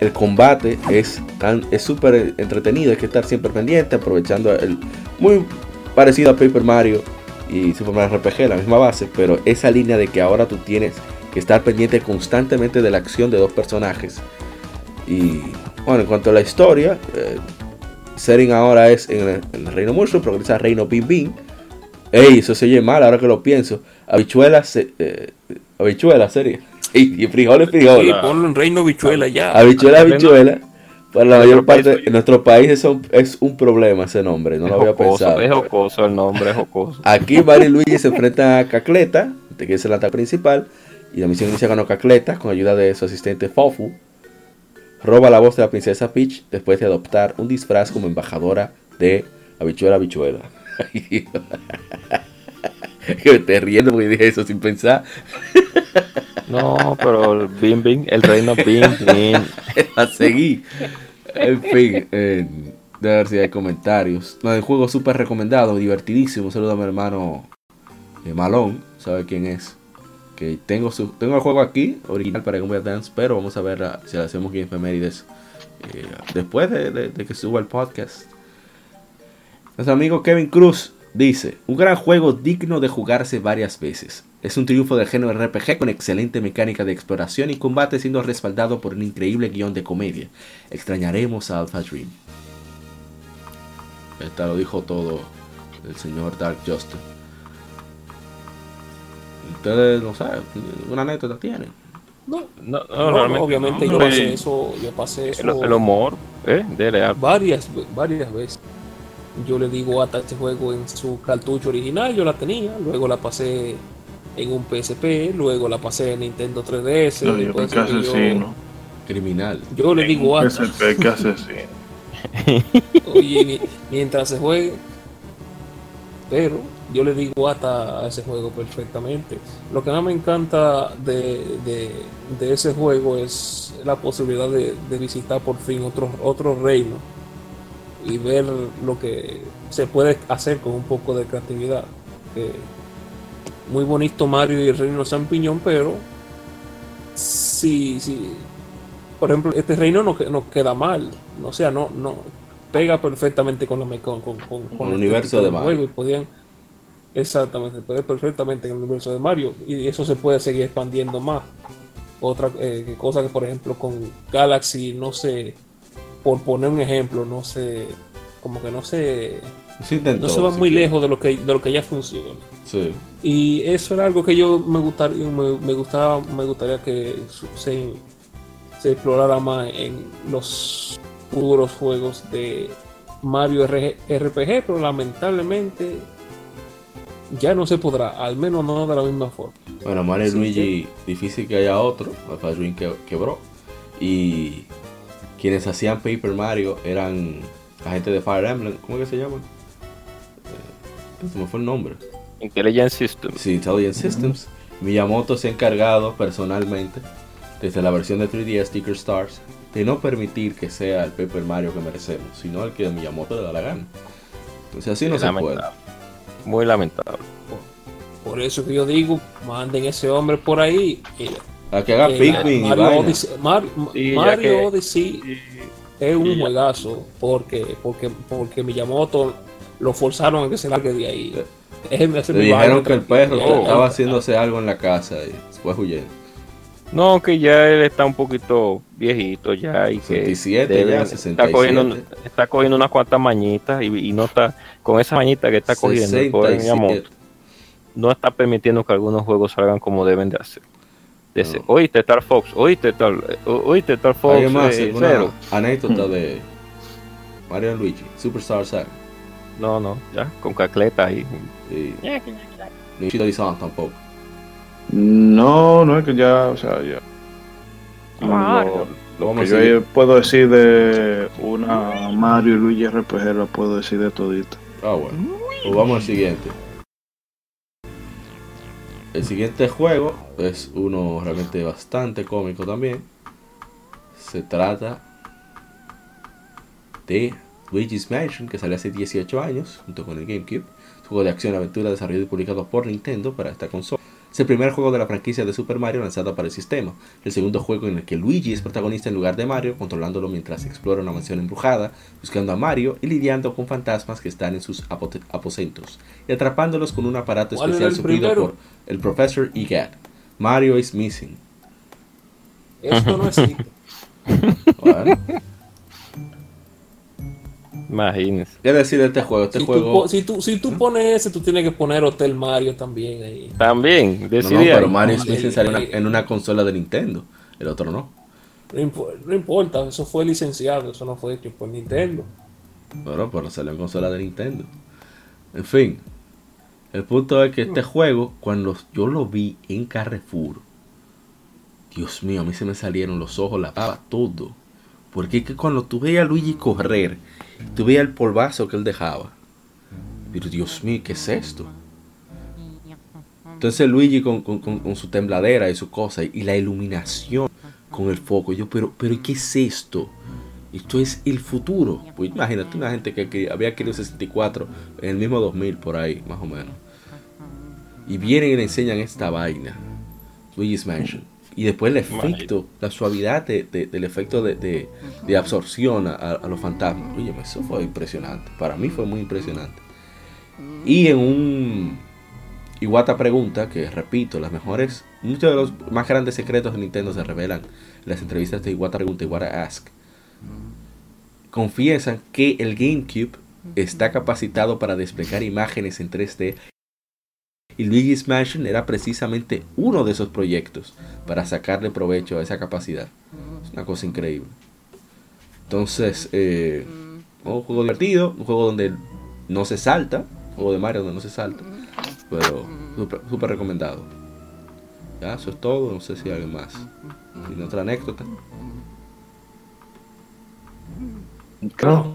el combate es tan es súper entretenido. Hay que estar siempre pendiente, aprovechando el muy parecido a Paper Mario y Super Mario RPG, la misma base, pero esa línea de que ahora tú tienes que estar pendiente constantemente de la acción de dos personajes. Y bueno, en cuanto a la historia, eh, setting ahora es en el, en el Reino Mushroom, progresa Reino Bim Bim. Ey, eso se oye mal ahora que lo pienso. Habichuela, se, eh, habichuela sería. Y, y frijoles, Sí, frijoles. ponlo en Reino Bichuela ya. Habichuela, habichuela. Para la mayor parte, en nuestro país es un, es un problema ese nombre, no es lo había jocoso, pensado. es jocoso el nombre, es jocoso. Aquí Mario y Luigi se enfrentan a Cacleta, que es el ataque principal, y la misión inicia con Cacleta, con ayuda de su asistente Fofu. Roba la voz de la princesa Peach después de adoptar un disfraz como embajadora de Habichuela Habichuela. que me estoy riendo porque dije eso sin pensar. No, pero el Bim Bim, el reino Bim Bim. la seguí. En fin, eh, de ver si hay comentarios. No, el juego súper recomendado, divertidísimo. Un saludo a mi hermano eh, Malón, sabe quién es. Que tengo su, tengo el juego aquí, original para Game Boy Advance, pero vamos a ver si le hacemos Game Efemérides eh, después de, de- de que suba el podcast. Nuestro amigo Kevin Cruz dice: Un gran juego digno de jugarse varias veces. Es un triunfo del género RPG con excelente mecánica de exploración y combate siendo respaldado por un increíble guion de comedia. Extrañaremos a Alpha Dream. Esta lo dijo todo el señor Dark Justin. Ustedes no saben, una anécdota tienen. No, No, no, no, realmente obviamente no, yo pasé eso, yo pasé eso El, el humor, ¿eh? Dele varias, varias veces. Yo le digo hasta este juego en su cartucho original, yo la tenía, luego la pasé en un PSP, luego la pasé en Nintendo 3DS. No, yo que yo- asesino. Criminal. Yo le digo hasta, PSP, qué asesino. oye, mi- mientras se juegue, pero yo le digo hasta a ese juego perfectamente. Lo que más me encanta de, de- de ese juego es la posibilidad de, de visitar por fin otro, otro reino y ver lo que se puede hacer con un poco de creatividad. Que muy bonito Mario y el reino champiñón, pero sí, sí. Por ejemplo, este reino no, que- no queda mal. O sea, no, no pega perfectamente con, la, con, con, con- con el la universo de Mario. y podían exactamente puede perfectamente en el universo de Mario y eso se puede seguir expandiendo más otra eh, cosa que por ejemplo con Galaxy no sé por poner un ejemplo no sé como que no se Se intentó, no se va muy lejos de lo que de lo que ya funciona Sí. y eso era algo que yo me gustaría me, me gustaba me gustaría que se, se explorara más en los futuros juegos de Mario RPG pero lamentablemente ya no se podrá al menos no de la misma forma Bueno, Mario Luigi, difícil que haya otro. Alpha Dream que, quebró. Y quienes hacían Paper Mario eran la gente de Fire Emblem. ¿Cómo que se llaman? Eh, se me fue el nombre. Intelligent System. Sí, Intelligent Systems. Miyamoto se ha encargado personalmente, desde la versión de 3DS Sticker Stars, de no permitir que sea el Paper Mario que merecemos, sino el que a Miyamoto le da la gana. Entonces así no se puede. lamentable. Muy lamentable. por eso que yo digo manden ese hombre por ahí y A que haga Eh, Pikmin y Mario, vaina. Odyssey, Mario, Sí, Mario que- Odyssey es un y juegazo porque, porque, porque Miyamoto lo forzaron a que se largue de ahí. Déjenme hacer Le mi dijeron que el perro Oh, estaba ah, haciéndose algo en la casa y fue huyendo. No, que ya él está un poquito viejito ya y que 67 debe- ya, está 67. cogiendo está cogiendo unas cuantas mañitas y, y no está con esa mañita que está cogiendo el pobre 67. Miyamoto, no está permitiendo que algunos juegos salgan como deben de hacer. Dice, No. oíste Star Fox, oíste Star, o- oíste Star Fox ¿Alguien más? eh, ¿Alguna cero. anécdota de Mario Luigi? Superstar Saga. No, no, ya, con cacleta ahí. Y ni Shida-san tampoco. No, no es que ya, o sea, ya. Lo, Lo lo que yo puedo decir de una Mario y Luigi RPG lo puedo decir de todito. Ah, bueno. Pues vamos al siguiente. El siguiente juego es uno realmente bastante cómico también. Se trata de Luigi's Mansion, que salió hace 18 años, junto con el GameCube. Juego de acción y aventura desarrollado y publicado por Nintendo para esta consola. Es el primer juego de la franquicia de Super Mario lanzado para el sistema. El segundo juego en el que Luigi es protagonista en lugar de Mario, controlándolo mientras explora una mansión embrujada, buscando a Mario y lidiando con fantasmas que están en sus aposentos, y atrapándolos con un aparato ¿Cuál era especial suplido primero? por el Professor Egad. Mario is missing. Esto no existe. Bueno, Imagínense. ¿Qué decir de este juego? Este Si tú, juego... po- si, tú, si tú pones ese, tú tienes que poner Hotel Mario también ahí. También, No, no, decidí pero. Mario missing salió en una- en una consola de Nintendo. El otro no. No, impo- no importa, eso fue licenciado, eso no fue hecho por Nintendo. Bueno, pero salió en consola de Nintendo. En fin. El punto es que este juego, cuando yo lo vi en Carrefour, Dios mío, a mí se me salieron los ojos, la baba, todo. Porque es que cuando tú veías a Luigi correr, tú veías el polvazo que él dejaba. Pero Dios mío, ¿qué es esto? Entonces Luigi con, con- con- su tembladera y su cosa, y la iluminación con el foco. Yo, pero, pero ¿qué es esto? Esto es el futuro. Pues imagínate una gente que había querido 64 en el mismo 2000 por ahí, más o menos. Y vienen y le enseñan esta vaina. Luigi's Mansion. Y después el efecto, la suavidad de- de- del efecto de, de- de absorción a, a los fantasmas. Oye, eso fue impresionante. Para mí fue muy impresionante. Y en un Iwata pregunta, que repito, las mejores, muchos de los más grandes secretos de Nintendo se revelan en las entrevistas de Iwata Pregunta, Iwata Ask. Confiesan que el GameCube está capacitado para desplegar imágenes en 3D y Luigi's Mansion era precisamente uno de esos proyectos para sacarle provecho a esa capacidad. Es una cosa increíble. Entonces, eh, un juego divertido, un juego donde no se salta, un juego de Mario donde no se salta, pero súper súper recomendado. Ya, eso es todo, no sé si hay alguien más. ¿Tiene otra anécdota? Creo.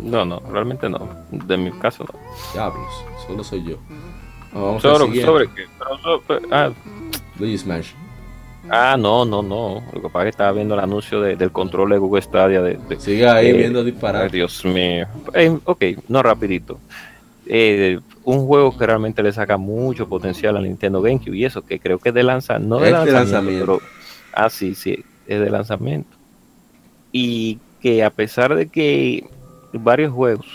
No, no, realmente no. De mi caso no. Diablos, solo soy yo. Vamos Sobre, qué. Ah, Luigi's Mansion. ah, no, no, no. Lo que pasa es que estaba viendo el anuncio de- del control de Google Stadia. De, de- Sigue ahí Eh, viendo disparar. Dios mío. Eh, ok, no rapidito. Eh, un juego que realmente le saca mucho potencial a Nintendo GameCube y eso que creo que es de lanzamiento, no de lanzamiento, lanzamiento. pero ah sí, sí, es de lanzamiento. Y que a pesar de que varios juegos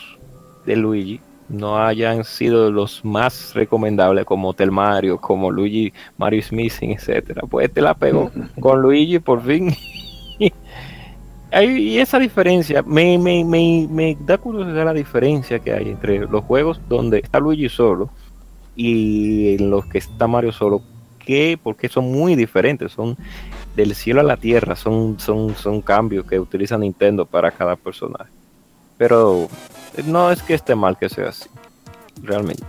de Luigi no hayan sido los más recomendables como Hotel Mario, como Luigi Mario is Missing, etcétera, pues este la pegó con Luigi por fin. Y esa diferencia, me, me, me, me da curiosidad la diferencia que hay entre los juegos donde está Luigi solo y en los que está Mario solo, que porque son muy diferentes, son del cielo a la tierra, son, son, son cambios que utiliza Nintendo para cada personaje. Pero no es que esté mal que sea así, realmente.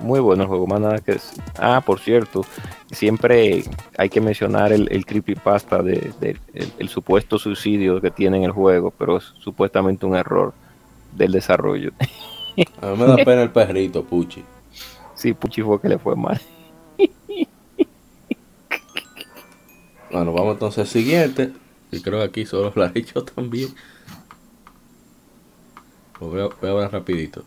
Muy bueno el juego, más nada que decir. Ah, por cierto, siempre hay que mencionar el, el creepypasta de, de- el, el supuesto suicidio que tiene en el juego, pero es supuestamente un error del desarrollo. A mí me da pena el perrito, Puchi. sí, Puchi fue que le fue mal. Bueno, vamos entonces al siguiente. Y creo que aquí solo hablaré yo también. Pues voy, a, rapidito.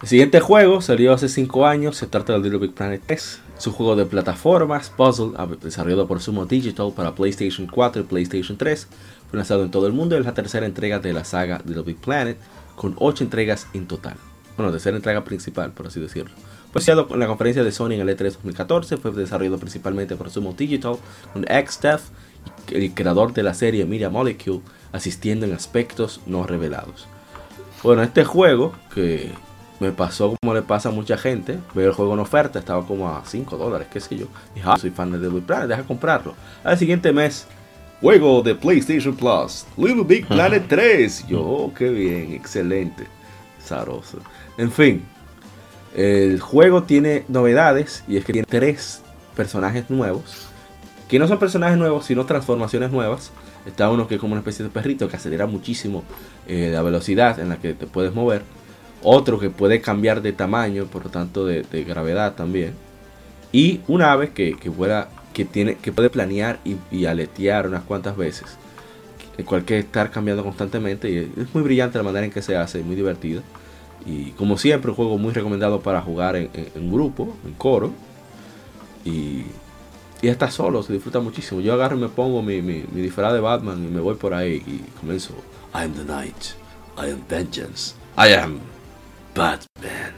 El siguiente juego salió hace 5 años. Se trata del Little Big Planet 3. Es un juego de plataformas, puzzle, ah, desarrollado por Sumo Digital para PlayStation 4 y PlayStation 3. Fue lanzado en todo el mundo y es la tercera entrega de la saga Little Big Planet, con 8 entregas en total. Bueno, tercera entrega principal, por así decirlo. Fue anunciado en la conferencia de Sony en el E E3 2014. Fue desarrollado principalmente por Sumo Digital, con XDev, el creador de la serie Media Molecule, asistiendo en aspectos no revelados. Bueno, este juego que me pasó como le pasa a mucha gente, veo el juego en oferta, estaba como a 5 dólares, qué sé yo. Dije, ah, soy fan de Little Big Planet, deja comprarlo. Al siguiente mes, juego de PlayStation Plus, Little Big Planet 3. Yo, oh, qué bien, excelente. Zaroso. En fin, el juego tiene novedades y es que tiene tres personajes nuevos. Que no son personajes nuevos, sino transformaciones nuevas. Está uno que es como una especie de perrito que acelera muchísimo eh, la velocidad en la que te puedes mover. Otro que puede cambiar de tamaño, por lo tanto de, gravedad también. Y un ave que, que, vuela, que, tiene, que puede planear y, y aletear unas cuantas veces. El cual que estar cambiando constantemente. Y es muy brillante la manera en que se hace, muy divertido. Y como siempre, un juego muy recomendado para jugar en- en grupo, en coro. Y, y hasta solo, se disfruta muchísimo. Yo agarro y me pongo mi, mi, mi disfraz de Batman y me voy por ahí y comienzo. I am the night. I am vengeance. I am Batman.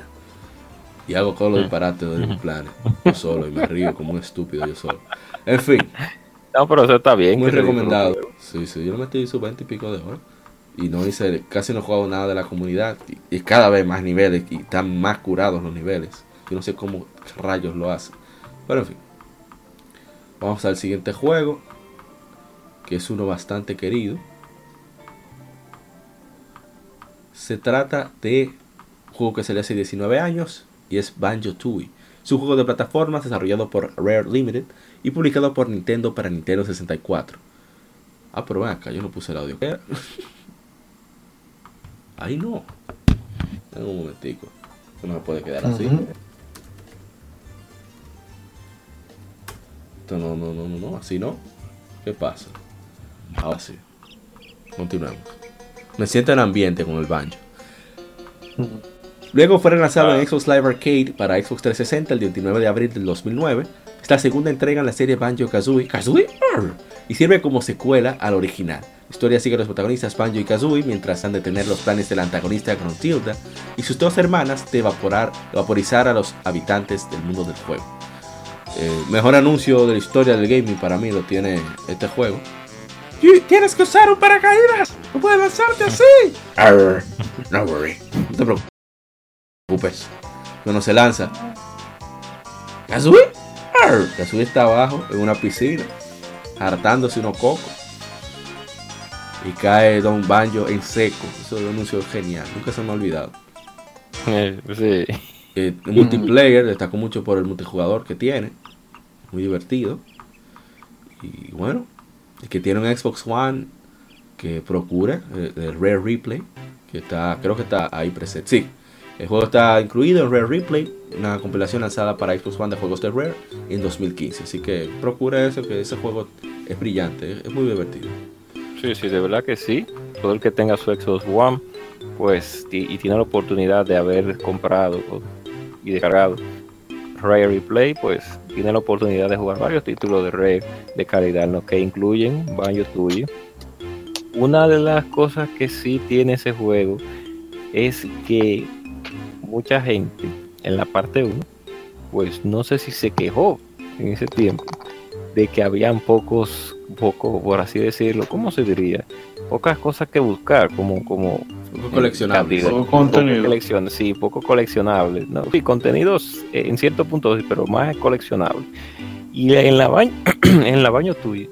Y hago todos los disparates de mis planes. Yo solo y me río como un estúpido yo solo. En fin. No, pero eso está bien. Muy recomendado. Sí, sí, yo le metí sus 20 y pico de horas. Y no hice, casi no he jugado nada de la comunidad. Y, y cada vez más niveles. Y están más curados los niveles. Yo no sé cómo rayos lo hacen. Pero en fin. Vamos al siguiente juego. Que es uno bastante querido. Se trata de un juego que salió hace 19 años. Y es Banjo Tooie. Es un juego de plataformas desarrollado por Rare Limited y publicado por Nintendo para Nintendo 64. Ah, pero ven acá, yo no puse el audio. Ahí no. Tengo un momentico. No se puede quedar así. Esto no, no, no, no, no, así no. ¿Qué pasa? Ahora sí. Continuemos. Me siento en ambiente con el banjo. Luego fue relanzado en Xbox Live Arcade para Xbox 360 el 29 de abril del 2009. Es la segunda entrega en la serie Banjo Kazooie. ¿Kazooie? Arr. Y sirve como secuela al original. La historia sigue a los protagonistas Banjo y Kazooie mientras han de tener los planes del antagonista Gruntilda y sus dos hermanas de evaporar, vaporizar a los habitantes del mundo del juego. Eh, mejor anuncio de la historia del gaming para mí lo tiene este juego. Tienes que usar un paracaídas. No puedes lanzarte así. Arr. No worry. No te preocupes. Cuando se lanza. Arr. Kazooie está abajo en una piscina. Hartándose unos cocos. Y cae Don Banjo en seco. Eso es un anuncio genial. Nunca se me ha olvidado. Sí. Eh, multiplayer destacó mucho por el multijugador que tiene. Muy divertido. Y bueno, el que tiene un Xbox One que procure eh, el Rare Replay, que está, creo que está ahí presente. Sí, el juego está incluido en Rare Replay, una compilación lanzada para Xbox One de juegos de Rare en 2015. Así que procure eso, que ese juego es brillante, es, muy divertido. Sí, sí, de verdad que sí. Todo el que tenga su Xbox One, pues, y tiene la oportunidad de haber comprado y descargado Rare Replay, pues, tiene la oportunidad de jugar varios títulos de Rare de calidad, ¿no? que incluyen Banjo Tooie. Una de las cosas que sí tiene ese juego es que mucha gente en la parte 1, pues no sé si se quejó en ese tiempo de que habían pocos, poco, por así decirlo, ¿cómo se diría? Pocas cosas que buscar, como, como Poco coleccionable. Poco contenido. coleccion- sí, poco coleccionable, ¿no? Sí, contenidos eh, en cierto punto, pero más coleccionable. Y en la baño, en la baño tuyo,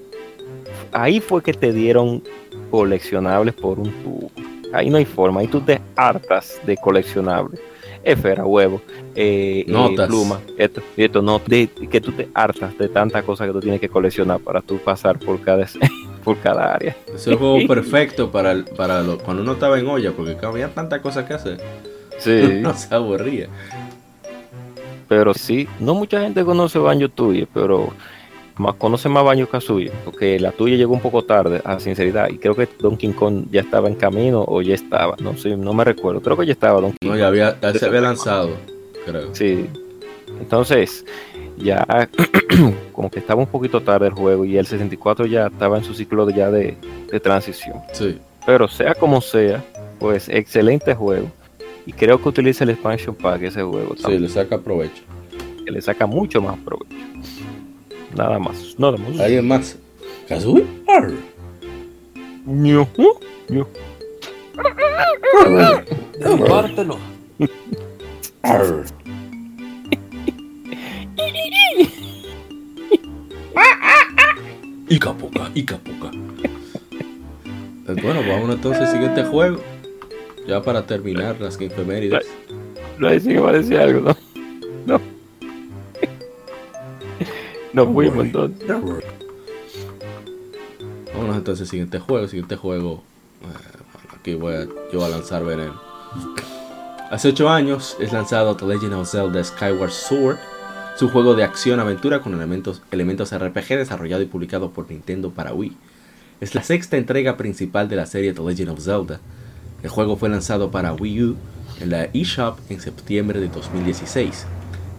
ahí fue que te dieron coleccionables por un tubo. Ahí no hay forma, ahí tú te hartas de coleccionables. Esfera, huevo, eh, eh, Notas. pluma, esto, esto, no, de, que tú te hartas de tantas cosas que tú tienes que coleccionar para tú pasar por cada, por cada área. Es el juego perfecto para, el- para lo- cuando uno estaba en olla, porque había tantas cosas que hacer. Sí. No se aburría. Pero sí, no mucha gente conoce Banjo Tuya, pero más conoce más Banjo Kazooie, porque la tuya llegó un poco tarde, a sinceridad, y creo que Donkey Kong ya estaba en camino o ya estaba, no sé, no me recuerdo, creo que ya estaba Donkey No, Kong. ya había, ya se había lanzado, creo. Sí. Entonces, ya como que estaba un poquito tarde el juego y el 64 ya estaba en su ciclo de, ya de, de transición. Sí. Pero sea como sea, pues excelente juego. Y creo que utiliza el expansion pack ese juego Sí, también, le saca provecho. que le saca mucho más provecho. Nada más, nada más. ¿Alguien más? ¿Kazooie? Arr. Ñu, ñu. Compártelo. Ica poca, ica poca. Eh, Bueno, vamos entonces al siguiente juego. Ya para terminar las efemérides. No sé si me parece algo, ¿no? No. Nos fuimos entonces. Vámonos entonces al siguiente juego. Siguiente juego. eh, aquí voy a, yo a lanzar veneno. Hace 8 años es lanzado The Legend of Zelda Skyward Sword. Es un juego de acción-aventura con elementos, elementos RPG desarrollado y publicado por Nintendo para Wii. Es la sexta entrega principal de la serie The Legend of Zelda. El juego fue lanzado para Wii U en la eShop en septiembre de 2016.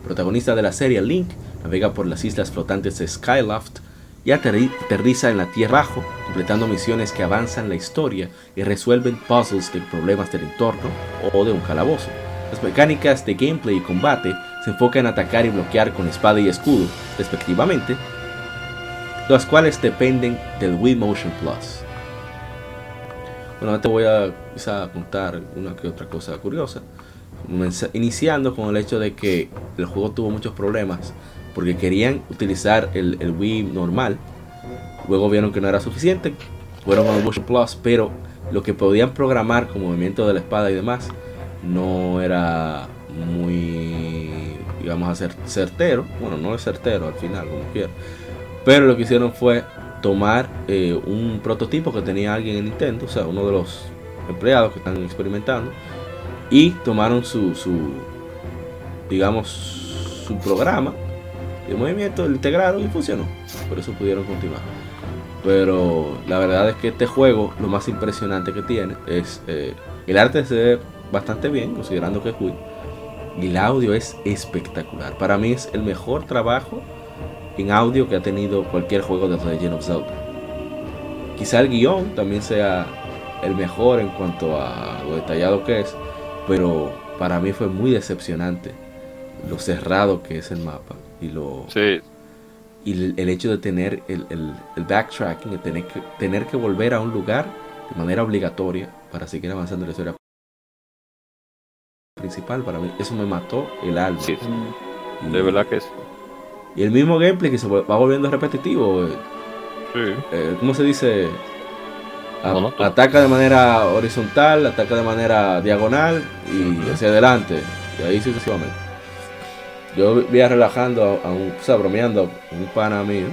protagonista de la serie, Link, navega por las islas flotantes de Skyloft y aterriza en la Tierra bajo, completando misiones que avanzan la historia y resuelven puzzles de problemas del entorno o de un calabozo. Las mecánicas de gameplay y combate se enfocan en atacar y bloquear con espada y escudo, respectivamente, las cuales dependen del Wii Motion Plus. Bueno, te voy a contar una que otra cosa curiosa. Iniciando con el hecho de que el juego tuvo muchos problemas porque querían utilizar el, el Wii normal. Luego vieron que no era suficiente, fueron con el Motion Plus, pero lo que podían programar con movimiento de la espada y demás no era muy, digamos, a ser certero. Bueno, no es certero al final, como quiera. Pero lo que hicieron fue tomar eh, un prototipo que tenía alguien en Nintendo, o sea, uno de los empleados que están experimentando, y tomaron su, su digamos, su programa de movimiento, lo integraron y funcionó. Por eso pudieron continuar. Pero la verdad es que este juego, lo más impresionante que tiene es eh, el arte se ve bastante bien, considerando que es Wii. Y el audio es espectacular. Para mí es el mejor trabajo en audio que ha tenido cualquier juego de Legend of Zelda. Quizá el guion también sea el mejor en cuanto a lo detallado que es, pero para mí fue muy decepcionante lo cerrado que es el mapa y lo y el, hecho de tener el, el, backtracking, de tener que, tener que volver a un lugar de manera obligatoria para seguir avanzando la historia principal, para mí eso me mató el alma. de verdad que es Y el mismo gameplay que se va volviendo repetitivo. Eh, eh, ¿Cómo se dice? ataca de manera horizontal, ataca de manera diagonal y hacia adelante. Y ahí sucesivamente. Yo vivía relajando a, un, o sea, bromeando a un pana mío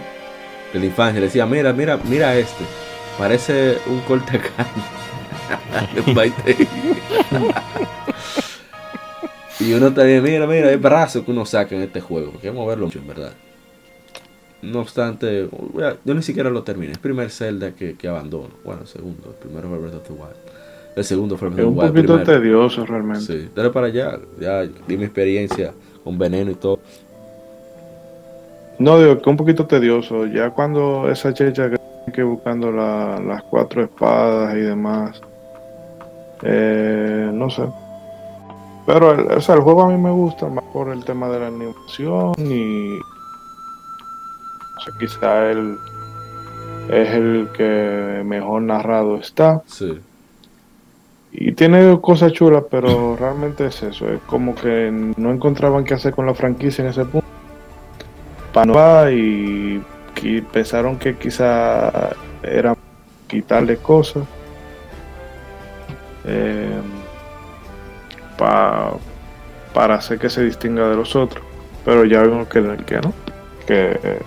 de la infancia. Le decía, mira, mira, mira este. Parece un corte y uno también, mira, mira, el brazo que uno saca en este juego. Porque vamos a verlo mucho, en verdad. No obstante, yo ni siquiera lo terminé. Es el primer Zelda que, que abandono. Bueno, el segundo. El primero fue Breath of the Wild. El segundo fue Breath of the Wild. Es un poquito tedioso realmente. Sí, dale para allá. Ya di mi experiencia con veneno y todo. No, digo que un poquito tedioso. Ya cuando esa checha que buscando las cuatro espadas y demás. Eh, no sé. Pero el, o sea, el juego a mí me gusta más por el tema de la animación y. O sea, quizá él es el que mejor narrado está. Sí. Y tiene cosas chulas, pero realmente es eso. Es como que no encontraban qué hacer con la franquicia en ese punto. Para y, y pensaron que quizá era quitarle cosas. Eh, para hacer que se distinga de los otros. Pero ya vimos que, que no. Que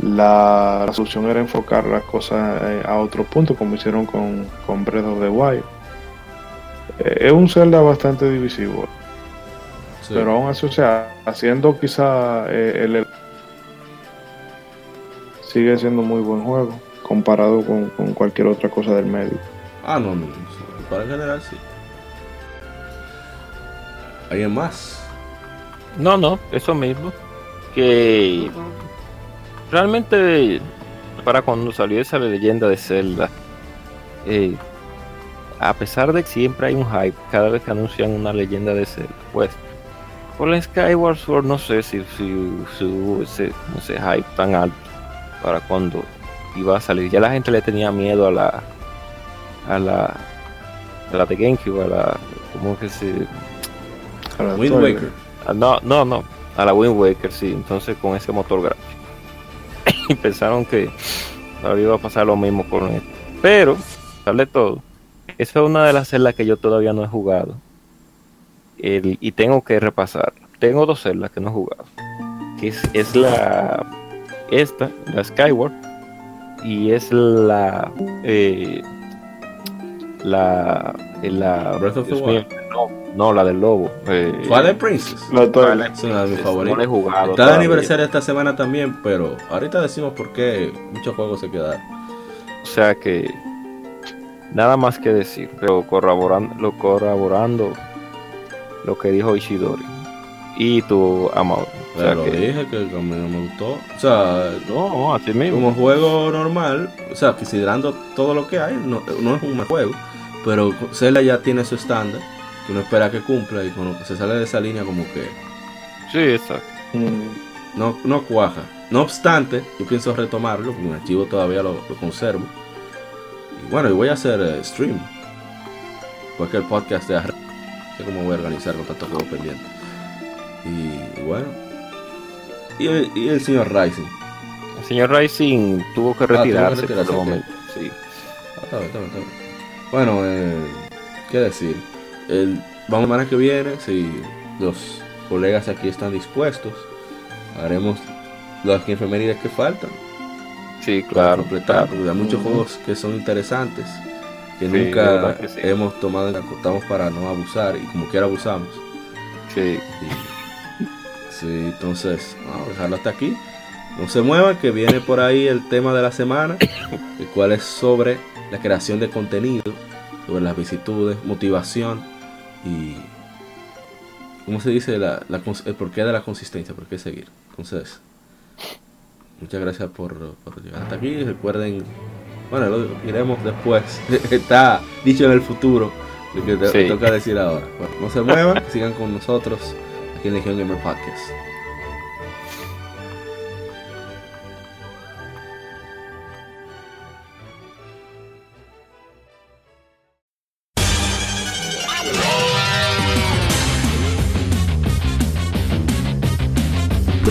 la, solución era enfocar las cosas eh, a otro punto, como hicieron con, con Breath of the Wild es un Zelda bastante divisivo. Pero aún así, o sea, haciendo quizá eh, el, sigue siendo muy buen juego comparado con, cualquier otra cosa del medio. Ah, no, no, para general sí. ¿Alguien más? No, no, eso mismo. Que realmente para cuando salió esa leyenda de Zelda, eh, a pesar de que siempre hay un hype cada vez que anuncian una leyenda de Zelda, pues por la Skyward Sword no sé si, si, hubo ese, hype tan alto para cuando iba a salir. Ya la gente le tenía miedo a la a la a la de GameCube, a la ¿cómo que se a la Wind Waker. Ah, no, no, no, a la Wind Waker, sí, entonces con ese motor gráfico. y pensaron que ahora iba a pasar lo mismo con esto. Pero, sale todo esa es una de las celdas que yo todavía no he jugado. y tengo que repasar. Tengo dos celdas que no he jugado. Que es, la. Esta, la Skyward. Y es la. Eh, la. la no, no, la del lobo. Eh, Twilight Princess. La Es una de mis favoritas. No he jugado. Está de aniversario esta semana también, pero ahorita decimos por qué muchos juegos se quedaron. O sea que Nada más que decir, pero corroborando, lo corroborando lo que dijo Ishidori. Y tu amado. O sea, lo dije que a mí no me gustó. O sea, no, así mismo. Como juego normal, o sea, considerando todo lo que hay, no, no es un mal juego. Pero Zelda ya tiene su estándar que uno espera que cumpla y cuando se sale de esa línea como que... Sí, exacto. No, no cuaja. No obstante, yo pienso retomarlo, porque mi archivo todavía lo, conservo. Y bueno, y voy a hacer eh, stream. Cualquier podcast de arre. sé cómo voy a organizar con tantos juegos pendientes. Y, bueno. Y, el señor Rising. El señor Rising tuvo que retirarse, ah, tuvo que retirarse momento. Sí. Ah, bueno, eh, ¿qué decir? El, vamos la semana que viene, si los colegas aquí están dispuestos, haremos las enfermerías que faltan. Sí, claro. Completar, porque hay muchos juegos que son interesantes, que nunca hemos tomado en acotamos para no abusar y como quiera abusamos. Sí. sí, entonces, vamos a dejarlo hasta aquí. No se muevan, que viene por ahí el tema de la semana, el cual es sobre la creación de contenido, sobre las vicitudes, motivación y ¿cómo se dice? La, el porqué de la consistencia, por qué seguir. Entonces, muchas gracias por, llegar hasta aquí. Recuerden, bueno, lo iremos después. Está dicho en el futuro lo que te, toca decir ahora. no se muevan, sigan con nosotros aquí en Legion Gamer Podcast.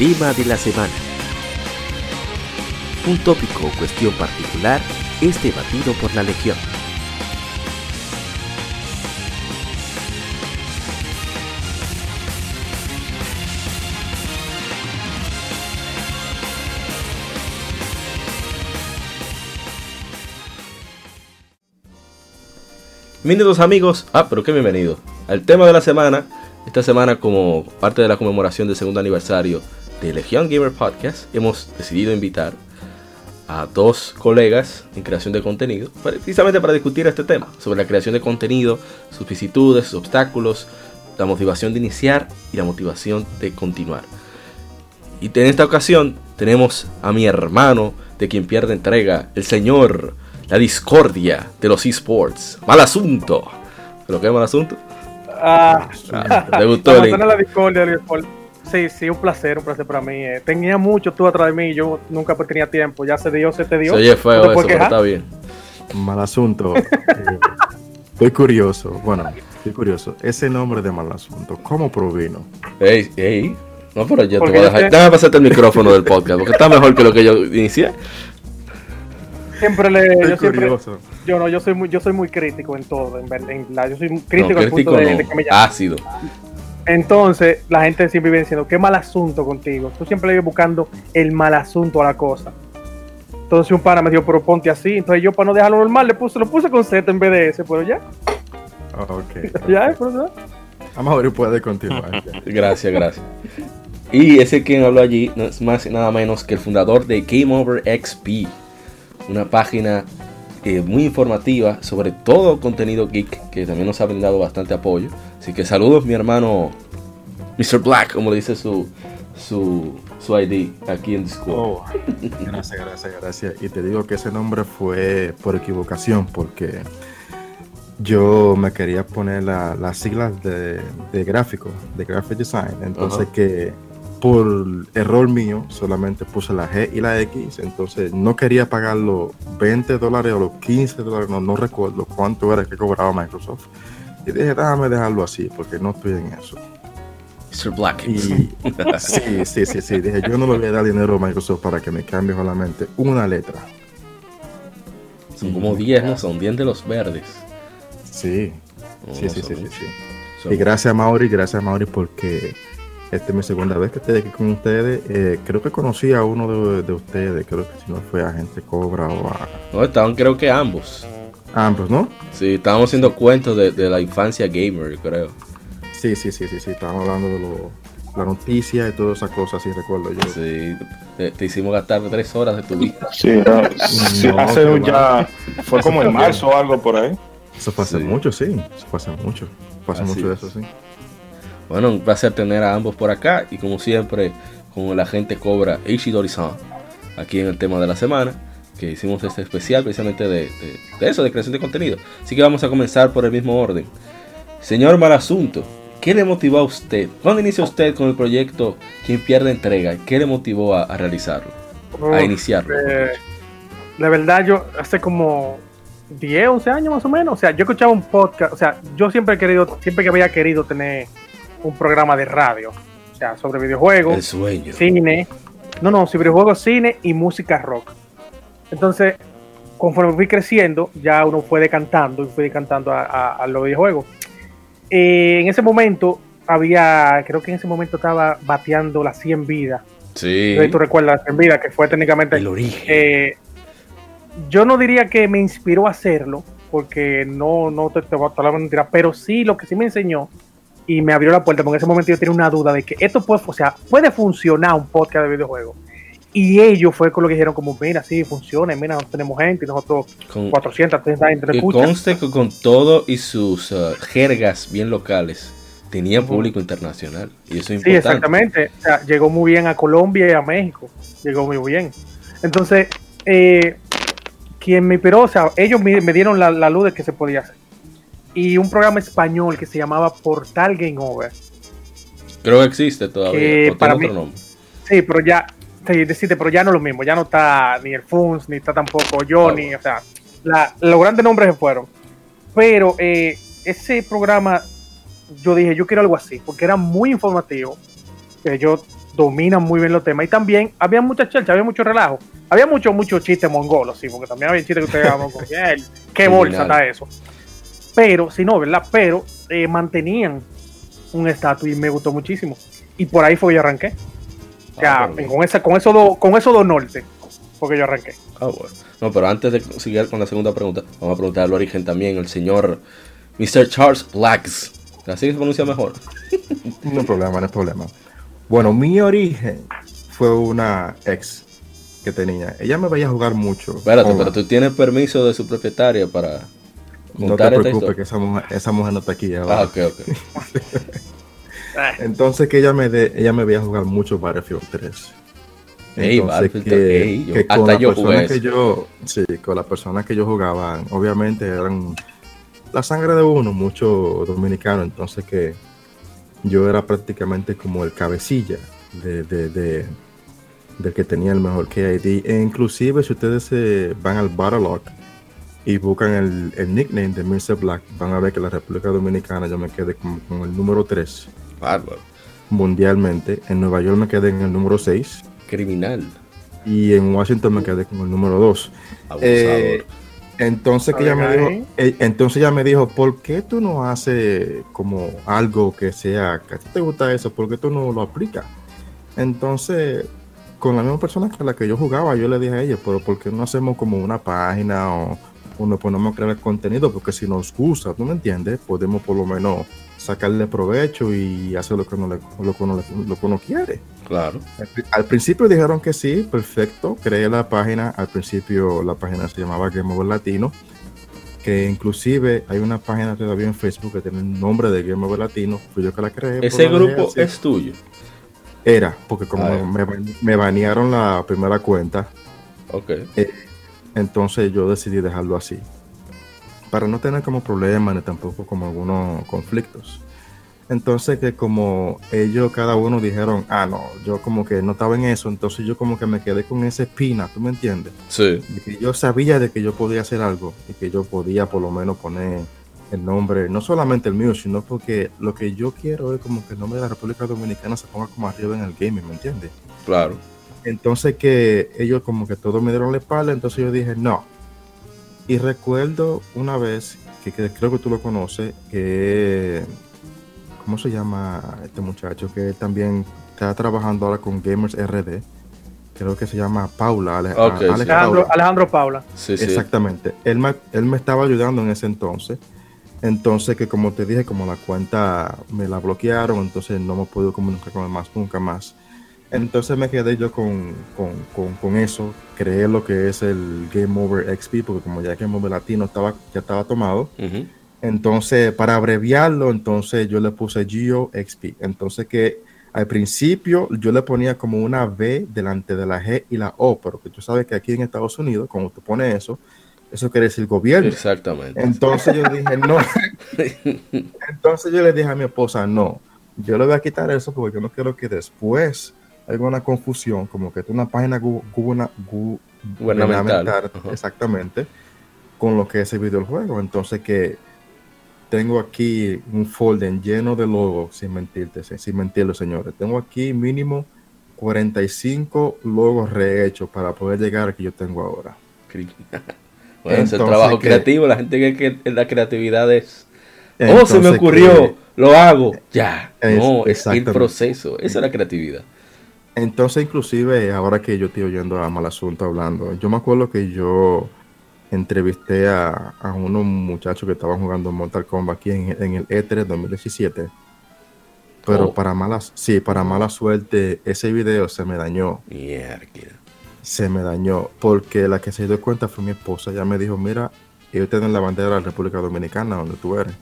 Tema de la semana. Un tópico o cuestión particular es debatido por la Legión. Bienvenidos amigos, ah, pero qué bienvenido, al tema de la semana, esta semana como parte de la conmemoración del segundo aniversario de Legion Gamer Podcast hemos decidido invitar a dos colegas en creación de contenido, precisamente para discutir este tema, sobre la creación de contenido, sus vicisitudes, sus obstáculos, la motivación de iniciar y la motivación de continuar. Y en esta ocasión tenemos a mi hermano, de quien pierde entrega, el señor, la discordia de los esports. Mal asunto. ¿Lo que es mal asunto? Ah, ah gustó la discordia del Sí, sí, un placer, un placer para mí. Eh, tenía mucho tú atrás de mí y yo nunca pues, tenía tiempo. Ya se dio, se te dio. oye feo eso, pero está bien. Mal asunto. estoy curioso. Bueno, estoy curioso. Ese nombre de mal asunto, ¿cómo provino? Ey, ey. No, pero yo te voy a dejar. Déjame pasarte el micrófono del podcast, porque está mejor que lo que yo inicié. Siempre le. Estoy yo curioso. yo no, yo soy muy, yo soy muy crítico en todo, en, yo soy crítico, no, punto de, de, que me Ácido. Entonces, la gente siempre viene diciendo, qué mal asunto contigo. Tú siempre le buscando el mal asunto a la cosa. Entonces un pana me dijo, pero ponte así. Entonces yo para no dejarlo normal le puse, lo puse con Z en vez de S, pero ya. ok. ya, pero ya. Vamos a ver, puede continuar. gracias, gracias. Y ese quien habló allí no es más nada menos que el fundador de Game Over XP, una página eh, muy informativa sobre todo contenido geek que también nos ha brindado bastante apoyo. Así que saludos mi hermano Mr. Black, como le dice su, su, su ID aquí en Discord. Oh, gracias, gracias, gracias. Y te digo que ese nombre fue por equivocación, porque yo me quería poner la- las siglas de, de gráfico, de graphic design. Entonces que por error mío solamente puse la G y la X. Entonces no quería pagar los 20 dólares o los 15 dólares, no, no recuerdo cuánto era que cobraba Microsoft. Y dije, déjame dejarlo así porque no estoy en eso. Mr. Black. Y sí, sí, sí, sí. Dije, yo no le voy a dar dinero a Microsoft para que me cambie solamente una letra. Son como 10, ¿no? Son 10 de los verdes. Sí, sí, sí, sí, sí, Y gracias a Mauri, gracias a Mauri porque esta es mi segunda vez que estoy aquí con ustedes. Eh, creo que conocí a uno de, de ustedes, creo que si no fue a Gente Cobra o a No, estaban creo que ambos. ambos, ¿no? Sí, estábamos haciendo cuentos de, de la infancia gamer, yo creo. Sí, sí, sí, sí, sí. Estábamos hablando de lo, la noticia y todas esas cosas, sí recuerdo yo. Sí, te, te hicimos gastar tres horas de tu vida. Sí, No, hace un ya. Fue como en marzo o algo por ahí. Eso fue hace Sí. mucho, sí. Eso fue hace mucho. Fue hace Así mucho de es. eso, sí. Bueno, un placer tener a ambos por acá y como siempre con la gente cobra Ishidori-san aquí en el tema de la semana que hicimos este especial precisamente de, de- de eso, de creación de contenido. Así que vamos a comenzar por el mismo orden. Señor Malasunto, ¿qué le motivó a usted? ¿Cuándo inició usted con el proyecto Quien pierde entrega? ¿Qué le motivó a, a realizarlo? A iniciarlo. eh, la verdad, yo hace como 10, 11 años más o menos. O sea, yo escuchaba un podcast. O sea, yo siempre he querido, siempre que había querido tener un programa de radio. O sea, sobre videojuegos, El sueño. cine. No, no, sobre videojuegos, cine y música rock. Entonces, conforme fui creciendo, ya uno fue decantando y fui decantando a, a- a los videojuegos. Eh, en ese momento había, creo que en ese momento estaba bateando las 100 vidas. Sí. Tú recuerdas las 100 vidas, que fue técnicamente El origen. eh, yo no diría que me inspiró a hacerlo, porque no, no te, te voy a hablar mentira, pero sí lo que sí me enseñó y me abrió la puerta, porque en ese momento yo tenía una duda de que esto puede, o sea, puede funcionar un podcast de videojuegos. Y ellos fue con lo que dijeron como, mira, sí, funciona, mira, nosotros tenemos gente y nosotros Con, 430 gente nos que escucha. conste que con todo y sus uh, jergas bien locales tenía público internacional. Y eso es Sí, importante. exactamente. O sea, llegó muy bien a Colombia y a México. Llegó muy bien. Entonces, eh, quien me inspiró, o sea, ellos me, me dieron la, la luz de que se podía hacer. Y un programa español que se llamaba Portal Game Over. Creo que existe todavía. Que o para mí- otro nombre. Sí, pero ya, sí, decirte, pero ya no es lo mismo. Ya no está ni el Funs, ni está tampoco Johnny. O sea, la- los grandes nombres se fueron. Pero eh, ese programa, yo dije, yo quiero algo así, porque era muy informativo. que Ellos dominan muy bien los temas. Y también había mucha chelcha, había mucho relajo. Había mucho, mucho chiste mongolo, sí, porque también había chistes que ustedes "Ay, qué bolsa está eso. Pero, si no, ¿verdad? Pero eh, mantenían un estatus y me gustó muchísimo. Y por ahí fue que yo arranqué. O sea, Ah, con, esa, con esos dos con esos dos norte, porque yo arranqué. Ah, bueno. No, pero antes de seguir con la segunda pregunta, vamos a preguntar el origen también, el señor Mr. Charles Blacks. Así se pronuncia mejor. No hay problema, no hay problema. Bueno, mi origen fue una ex que tenía. Ella me veía jugar mucho. Espérate, pero tú tienes permiso de su propietaria para No contar te esta preocupes, que esa mujer, esa mujer no está aquí. Ah, ahora. ok, ok. Entonces que ella me de, ella me veía jugar mucho Battlefield 3. Ey, Entonces, Battlefield que, 3, ey, yo- que hasta con las yo personas jugué que yo, sí, con las personas que yo jugaba, obviamente eran la sangre de uno, mucho dominicano, entonces que yo era prácticamente como el cabecilla de, de, de- del que tenía el mejor KID. E inclusive si ustedes se van al Battlelog y buscan el, el nickname de Mr. Black, van a ver que en la República Dominicana yo me quedé con, con el número 3 Bárbaro. mundialmente. En Nueva York me quedé en el número 6 Criminal. y en Washington me quedé con el número 2. Abusador. Eh, entonces que ella me dijo, eh, entonces ella me dijo, ¿por qué tú no haces como algo que sea, que a ti te gusta eso, por qué tú no lo aplicas? Entonces, con la misma persona con la que yo jugaba, yo le dije a ella, pero ¿por qué no hacemos como una página o, o nos ponemos a crear contenido? Porque si nos gusta, ¿tú me entiendes? Podemos por lo menos sacarle provecho y hacer lo que uno, le- lo que uno le- lo que uno quiere. claro. Al pri- Al principio dijeron que sí, perfecto. Creé la página. Al principio la página se llamaba Game Over Latino. Que inclusive hay una página todavía en Facebook que tiene el nombre de Game Over Latino. Fui yo que la creé. Ese pues grupo es tuyo. Era, porque como Ah, me, me banearon la primera cuenta, Ok. Entonces yo decidí dejarlo así. para no tener como problemas ni tampoco como algunos conflictos. Entonces que como ellos cada uno dijeron, ah, no, yo como que no estaba en eso, entonces yo como que me quedé con esa espina, ¿tú me entiendes? Sí. De que yo sabía de que yo podía hacer algo y que yo podía por lo menos poner el nombre, no solamente el mío, sino porque lo que yo quiero es como que el nombre de la República Dominicana se ponga como arriba en el gaming, ¿me entiendes? Claro. Entonces que ellos como que todos me dieron la espalda, entonces yo dije, no. Y recuerdo una vez, que, que creo que tú lo conoces, que... ¿Cómo se llama este muchacho? Que también está trabajando ahora con Gamers RD. Creo que se llama Paula. Ale- Ok, Alex sí. Paula. Alejandro, Alejandro Paula. Sí, sí. Exactamente. Él me, él me estaba ayudando en ese entonces. Entonces, que como te dije, como la cuenta me la bloquearon, entonces no me puedo comunicar con él más, nunca más. Entonces me quedé yo con, con, con, con eso, creé lo que es el Game Over XP, porque como ya Game Over Latino estaba, ya estaba tomado, entonces, para abreviarlo, entonces yo le puse Geo XP. Entonces que al principio yo le ponía como una V delante de la G y la O, pero que tú sabes que aquí en Estados Unidos, cuando tú pones eso, eso quiere decir gobierno. Exactamente. Entonces yo dije, no. Entonces yo le dije a mi esposa, no, yo le voy a quitar eso porque yo no quiero que después haya una confusión, como que es una página gu- gu- Gubernamental. exactamente, con lo que es el videojuego. Entonces que tengo aquí un folder lleno de logos, sin mentirte, sin, mentirlo, señores. Tengo aquí mínimo 45 logos rehechos para poder llegar a que yo tengo ahora. Bueno, es el Entonces, trabajo creativo. La gente cree que la creatividad es. oh, se me Entonces, ocurrió, que- lo hago. Ya. Es- no, es el proceso. Esa es la creatividad. Entonces, inclusive, ahora que yo estoy oyendo a Mal Asunto hablando, yo me acuerdo que yo entrevisté a, a unos muchachos que estaban jugando Mortal Kombat aquí en, en el E E3 2017. Pero Oh. para mala, sí, para mala suerte, ese video se me dañó. Mierda. Se me dañó. Porque la que se dio cuenta fue mi esposa. Ella me dijo, mira, ellos tienen la bandera de la República Dominicana, donde tú eres.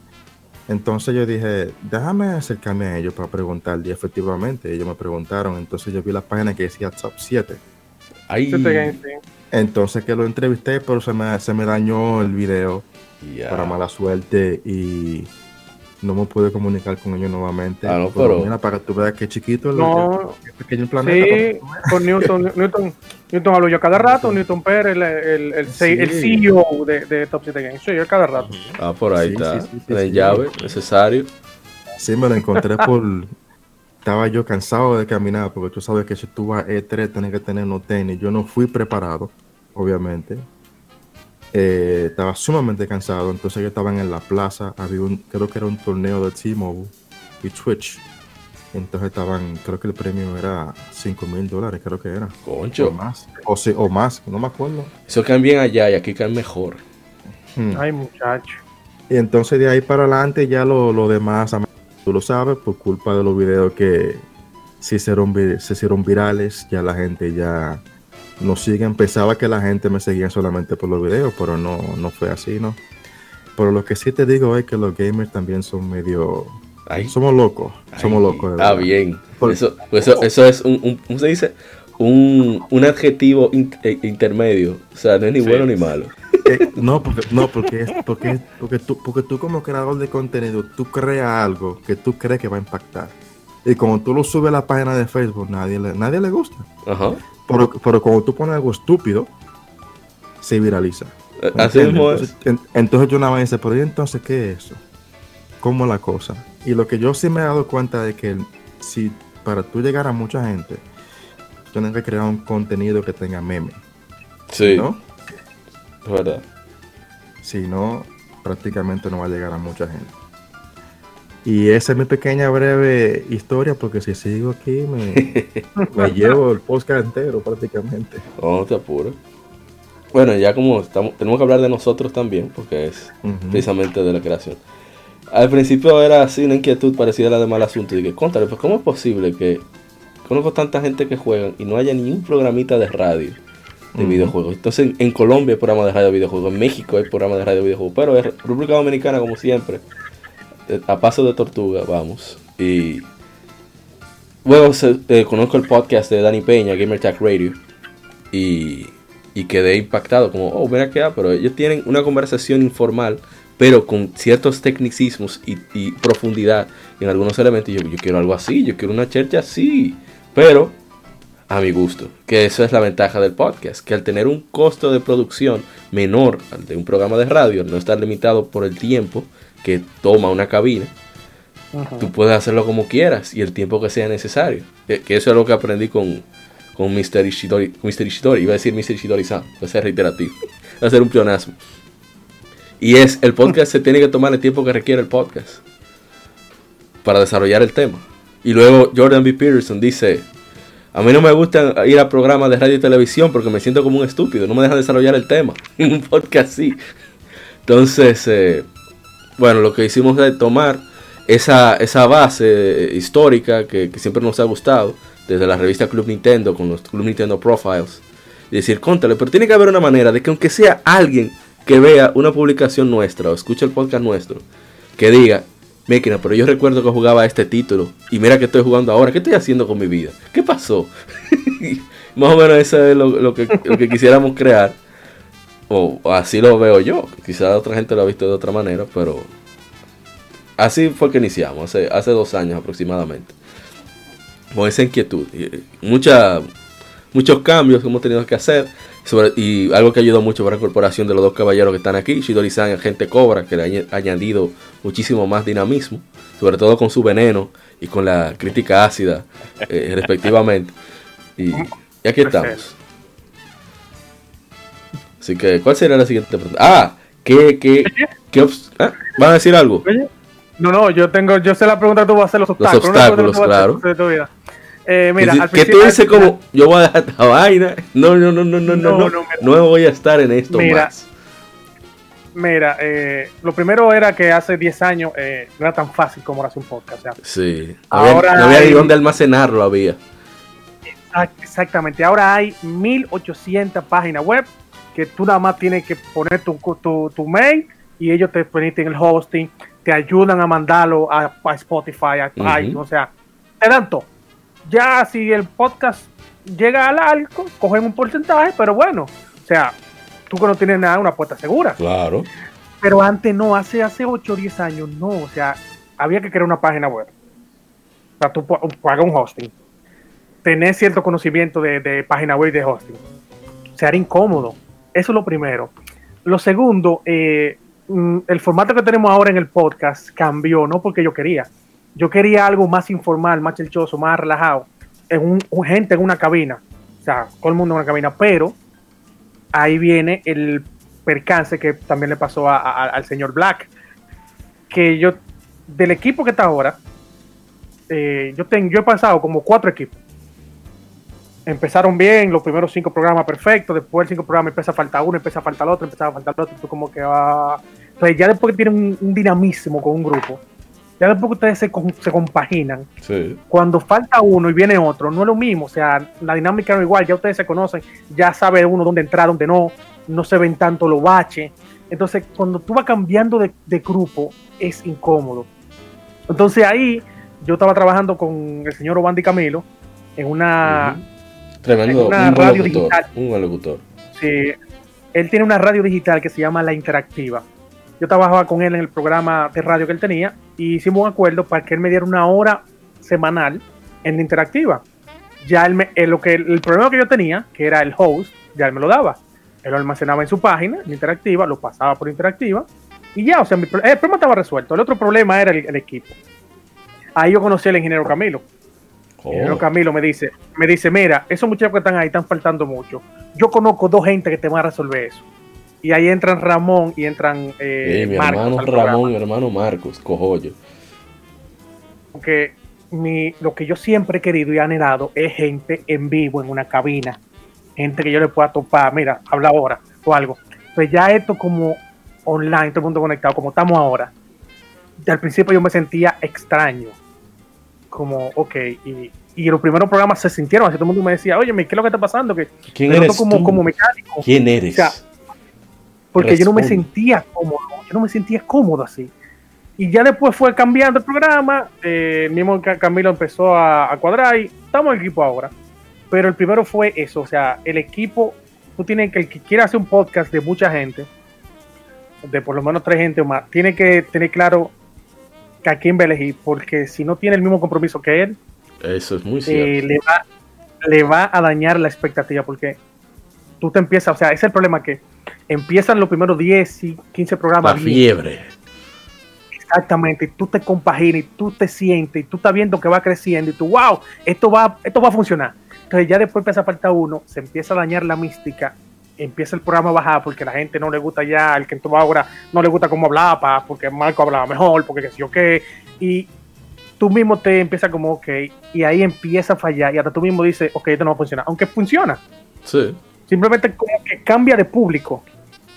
Entonces yo dije, déjame acercarme a ellos para preguntarle. Y efectivamente, ellos me preguntaron. Entonces yo vi la página que decía Top 7. Ahí. Entonces que lo entrevisté, pero se me, se me dañó el video para mala suerte y no me pude comunicar con ellos nuevamente. Ah, no, pero- mira, para que tú veas que chiquito el, No. el pequeño planeta. Sí, con Newton, Newton, Newton hablo yo cada rato, Newton Pérez, el, el, el, Sí. el CEO de, de Top 7 Games, yo cada rato. Ah, por ahí Sí, está. sí, la sí. llave, necesario. Sí, me lo encontré por... Estaba yo cansado de caminar, porque tú sabes que si tú vas a E3 tienes que tener unos tenis. Yo no fui preparado, obviamente. Eh, estaba sumamente cansado, entonces yo estaban en la plaza, había un, creo que era un torneo de T-Mobile y Twitch. Entonces estaban, creo que el premio era 5 mil dólares, creo que era. O Concho. más, o, sí, o más, no me acuerdo. Eso caen bien allá y aquí caen mejor. Hmm. Ay, muchacho. Y entonces de ahí para adelante ya lo, lo demás, tú lo sabes, por culpa de los videos que se hicieron, se hicieron virales, ya la gente ya no siguen. Pensaba que la gente me seguía solamente por los videos, pero no, no fue así, ¿no? Pero lo que sí te digo es que los gamers también son medio... Somos locos, somos locos. de Ah, bien. Por- Eso, eso, eso es un, un- ¿cómo se dice? Un, un adjetivo in- eh, intermedio. O sea, no es ni Sí. bueno ni malo. Eh, no, porque, no porque, es- porque, porque, tú, porque tú como creador de contenido, tú creas algo que tú crees que va a impactar. Y cuando tú lo subes a la página de Facebook, nadie le, nadie le gusta. Ajá. Pero, pero cuando tú pones algo estúpido, se viraliza. Eh, ¿Me Así es. entonces, en- entonces yo nada más dice, pero ¿y entonces qué es eso? ¿Cómo es la cosa? Y lo que yo sí me he dado cuenta de que si para tú llegar a mucha gente, tienes que crear un contenido que tenga meme, Sí, ¿no? es verdad. Si no, prácticamente no va a llegar a mucha gente. Y esa es mi pequeña breve historia, porque si sigo aquí me, me llevo el podcast entero prácticamente. No, no te apures. Bueno, ya como estamos, tenemos que hablar de nosotros también, porque es precisamente de la creación. Al principio era así una inquietud parecida a la de mal asunto. Y dije, contale, pues ¿cómo es posible que conozco tanta gente que juegan y no haya ni un programita de radio de videojuegos? Entonces en, Colombia hay programas de radio de videojuegos, en México hay programas de radio de videojuegos, pero en República Dominicana, como siempre, a paso de tortuga, vamos. Y bueno, se- eh, conozco el podcast de Dani Peña, Gamer Tech Radio. Y, y quedé impactado, como, oh, mira qué, pero ellos tienen una conversación informal, pero con ciertos tecnicismos y, y profundidad en algunos elementos. Y yo, yo quiero algo así, yo quiero una chercha así, pero a mi gusto. Que eso es la ventaja del podcast, que al tener un costo de producción menor al de un programa de radio, no estar limitado por el tiempo que toma una cabina, tú puedes hacerlo como quieras y el tiempo que sea necesario. Que, que eso es lo que aprendí con, con Mr. Ishidori, Mr. Ishidori. Iba a decir Mr. Ishidori-san, va a ser reiterativo, va a ser un pleonasmo. Y es, el podcast se tiene que tomar el tiempo que requiere el podcast para desarrollar el tema. Y luego Jordan B. Peterson dice, a mí no me gusta ir a programas de radio y televisión porque me siento como un estúpido, no me dejan desarrollar el tema. En un podcast sí. Entonces, eh, bueno, lo que hicimos es tomar esa, esa base histórica que, siempre nos ha gustado, desde la revista Club Nintendo, con los Club Nintendo Profiles, y decir, contale, pero tiene que haber una manera de que aunque sea alguien que vea una publicación nuestra o escuche el podcast nuestro, que diga, Máquina, pero yo recuerdo que jugaba este título y mira que estoy jugando ahora, ¿qué estoy haciendo con mi vida? ¿Qué pasó? Más o menos eso es lo que quisiéramos crear. O, así lo veo yo. Quizás otra gente lo ha visto de otra manera, pero así fue que iniciamos, hace, hace dos años aproximadamente. Con esa inquietud. Eh, mucha, muchos cambios que hemos tenido que hacer. Sobre, y algo que ayudó mucho para la incorporación de los dos caballeros que están aquí, Shidori-san y Agente Cobra, que le ha añ- añadido muchísimo más dinamismo, sobre todo con su veneno y con la crítica ácida, eh, respectivamente. Y aquí estamos. Así que, ¿cuál sería la siguiente pregunta? Ah, ¿qué, qué, qué ah, ¿Van a decir algo? No, no, yo tengo, yo sé la pregunta que tú vas a hacer los obstáculos. pregunta obstáculos, claro. de tu vida. Eh, mira, al que tú dices como, yo voy a dejar esta vaina. No, no, no, no, no, no, No, no, voy a estar en esto Mira, más. Mira, eh, lo primero era que hace 10 años eh, no era tan fácil como hacer un podcast. Sí. No había, Ahora no había ni dónde almacenarlo, había. exact- exactamente. Ahora hay 1800 páginas web que tú nada más tienes que poner tu, tu, tu mail y ellos te permiten el hosting, te ayudan a mandarlo a, a Spotify, a Ujú. iTunes, o sea, te dan todo. Ya si el podcast llega al alto, cogen un porcentaje, pero bueno, o sea, tú que no tienes nada, una puerta segura. Claro. Pero antes no, hace, hace 8 o 10 años no, o sea, había que crear una página web. O sea, tú pa- pagas un hosting. Tener cierto conocimiento de, de página web y de hosting. O sea, era incómodo. Eso es lo primero. Lo segundo, eh, mm, el formato que tenemos ahora en el podcast cambió, no porque yo quería. Yo quería algo más informal, más chelchoso, más relajado. En un, gente en una cabina. O sea, todo el mundo en una cabina. Pero ahí viene el percance que también le pasó al señor Black. Que yo, del equipo que está ahora, eh, yo, tengo, yo he pasado como cuatro equipos. Empezaron bien, los primeros cinco programas perfectos, después el cinco programas empieza a faltar uno, empieza a faltar el otro, empieza a faltar el otro, y tú como que va... Entonces ya después que tienen un, un dinamismo con un grupo, ya después que ustedes se, con- se compaginan, Sí. cuando falta uno y viene otro, no es lo mismo, o sea, la dinámica no es igual, ya ustedes se conocen, ya sabe uno dónde entrar, dónde no, no se ven tanto los baches. Entonces, cuando tú vas cambiando de, de grupo, es incómodo. Entonces ahí, yo estaba trabajando con el señor Obandi Camilo en una... Tremendo. una un radio locutor. digital. Un buen locutor. Sí, él tiene una radio digital que se llama La Interactiva. Yo trabajaba con él en el programa de radio que él tenía y hicimos un acuerdo para que él me diera una hora semanal en la Interactiva. Ya él me, eh, lo que, el problema que yo tenía, que era el host, ya él me lo daba. Él lo almacenaba en su página, en Interactiva, lo pasaba por Interactiva y ya, o sea, mi el problema estaba resuelto. El otro problema era el, el equipo. Ahí yo conocí al ingeniero Camilo. Oh, Pero Camilo me dice, me dice, mira, esos muchachos que están ahí están faltando mucho. Yo conozco dos gente que te van a resolver eso. Y ahí entran Ramón y entran eh, eh, mi Marcos hermano al programa. Ramón, mi hermano Marcos, cojollo. Porque mi, lo que yo siempre he querido y anhelado es gente en vivo, en una cabina. Gente que yo le pueda topar, mira, habla ahora o algo. Pues ya esto como online, todo el mundo conectado, como estamos ahora. Y al principio yo me sentía extraño. Como, ok, y, y los primeros programas se sintieron así, todo el mundo me decía, oye, ¿qué es lo que está pasando? Que ¿Quién eres como, tú? como mecánico. ¿Quién eres? O sea, porque yo no me sentía cómodo, yo no me sentía cómodo así. Y ya después fue cambiando el programa, eh, mismo Ca- Camilo empezó a, a cuadrar y estamos en equipo ahora. Pero el primero fue eso, o sea, el equipo tú tienes que el que quiera hacer un podcast de mucha gente, de por lo menos tres gente o más, tiene que tener claro que a quién va a elegir, porque si no tiene el mismo compromiso que él, Eso es muy eh, cierto. le, va, le va a dañar la expectativa, porque tú te empiezas, o sea, ese es el problema que empiezan los primeros 10 y 15 La programas bien, fiebre. Exactamente, y tú te compaginas y tú te sientes y tú estás viendo que va creciendo y tú, wow, esto va, esto va a funcionar. Entonces ya después empieza a faltar uno, se empieza a dañar la mística, empieza el programa a bajar porque la gente no le gusta ya, el que tú ahora no le gusta cómo hablaba, porque Marco hablaba mejor, porque qué sé yo qué, y tú mismo te empiezas como, ok, y ahí empieza a fallar y hasta tú mismo dices, ok, esto no va a funcionar, aunque funciona, Sí. simplemente como que cambia de público,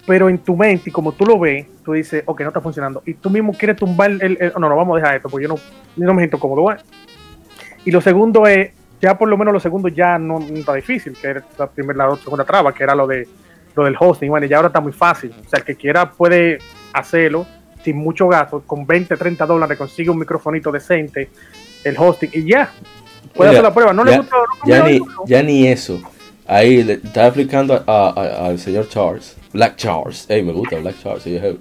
pero en tu mente, y como tú lo ves, tú dices, ok, no está funcionando, y tú mismo quieres tumbar el, el- no, no, vamos a dejar esto, porque yo no, yo no me siento cómodo. Y lo segundo es, ya por lo menos lo segundo ya no, no está difícil, que era la primera, la segunda traba, que era lo de lo del hosting, bueno, ya ahora está muy fácil, o sea, el que quiera puede hacerlo sin mucho gasto, con 20, 30 dólares consigue un microfonito decente, el hosting, y ya, puede Mira, hacer la prueba, no le gusta, no Ya ni, ya ni eso. Ahí le estaba explicando a- a- al señor Charles, Black Charles, hey, me gusta Black Charles, el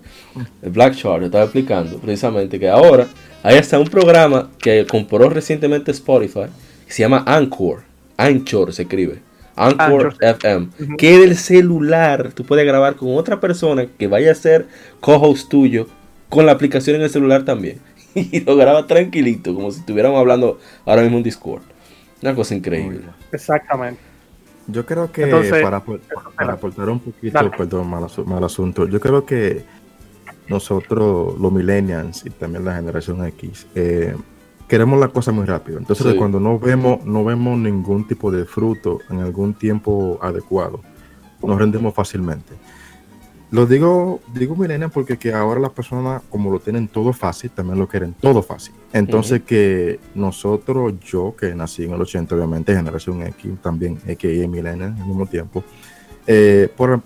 Black Charles estaba explicando precisamente que ahora hay hasta un programa que compró recientemente Spotify se llama Anchor, Anchor se escribe, Anchor. FM, que del celular tú puedes grabar con otra persona que vaya a ser co-host tuyo con la aplicación en el celular también. Y lo graba tranquilito, como si estuviéramos hablando ahora mismo en Discord. Una cosa increíble. Exactamente. Yo creo que Entonces, para, aportar un poquito, Dale. perdón, mal, mal asunto, yo creo que nosotros, los millennials y también la generación X, eh, queremos la cosa muy rápido. Entonces, Sí. cuando no vemos, no vemos ningún tipo de fruto en algún tiempo adecuado, nos rendimos fácilmente. Lo digo, digo millennial porque que ahora las personas, como lo tienen todo fácil, también lo quieren todo fácil. Entonces que nosotros, yo que nací en el 80, obviamente, generación X, también X y millennial al mismo tiempo, eh, por,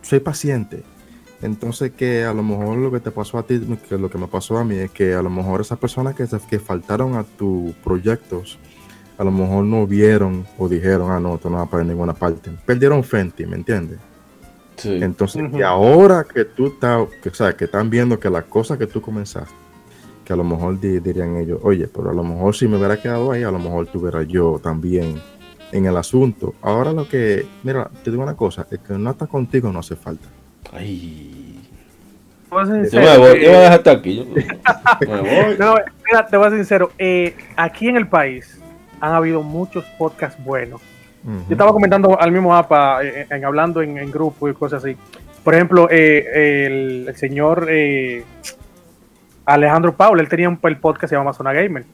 soy paciente. Entonces que a lo mejor lo que te pasó a ti, que lo que me pasó a mí es que a lo mejor esas personas que, que faltaron a tus proyectos, a lo mejor no vieron o dijeron, ah, no, esto no va para ninguna parte. Perdieron fe en ti, ¿me entiendes? Sí. Entonces, Ujú. que ahora que tú estás, que, o sea, que están viendo que las cosas que tú comenzaste, que a lo mejor di- dirían ellos, oye, pero a lo mejor si me hubiera quedado ahí, a lo mejor tuviera yo también en el asunto. Ahora lo que, mira, te digo una cosa, el que no está contigo no hace falta. Ay. Yo me voy, eh, a dejar hasta aquí. Yo me voy. No, mira, te voy a ser sincero. eh, aquí en el país han habido muchos podcasts buenos. Yo estaba comentando al mismo APA, eh, en, hablando en, en grupo y cosas así. Por ejemplo, eh, el, el señor eh, Alejandro Paul, él tenía un el podcast que se llama Zona Gamer.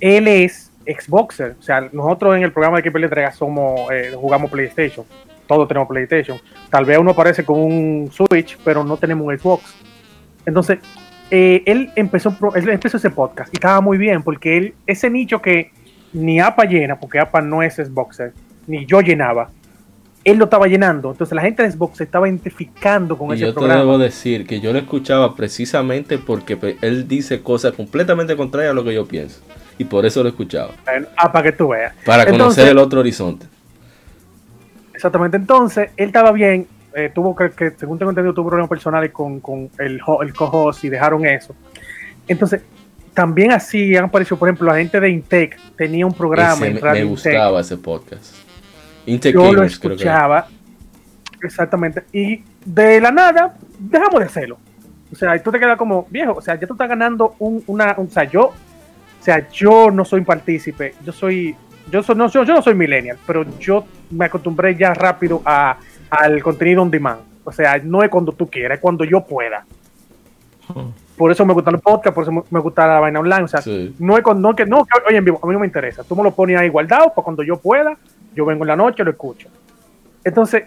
Él es Xboxer. O sea, nosotros en el programa de Equipo de Entrega somos, eh, jugamos PlayStation. Todos tenemos PlayStation. Tal vez uno aparece con un Switch, pero no tenemos un Xbox. Entonces, eh, él, empezó, él empezó ese podcast y estaba muy bien porque él, ese nicho que ni APA llena, porque APA no es Xboxer, ni yo llenaba, él lo estaba llenando. Entonces la gente de Xbox se estaba identificando con Y ese yo te programa. debo decir que yo lo escuchaba precisamente porque pe- él dice cosas completamente contrarias a lo que yo pienso. Y por eso lo escuchaba. Ah, para que tú veas. Para Entonces- conocer el otro horizonte. Exactamente. Entonces, él estaba bien. eh, tuvo que, que, según tengo entendido, tuvo problemas personales con, con el, el co-host y dejaron eso. Entonces, también así han aparecido, por ejemplo, la gente de Intec tenía un programa Ese en Radio me Intec. gustaba ese podcast. Intec Yo lo creo que escuchaba. Exactamente. Y de la nada, dejamos de hacerlo. O sea, tú te quedas como viejo. O sea, ya tú estás ganando un, una. O sea, yo. O sea, yo no soy partícipe. Yo soy. Yo, no, yo, yo no soy millennial, pero yo me acostumbré ya rápido a, al contenido on demand. O sea, no es cuando tú quieras, es cuando yo pueda. Por eso me gustan los podcasts, por eso me- gusta la vaina online. O sea, Sí. no es con, no que no, que oye en vivo, a mí no me interesa. Tú me lo pones ahí guardado para cuando yo pueda, yo vengo en la noche, lo escucho. Entonces,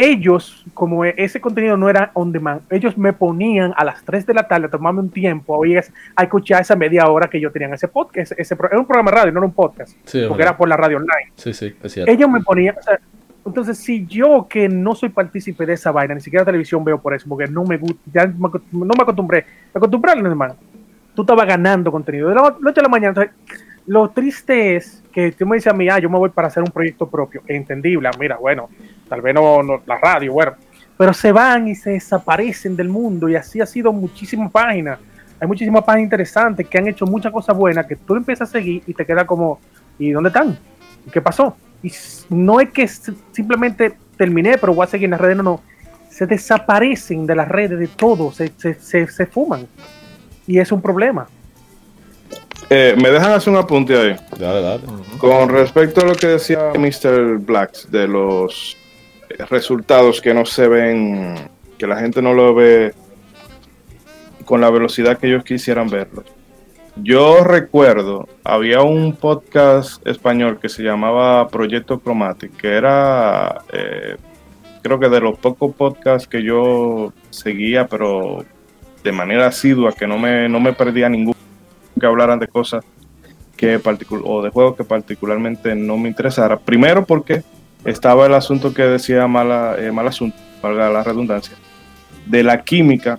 ellos, como e- ese contenido no era on demand, ellos me ponían a las 3 de la tarde a tomarme un tiempo a, oír a escuchar esa media hora que yo tenía en ese podcast. Ese, era un programa de radio, no era un podcast, Sí, porque era por la radio online. Sí, sí, es cierto. Ellos me ponían, o sea, entonces si yo que no soy partícipe de esa vaina, ni siquiera televisión veo por eso, porque no me gusta, ya me acostum- no me acostumbré, me acostumbré al hermano. Tú estabas ganando contenido de la noche a la mañana. Entonces, lo triste es que tú me dices a mí, ah, yo me voy para hacer un proyecto propio, entendible, ah, mira, bueno, tal vez no, la radio, bueno, pero se van y se desaparecen del mundo y así ha sido muchísimas páginas. Hay muchísimas páginas interesantes que han hecho muchas cosas buenas que tú empiezas a seguir y te queda como, ¿y dónde están? ¿Qué pasó? Y no es que simplemente terminé, pero voy a seguir en las redes, no, no. Se desaparecen de las redes de todo, se, se, se, fuman. Y es un problema. Eh, me dejan hacer un apunte ahí. Dale, dale. Con respecto a lo que decía Mr. Blacks de los resultados que no se ven, que la gente no lo ve con la velocidad que ellos quisieran verlo. Yo recuerdo, había un podcast español que se llamaba Proyecto Chromatic, que era, eh, creo que de los pocos podcasts que yo seguía, pero de manera asidua, que no me, no me perdía ninguno que hablaran de cosas que o de juegos que particularmente no me interesara. Primero porque estaba el asunto que decía mala, eh, mal asunto, valga la redundancia, de la química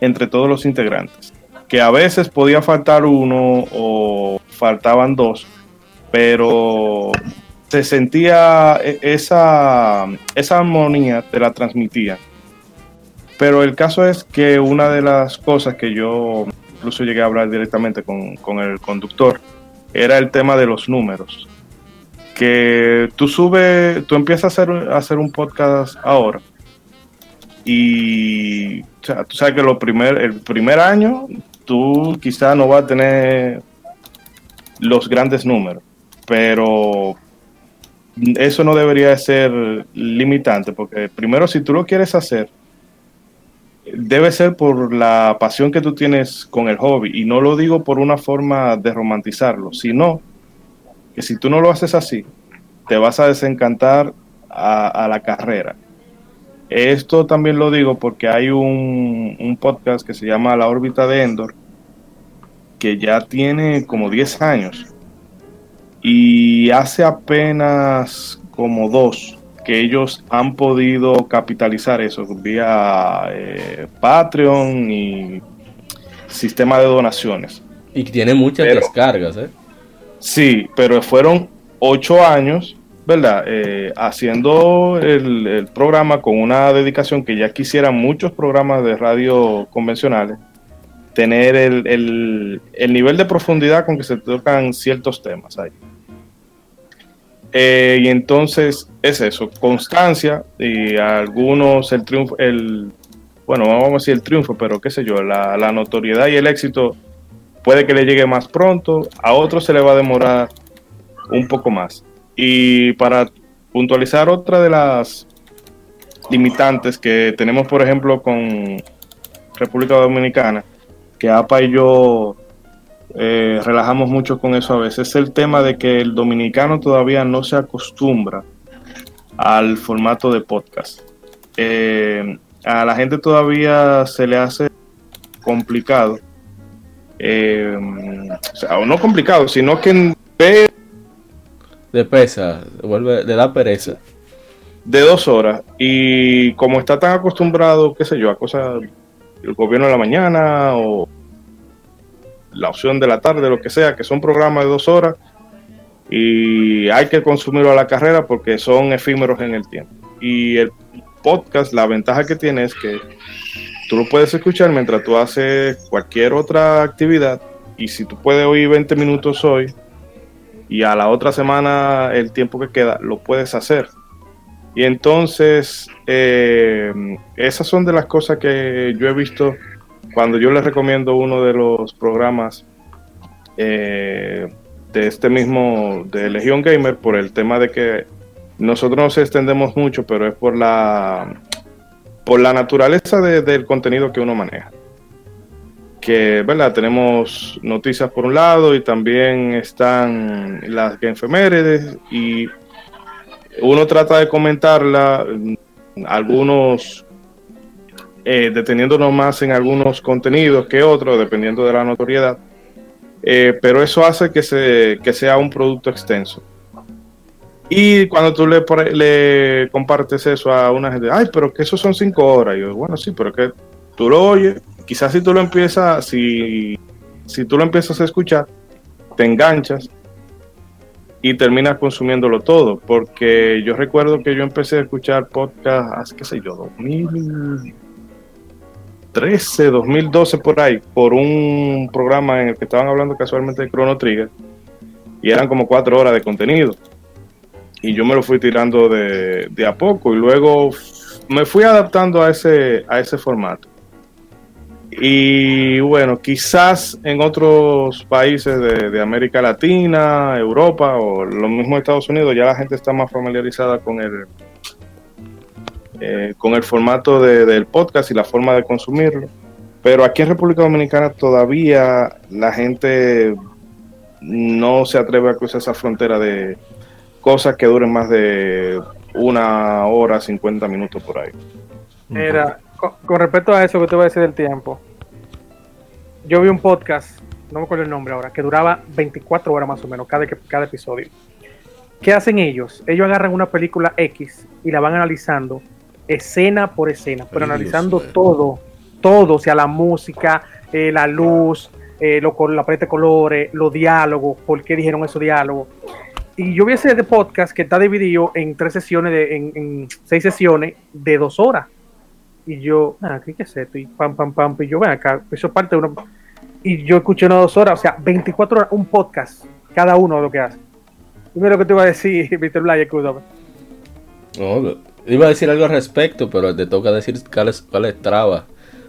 entre todos los integrantes. Que a veces podía faltar uno o faltaban dos, pero se sentía e, esa, esa armonía, te la transmitía. Pero el caso es que una de las cosas que yo incluso llegué a hablar directamente con, con el conductor era el tema de los números. Que tú subes, tú empiezas a hacer, a hacer un podcast ahora y o sea, tú sabes que lo primer, el primer año tú quizás no vas a tener los grandes números, pero eso no debería ser limitante, porque primero si tú lo quieres hacer, debe ser por la pasión que tú tienes con el hobby, y no lo digo por una forma de romantizarlo, sino que si tú no lo haces así, te vas a desencantar a, la carrera. Esto también lo digo porque hay un, podcast que se llama La órbita de Endor, que ya tiene como 10 años. Y hace apenas como dos que ellos han podido capitalizar eso vía eh, Patreon y sistema de donaciones. Y tiene muchas descargas, ¿eh? Sí, pero fueron ocho años, ¿verdad? Eh, haciendo el, programa con una dedicación que ya quisieran muchos programas de radio convencionales, tener el, nivel de profundidad con que se tocan ciertos temas ahí. Eh, y entonces es eso, constancia y algunos el triunfo, el, bueno, vamos a decir el triunfo, pero qué sé yo, la, la notoriedad y el éxito puede que le llegue más pronto, a otros se le va a demorar un poco más. Y para puntualizar otra de las limitantes que tenemos, por ejemplo, con República Dominicana, que APA y yo eh, relajamos mucho con eso a veces, es el tema de que el dominicano todavía no se acostumbra al formato de podcast. Eh, a la gente todavía se le hace complicado eh, o, sea, no complicado, sino que ve de pesa, vuelve, le da pereza. De dos horas. Y como está tan acostumbrado, qué sé yo, a cosas el gobierno de la mañana o la opción de la tarde, lo que sea, que son programas de dos horas y hay que consumirlo a la carrera porque son efímeros en el tiempo. Y el podcast, la ventaja que tiene es que tú lo puedes escuchar mientras tú haces cualquier otra actividad y si tú puedes oír 20 minutos hoy y a la otra semana el tiempo que queda lo puedes hacer. Y entonces eh, esas son de las cosas que yo he visto cuando yo les recomiendo uno de los programas eh, de este mismo, de Legion Gamer, por el tema de que nosotros nos extendemos mucho, pero es por la por la naturaleza del contenido que uno maneja. Que, ¿verdad? Tenemos noticias por un lado y también están las efemérides y uno trata de comentarla, algunos eh, deteniéndonos más en algunos contenidos que otros, dependiendo de la notoriedad. Eh, pero eso hace que, se, que sea un producto extenso. Y cuando tú le, compartes eso a una gente, ay, pero que eso son cinco horas. Y yo, bueno, sí, pero que tú lo oyes, quizás si tú lo empiezas, si, si tú lo empiezas a escuchar, te enganchas y terminas consumiéndolo todo, porque yo recuerdo que yo empecé a escuchar podcast hace, qué sé yo, 2013, 2012 por ahí, por un programa en el que estaban hablando casualmente de Chrono Trigger, y eran como cuatro horas de contenido. Y yo me lo fui tirando de, de a poco y luego me fui adaptando a ese, a ese formato. Y bueno, quizás en otros países de, América Latina, Europa o lo mismo Estados Unidos, ya la gente está más familiarizada con el, eh, con el formato del podcast y la forma de consumirlo. Pero aquí en República Dominicana todavía la gente no se atreve a cruzar esa frontera de cosas que duren más de una hora, 50 minutos por ahí. Mira, con, respecto a eso que te voy a decir del tiempo, yo vi un podcast, no me acuerdo el nombre ahora, que duraba 24 horas más o menos cada, cada episodio. ¿Qué hacen ellos? Ellos agarran una película X y la van analizando escena por escena, pero analizando todo, todo, o sea, la música, eh, la luz, eh, lo, la paleta de colores, los diálogos, por qué dijeron esos diálogos. Y yo vi ese de podcast que está dividido en tres sesiones, de, en, seis sesiones de dos horas. Y yo, ah, ¿qué es esto? Y pam, pam, pam. Y yo, ven acá, eso es parte de uno. Y yo escuché una dos horas, o sea, 24 horas, un podcast, cada uno de lo que hace. Dime lo que te iba a decir, Mr. Blay, escúchame. No, iba a decir algo al respecto, pero te toca decir cuál es, cuál es traba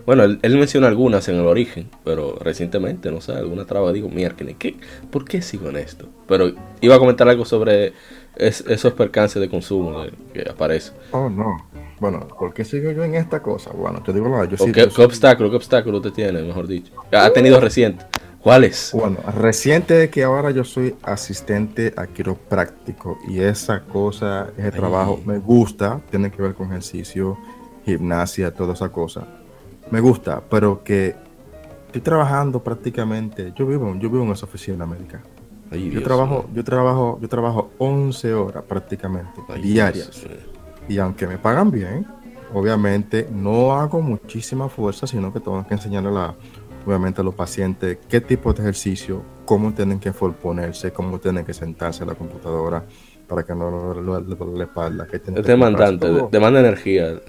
bueno, él, menciona algunas en el origen, pero recientemente, no sé, alguna traba, digo, miércoles, ¿qué? ¿por qué sigo en esto? Pero iba a comentar algo sobre esos percances de consumo que aparece. Oh, no. Bueno, ¿por qué sigo yo en esta cosa? Bueno, te digo la yo sí. ¿Qué, obstáculo, qué obstáculo usted tiene, mejor dicho? ¿Ha tenido reciente? ¿Cuáles? Bueno, reciente es que ahora yo soy asistente a quiropráctico y esa cosa, ese trabajo me gusta, tiene que ver con ejercicio, gimnasia, toda esa cosa me gusta, pero que estoy trabajando prácticamente, yo vivo, yo vivo en esa oficina médica. yo trabajo, yo trabajo, yo trabajo 11 horas prácticamente diarias. y aunque me pagan bien, obviamente no hago muchísima fuerza, sino que tengo que enseñarle a, obviamente a los pacientes qué tipo de ejercicio, cómo tienen que ponerse, cómo tienen que sentarse en la computadora para que no le duele la espalda. Que es demandante, demanda energía.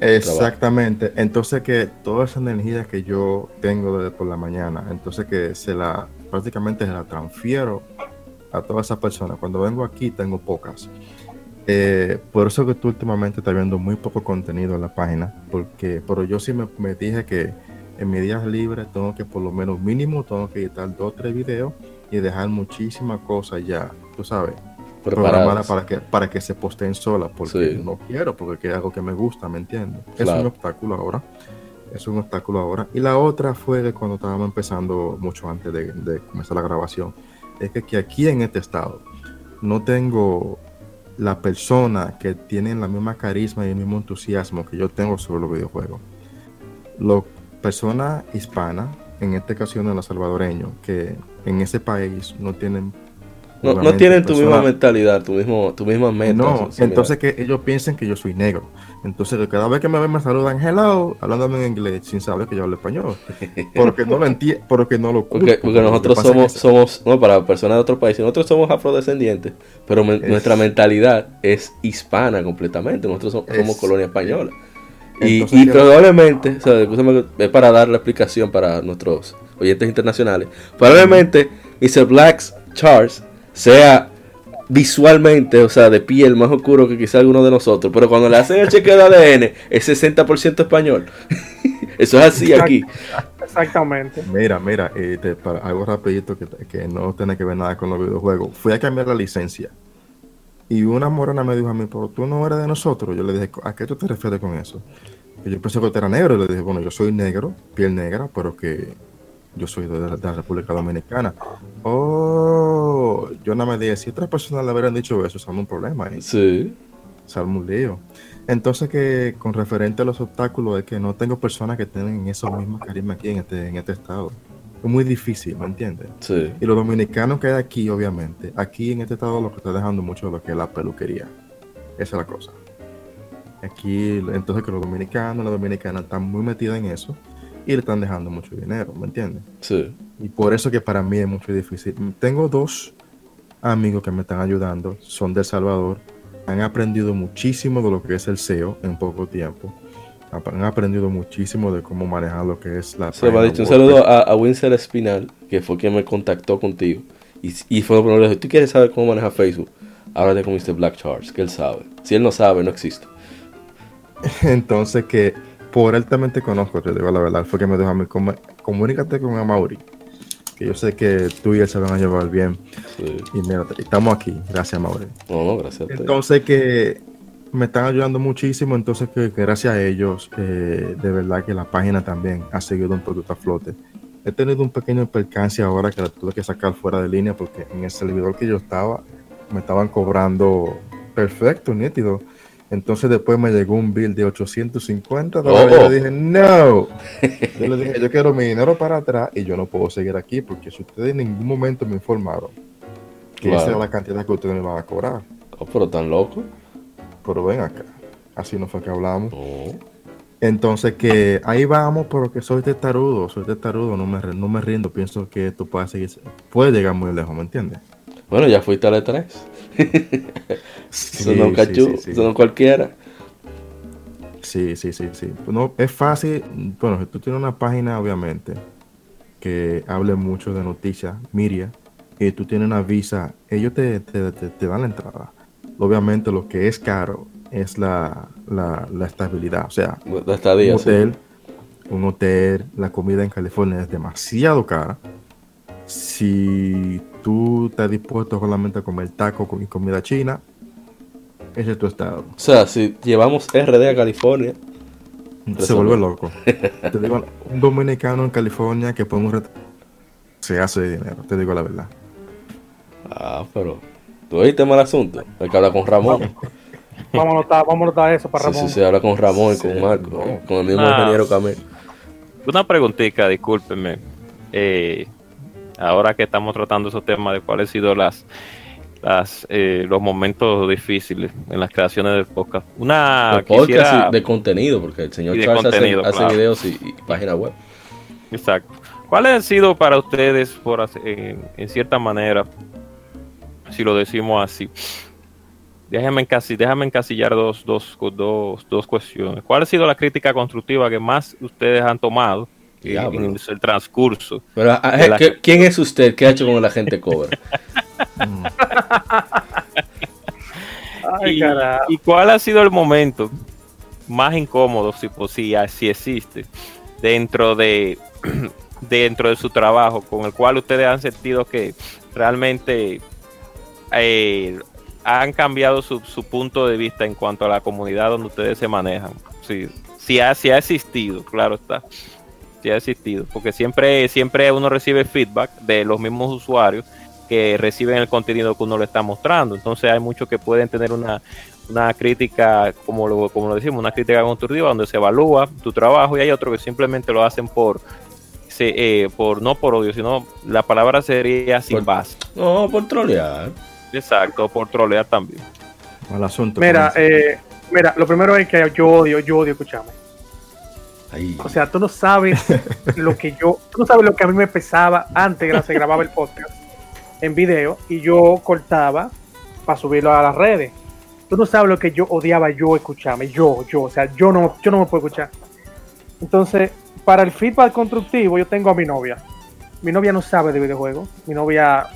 Exactamente. Entonces que toda esa energía que yo tengo desde por la mañana, entonces que se la prácticamente se la transfiero a todas esas personas. Cuando vengo aquí tengo pocas. Eh, por eso que tú últimamente estás viendo muy poco contenido en la página, porque pero yo sí me, me dije que en mis días libres tengo que por lo menos mínimo tengo que editar dos o tres videos y dejar muchísimas cosas ya, tú sabes, programada para que, para que se posteen solas, porque no quiero, porque es algo que me gusta, ¿me entiendes? Es un obstáculo ahora. Es un obstáculo ahora. Y la otra fue de cuando estábamos empezando, mucho antes de, comenzar la grabación, es que, que, aquí en este estado no tengo la persona que tiene la misma carisma y el mismo entusiasmo que yo tengo sobre los videojuegos. Personas hispanas, en esta ocasión los salvadoreños, que en ese país no tienen no, tienen tu misma mentalidad, tu mismo, tu misma meta. No, entonces que ellos piensen que yo soy negro. Entonces cada vez que me ven me saludan hello, hablándome en inglés sin saber que yo hablo español. Porque no lo entiendo, porque no lo Porque, porque nosotros somos, somos, no, para personas de otro país, nosotros somos afrodescendientes, pero nuestra mentalidad es hispana completamente. Nosotros somos, colonia española. Y, probablemente, o sea, es para dar la explicación para nuestros oyentes internacionales, probablemente Mr. Blacks Charles sea visualmente, o sea, de piel más oscuro que quizá alguno de nosotros, pero cuando le hacen el chequeo de ADN es 60% español. Eso es así aquí. Exactamente. Mira, mira, eh, para algo rapidito que, no tiene que ver nada con los videojuegos. Fui a cambiar la licencia y una morena me dijo a mí, pero tú no eres de nosotros. Yo le dije, ¿a qué tú te refieres con eso? Y yo pensé que tú eras negro y le dije, bueno, yo soy negro, piel negra, pero que yo soy de la, República Dominicana. Oh, yo nada más dije, si otras personas le hubieran dicho eso, salmo un problema. ¿eh? Sí. Salmo un lío. Entonces que con referente a los obstáculos es que no tengo personas que tengan esos mismos carisma aquí en este, en este estado. Es muy difícil, ¿me entiendes? Sí. Y los dominicanos que hay aquí, obviamente, aquí en este estado lo que está dejando mucho lo que es la peluquería. Esa es la cosa. Aquí, entonces que los dominicanos, las dominicanas están muy metidos en eso y le están dejando mucho dinero, ¿me entiendes? Sí. Y por eso que para mí es mucho difícil. Tengo dos amigos que me están ayudando, son de El Salvador, han aprendido muchísimo de lo que es el SEO en poco tiempo. Han aprendido muchísimo de cómo manejar lo que es la... Se ha dicho un saludo a, a Winsor Espinal, que fue quien me contactó contigo. Y, y fue lo primero que dijo, ¿tú quieres saber cómo manejar Facebook? Háblate con Mr. Black Charles, que él sabe. Si él no sabe, no existe. Entonces que por él también te conozco, te digo la verdad, fue que me dijo a mí, "Com- comunícate con Amaury, que yo sé que tú y él se van a llevar bien. Sí. Y mira, estamos aquí, gracias Amaury. No, no, gracias a ti. Entonces que me están ayudando muchísimo, entonces que, que gracias a ellos, eh, de verdad que la página también ha seguido un poquito a flote. He tenido un pequeño percance ahora que la tuve que sacar fuera de línea porque en el servidor que yo estaba me estaban cobrando perfecto, nítido. Entonces después me llegó un bill de 850 dólares. Oh. Yo dije, no. Yo le dije, yo quiero mi dinero para atrás y yo no puedo seguir aquí porque si ustedes en ningún momento me informaron que esa era la cantidad que ustedes me van a cobrar. Oh, pero tan loco. Pero ven acá. Así no fue que hablamos. No. Entonces que ahí vamos, pero que soy testarudo, soy testarudo, no me, no me rindo, pienso que esto puede seguir, puede llegar muy lejos, ¿me entiendes? Bueno, ya fuiste a la 3. Eso no cachú, sí, sí. eso no cualquiera. Sí, sí, sí, sí. No, es fácil, bueno, si tú tienes una página, obviamente, que hable mucho de noticias, Miria, y tú tienes una visa, ellos te, te, te- te dan la entrada. Obviamente lo que es caro es la, la, la estabilidad, o sea, La estadía, un sí. hotel, un hotel, la comida en California es demasiado cara. Si tú estás dispuesto solamente a comer taco con- y comida china, ese es tu estado. O sea, si llevamos RD a California, Se vuelve loco. Te digo, un dominicano en California que pone un se hace de dinero, te digo la verdad. ah, pero tú oíste mal asunto. Hay que hablar con Ramón. Vamos a vamos a eso para Sí, Ramón. sí, sí, habla con Ramón y Sí, con Marco, no. eh, con el mismo Ah. ingeniero Camel. Una preguntita, discúlpeme. Eh, ahora que estamos tratando esos temas de cuáles han sido las, las eh, los momentos difíciles en las creaciones del podcast. Una Los podcasts quisiera, de contenido, porque el señor Charles hace- contenido, hace, claro. videos y, y página web. exacto. ¿Cuáles han sido para ustedes, por en, en cierta manera, si lo decimos así? Déjame, encasi- déjame encasillar dos, dos, dos, dos cuestiones. ¿Cuál ha sido la crítica constructiva que más ustedes han tomado eh, Diablo. en el transcurso? Pero, ah, la- ¿qué- ¿Quién es usted? ¿Qué ha hecho con el agente cover? Ay, y, cuál ha sido el momento más incómodo, si, pues, si, si existe, dentro de dentro de su trabajo, con el cual ustedes han sentido que realmente eh, han cambiado su, su punto de vista en cuanto a la comunidad donde ustedes se manejan. Sí, sí ha, sí ha existido, claro está. Sí ha existido, porque siempre, siempre uno recibe feedback de los mismos usuarios que reciben el contenido que uno le está mostrando. Entonces hay muchos que pueden tener una, una crítica, como lo, como lo decimos, una crítica constructiva donde se evalúa tu trabajo y hay otros que simplemente lo hacen por, se, eh, por no por odio, sino la palabra sería sin Por- base. No, por trolear. Exacto, por trolear también. Mal asunto. Mira, eh, mira, lo primero es que yo odio, yo odio escucharme. Ahí. O sea, tú no sabes lo que yo, tú no sabes lo que a mí me pesaba antes que se grababa el podcast en video y yo cortaba para subirlo a las redes. Tú no sabes lo que yo odiaba yo escucharme, yo, yo, o sea, yo no, yo no me puedo escuchar. Entonces, para el feedback constructivo, yo tengo a mi novia. Mi novia no sabe de videojuegos. Mi novia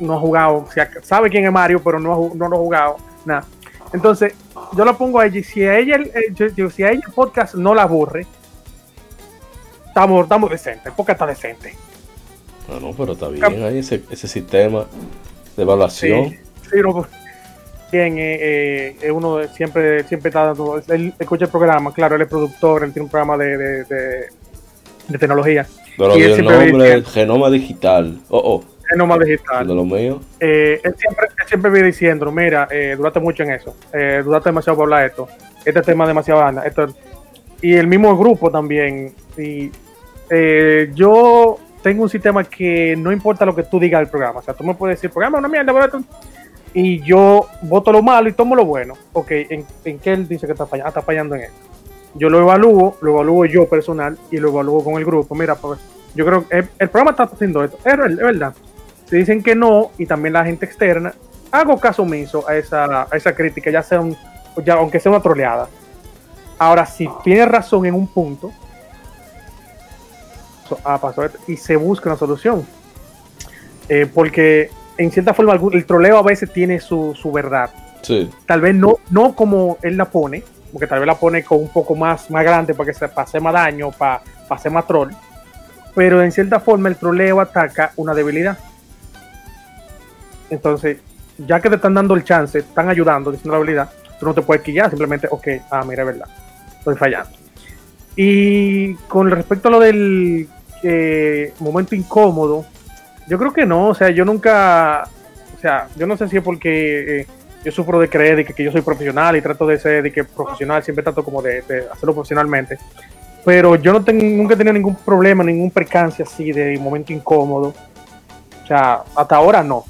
no ha jugado, o sea, sabe quién es Mario, pero no, no lo ha jugado, nada. Entonces, yo la pongo a ella y si a ella, el- eh, si a ella el podcast no la aburre, estamos, estamos decentes, el podcast está decente. No, no, pero está bien ahí ese, ese sistema de evaluación. Sí, sí, no, bien, eh, eh, eh, uno siempre, siempre está dando, él escucha el programa, claro, él es productor, él tiene un programa de, de, de- de tecnología, Pero Y él el siempre nombre, dice- genoma digital. Oh, oh, es nomás de digital. lo mío. Eh, él siempre, él siempre viene diciendo, mira, eh, duraste mucho en eso, eh, duraste demasiado para hablar de esto, este tema es demasiado banda, esto, y el mismo grupo también, y eh, yo tengo un sistema que no importa lo que tú digas del programa, o sea, tú me puedes decir, programa es una mierda, y yo voto lo malo y tomo lo bueno, ok, ¿en, en qué él dice que está fallando? Ah, está fallando en esto. Yo lo evalúo, lo evalúo yo personal y lo evalúo con el grupo, mira, pues yo creo que el, el programa está haciendo esto, es verdad. Te dicen que no, y también la gente externa, hago caso omiso a esa, a esa crítica, ya sea un, ya, aunque sea una troleada. Ahora, si tiene razón en un punto, ah, pasó esto, y se busca una solución. Eh, porque en cierta forma el troleo a veces tiene su, su verdad. Sí. Tal vez no, no como él la pone, porque tal vez la pone con un poco más, más grande para que se pase más daño, para hacer más troll. Pero en cierta forma el troleo ataca una debilidad. Entonces, ya que te están dando el chance, están ayudando, diciendo la habilidad, tú no te puedes quillar, simplemente, ok, ah, mira, es verdad, estoy fallando. Y con respecto a lo del eh, momento incómodo, yo creo que no, o sea, yo nunca, o sea, yo no sé si es porque eh, yo sufro de creer de que, yo soy profesional y trato de ser de que profesional, siempre trato como de, de hacerlo profesionalmente, pero yo no tengo, nunca he tenido ningún problema, ningún percance así de momento incómodo. O sea, hasta ahora no.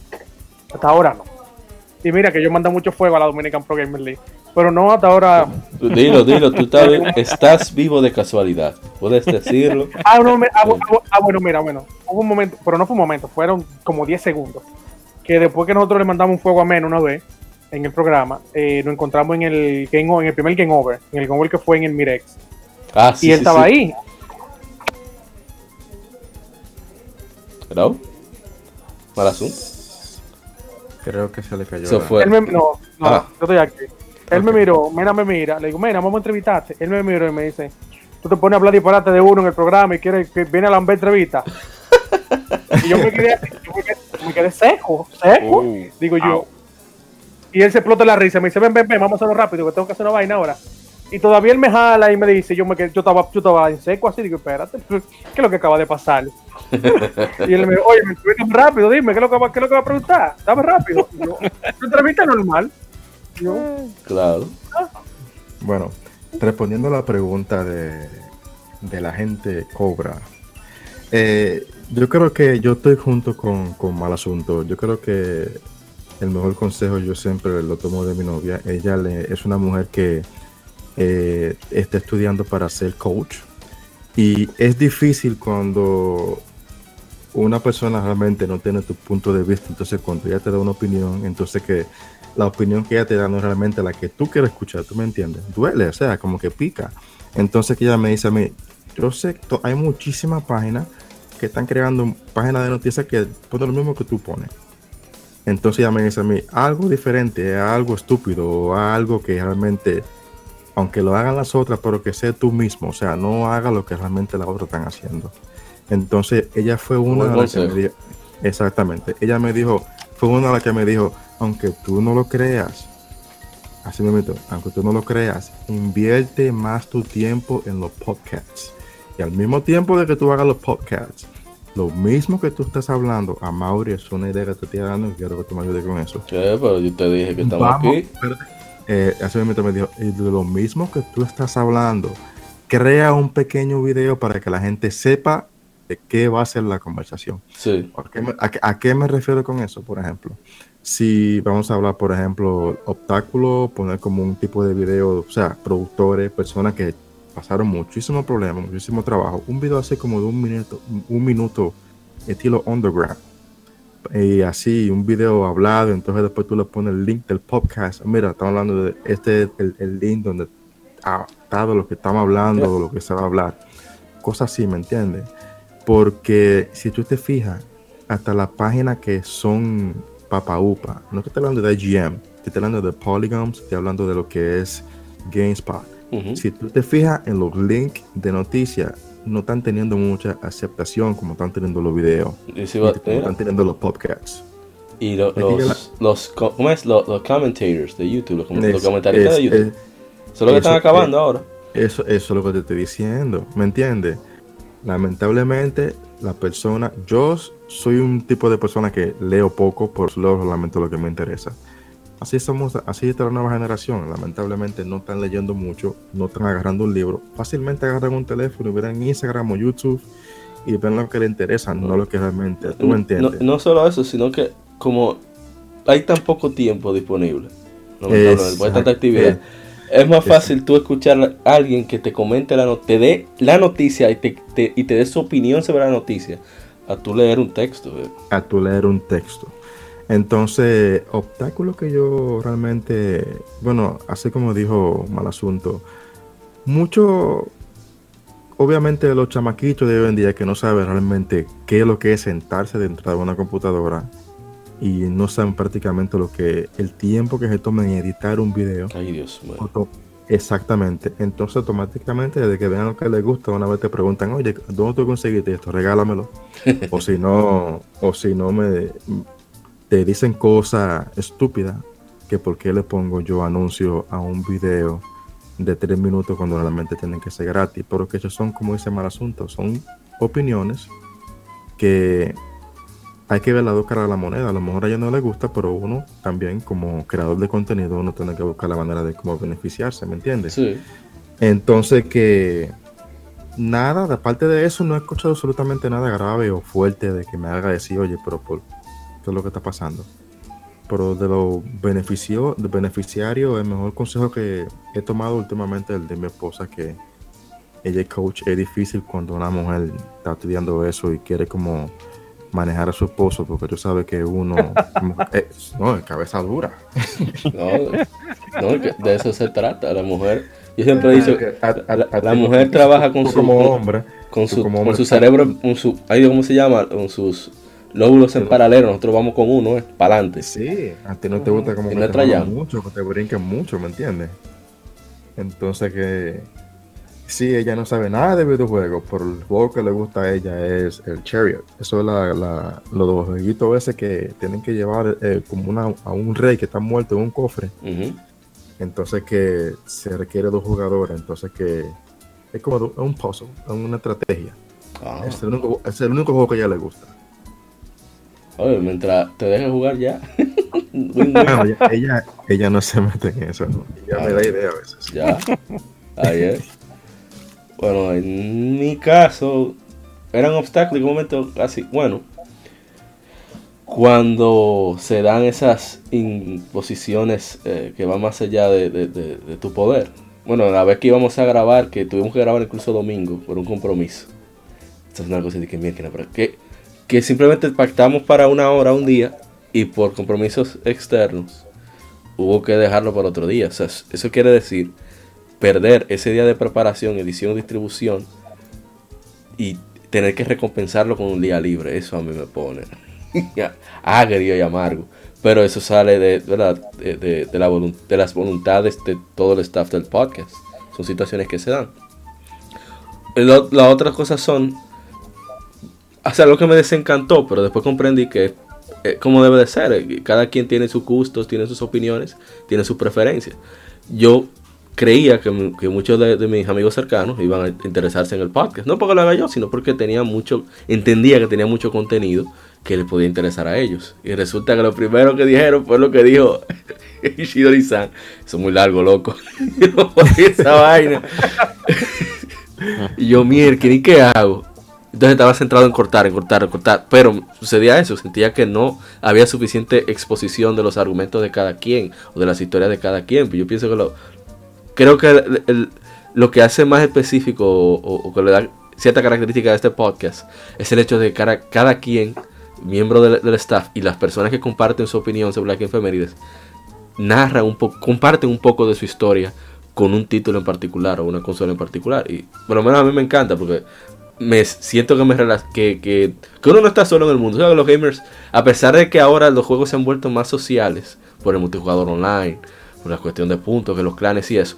Hasta ahora no. Y mira que yo mando mucho fuego a la Dominican Pro Gamer League. Pero no hasta ahora. Dilo, dilo, tú estás, estás vivo de casualidad. Puedes decirlo. Ah, no, me- ah, ah, ah, bueno, mira, bueno. Hubo un momento, pero no fue un momento, fueron como 10 segundos. Que después que nosotros le mandamos un fuego a Men una vez en el programa, eh, nos encontramos en el, game, en el primer Game Over, en el Game Over que fue en el Mirex. Ah, sí. y él sí, estaba sí. ahí. Hello. Mal asunto. Creo que se le cayó. Eso la- fue. Él me, no, no, Ah. yo estoy aquí. Él me miró, mira, me mira. Le digo, mira, vamos a entrevistarte. Él me miró y me dice, tú te pones a hablar disparate de uno en el programa y quieres que viene a la entrevista. y yo me quedé, yo me quedé, me quedé seco, seco. Uh, digo yo. au. Y él se explota la risa. Me dice, ven, ven, ven, vamos a hacerlo rápido, que tengo que hacer una vaina ahora. Y todavía él me jala y me dice, yo me quedé, yo estaba, yo estaba en seco así, digo, espérate, ¿qué es lo que acaba de pasar? y él me dijo, oye, me entrevista muy rápido, dime, ¿qué es lo que va, qué es lo que va a preguntar? Dame rápido. Y yo, "Tu entrevista normal. Y yo, Claro. Bueno, respondiendo a la pregunta de, de la gente Cobra, eh, yo creo que yo estoy junto con, con Mal Asunto. Yo creo que el mejor consejo yo siempre lo tomo de mi novia. Ella le- es una mujer que eh, está estudiando para ser coach y es difícil cuando una persona realmente no tiene tu punto de vista. Entonces, cuando ella te da una opinión, entonces que la opinión que ella te da no es realmente la que tú quieres escuchar, ¿tú me entiendes? Duele, o sea, como que pica. Entonces que ella me dice a mí, yo sé que hay muchísimas páginas que están creando páginas de noticias que ponen lo mismo que tú pones. Entonces ella me dice a mí, algo diferente, algo estúpido, algo que realmente, aunque lo hagan las otras, pero que sea tú mismo, o sea, no haga lo que realmente las otras están haciendo. Entonces ella fue una de las que me dijo, exactamente, ella me dijo, fue una de las que me dijo, aunque tú no lo creas, así me meto, aunque tú no lo creas, invierte más tu tiempo en los podcasts. Y al mismo tiempo de que tú hagas los podcasts, lo mismo que tú estás hablando, a Mauri es una idea que te estoy dando y quiero que tú me ayudes con eso. Che, pero yo te dije que estamos Vamos, aquí. espérate. Eh, así mismo me dijo, y de lo mismo que tú estás hablando, crea un pequeño video para que la gente sepa de qué va a ser la conversación. Sí. ¿A qué, me, a qué- a qué me refiero con eso? Por ejemplo, si vamos a hablar, por ejemplo, obstáculo, poner como un tipo de video, o sea, productores, personas que pasaron muchísimo problema, muchísimo trabajo, un video así como de un minuto, un minuto, estilo underground. Y así, un video hablado, entonces después tú le pones el link del podcast. Mira, estamos hablando de este es el, el link donde ah, está de lo que estamos hablando, de lo que se va a hablar. Cosas así, ¿me entiendes? Porque si tú te fijas, hasta las páginas que son papaupa, no te estoy hablando de IGM, te estoy hablando de Polygons, te estoy hablando de lo que es GameSpot. Si tú te fijas en los links de noticias, no están teniendo mucha aceptación como están teniendo los videos, Y, si y va- como están teniendo los podcasts. y lo- los, los, co- ¿cómo es? Los, los commentators de YouTube, los, los Es- comentaristas es- de YouTube. es- Eso es lo que están acabando ahora. Eso, eso es lo que te estoy diciendo, ¿me entiendes? Lamentablemente, la persona, yo soy un tipo de persona que leo poco, por leo solamente lo que me interesa. Así somos, así está la nueva generación. Lamentablemente no están leyendo mucho, no están agarrando un libro. Fácilmente agarran un teléfono y verán Instagram o YouTube y ven lo que les interesa, no lo que realmente. ¿Tú me No, entiendes? no solo eso, sino que como hay tan poco tiempo disponible, lamentablemente, por tanta actividad, es más fácil tú escuchar a alguien que te comente la no- te dé la noticia y te, te- y te dé su opinión sobre la noticia, a tú leer un texto. eh. a tu leer un texto. Entonces, obstáculo que yo realmente, bueno, así como dijo Mal Asunto, mucho, obviamente los chamaquitos de hoy en día que no saben realmente qué es lo que es sentarse dentro de una computadora y no saben prácticamente lo que, el tiempo que se toma en editar un video. Ay, Dios mío. Auto- Exactamente. Entonces, automáticamente, desde que vean lo que les gusta, una vez te preguntan, oye, ¿dónde tú conseguiste esto? Regálamelo. o si no, o si no me te dicen cosas estúpidas, que por qué le pongo yo anuncio a un video de tres minutos cuando realmente tienen que ser gratis. Pero que ellos son, como dice mal asunto, son opiniones que hay que ver las dos caras de la moneda. A lo mejor a ella no le gusta, pero uno también, como creador de contenido, uno tiene que buscar la manera de cómo beneficiarse, ¿me entiendes? Sí. Entonces que nada, aparte de eso, no he escuchado absolutamente nada grave o fuerte de que me haga decir, oye, pero por es lo que está pasando. Pero de lo beneficio, de beneficiario, el mejor consejo que he tomado últimamente es el de mi esposa, que ella es coach, es difícil cuando una mujer está estudiando eso y quiere como manejar a su esposo, porque tú sabes que uno, eh, no, es cabeza dura. No, no, de eso se trata. La mujer, yo siempre he dicho, A- a- la, mujer trabaja con su, como hombre, con su, como con su cerebro, con su, ¿cómo se llama? Con sus lóbulos en paralelo. Nosotros vamos con uno, ¿eh? Para adelante. Sí, a ti no te gusta como que no te mucho, que te brinquen mucho, ¿me entiendes? Entonces que sí, ella no sabe nada de videojuegos, pero el juego que le gusta a ella es el Chariot. Eso es la, la, los dos jueguitos ese que tienen que llevar eh, como una, a un rey que está muerto en un cofre. Entonces que se requiere dos jugadores, entonces que es como un puzzle, es una estrategia. Ah. Es, el único, es el único juego que a ella le gusta. Oye, mientras te dejes jugar ya. Bueno, ella, ella, ella no se mete en eso, ¿no? Ella me da idea a veces. Ya. Ahí es. Bueno, en mi caso, eran obstáculos en un momento así. Bueno, cuando se dan esas imposiciones eh, que van más allá de, de- de- de tu poder. Bueno, la vez que íbamos a grabar, que tuvimos que grabar incluso domingo por un compromiso. Esto es una cosa de que, mira, que, no- que, que simplemente pactamos para una hora, un día, y por compromisos externos hubo que dejarlo para otro día. O sea, eso quiere decir perder ese día de preparación, edición, distribución y tener que recompensarlo con un día libre. Eso a mí me pone agrio y amargo. Pero eso sale de, ¿verdad? de, de- la de las voluntades de todo el staff del podcast. Son situaciones que se dan. Lo- Las otras cosas son... O sea, lo que me desencantó, pero después comprendí que eh, como debe de ser. Cada quien tiene sus gustos, tiene sus opiniones, tiene sus preferencias. Yo creía que, mu- que muchos de, mis amigos cercanos iban a interesarse en el podcast. No porque lo haga yo, sino porque tenía mucho, entendía que tenía mucho contenido que le podía interesar a ellos. Y resulta que lo primero que dijeron fue lo que dijo Ishidori-san. Eso es muy largo, loco. Esa vaina. y yo, mierda, ¿y qué hago? Entonces estaba centrado en cortar, en cortar, en cortar. Pero sucedía eso, sentía que no había suficiente exposición de los argumentos de cada quien o de las historias de cada quien. Yo pienso que lo. Creo que lo que hace más específico o, que le da cierta característica a este podcast es el hecho de que cada, quien, miembro del, staff y las personas que comparten su opinión sobre Black Efemérides, narra un poco, comparten un poco de su historia con un título en particular o una consola en particular. Y por lo menos a mí me encanta porque me siento que me que, que, que uno no está solo en el mundo. O sea, los gamers, a pesar de que ahora los juegos se han vuelto más sociales por el multijugador online, por la cuestión de puntos, que los clanes y eso.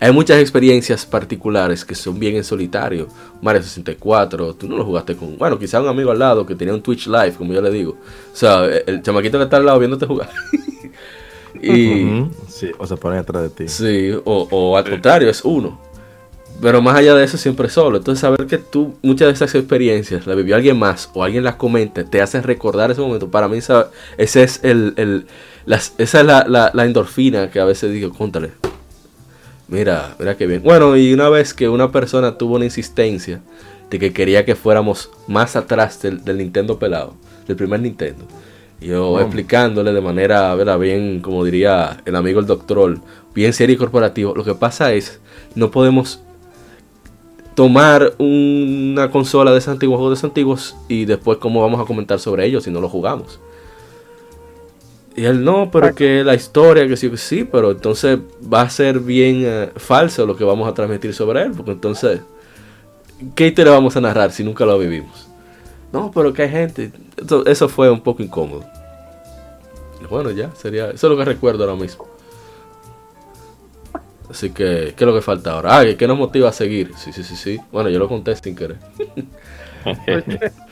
Hay muchas experiencias particulares que son bien en solitario. Mario 64, tú no lo jugaste con. Bueno, quizá un amigo al lado que tenía un Twitch Live, como yo le digo. O sea, el chamaquito que está al lado viéndote jugar. y. Sí, o se ponen atrás de ti. Sí, o, o al contrario, es uno. Pero más allá de eso, siempre solo. Entonces, saber que tú muchas de esas experiencias la vivió alguien más o alguien las comenta, te hace recordar ese momento. Para mí, esa, ese es el, el- las- esa es la, la- la endorfina que a veces digo, contale. Mira, mira qué bien. Bueno, y una vez que una persona tuvo una insistencia de que quería que fuéramos más atrás del, del Nintendo pelado, del primer Nintendo. Yo explicándole de manera, ¿verdad? bien, como diría el amigo el doctor, bien serio y corporativo. Lo que pasa es, no podemos tomar una consola de esos antiguos juegos de antiguos y después cómo vamos a comentar sobre ellos si no lo jugamos. Y él no, pero que la historia, que sí, que sí, pero entonces va a ser bien eh, falso lo que vamos a transmitir sobre él, porque entonces, ¿qué historia vamos a narrar si nunca lo vivimos? No, pero que hay gente. Eso, eso fue un poco incómodo. Bueno, ya, sería. Eso es lo que recuerdo ahora mismo. Así que, ¿qué es lo que falta ahora? Ah, ¿qué nos motiva a seguir? Sí, sí, sí, sí. Bueno, yo lo conté sin querer.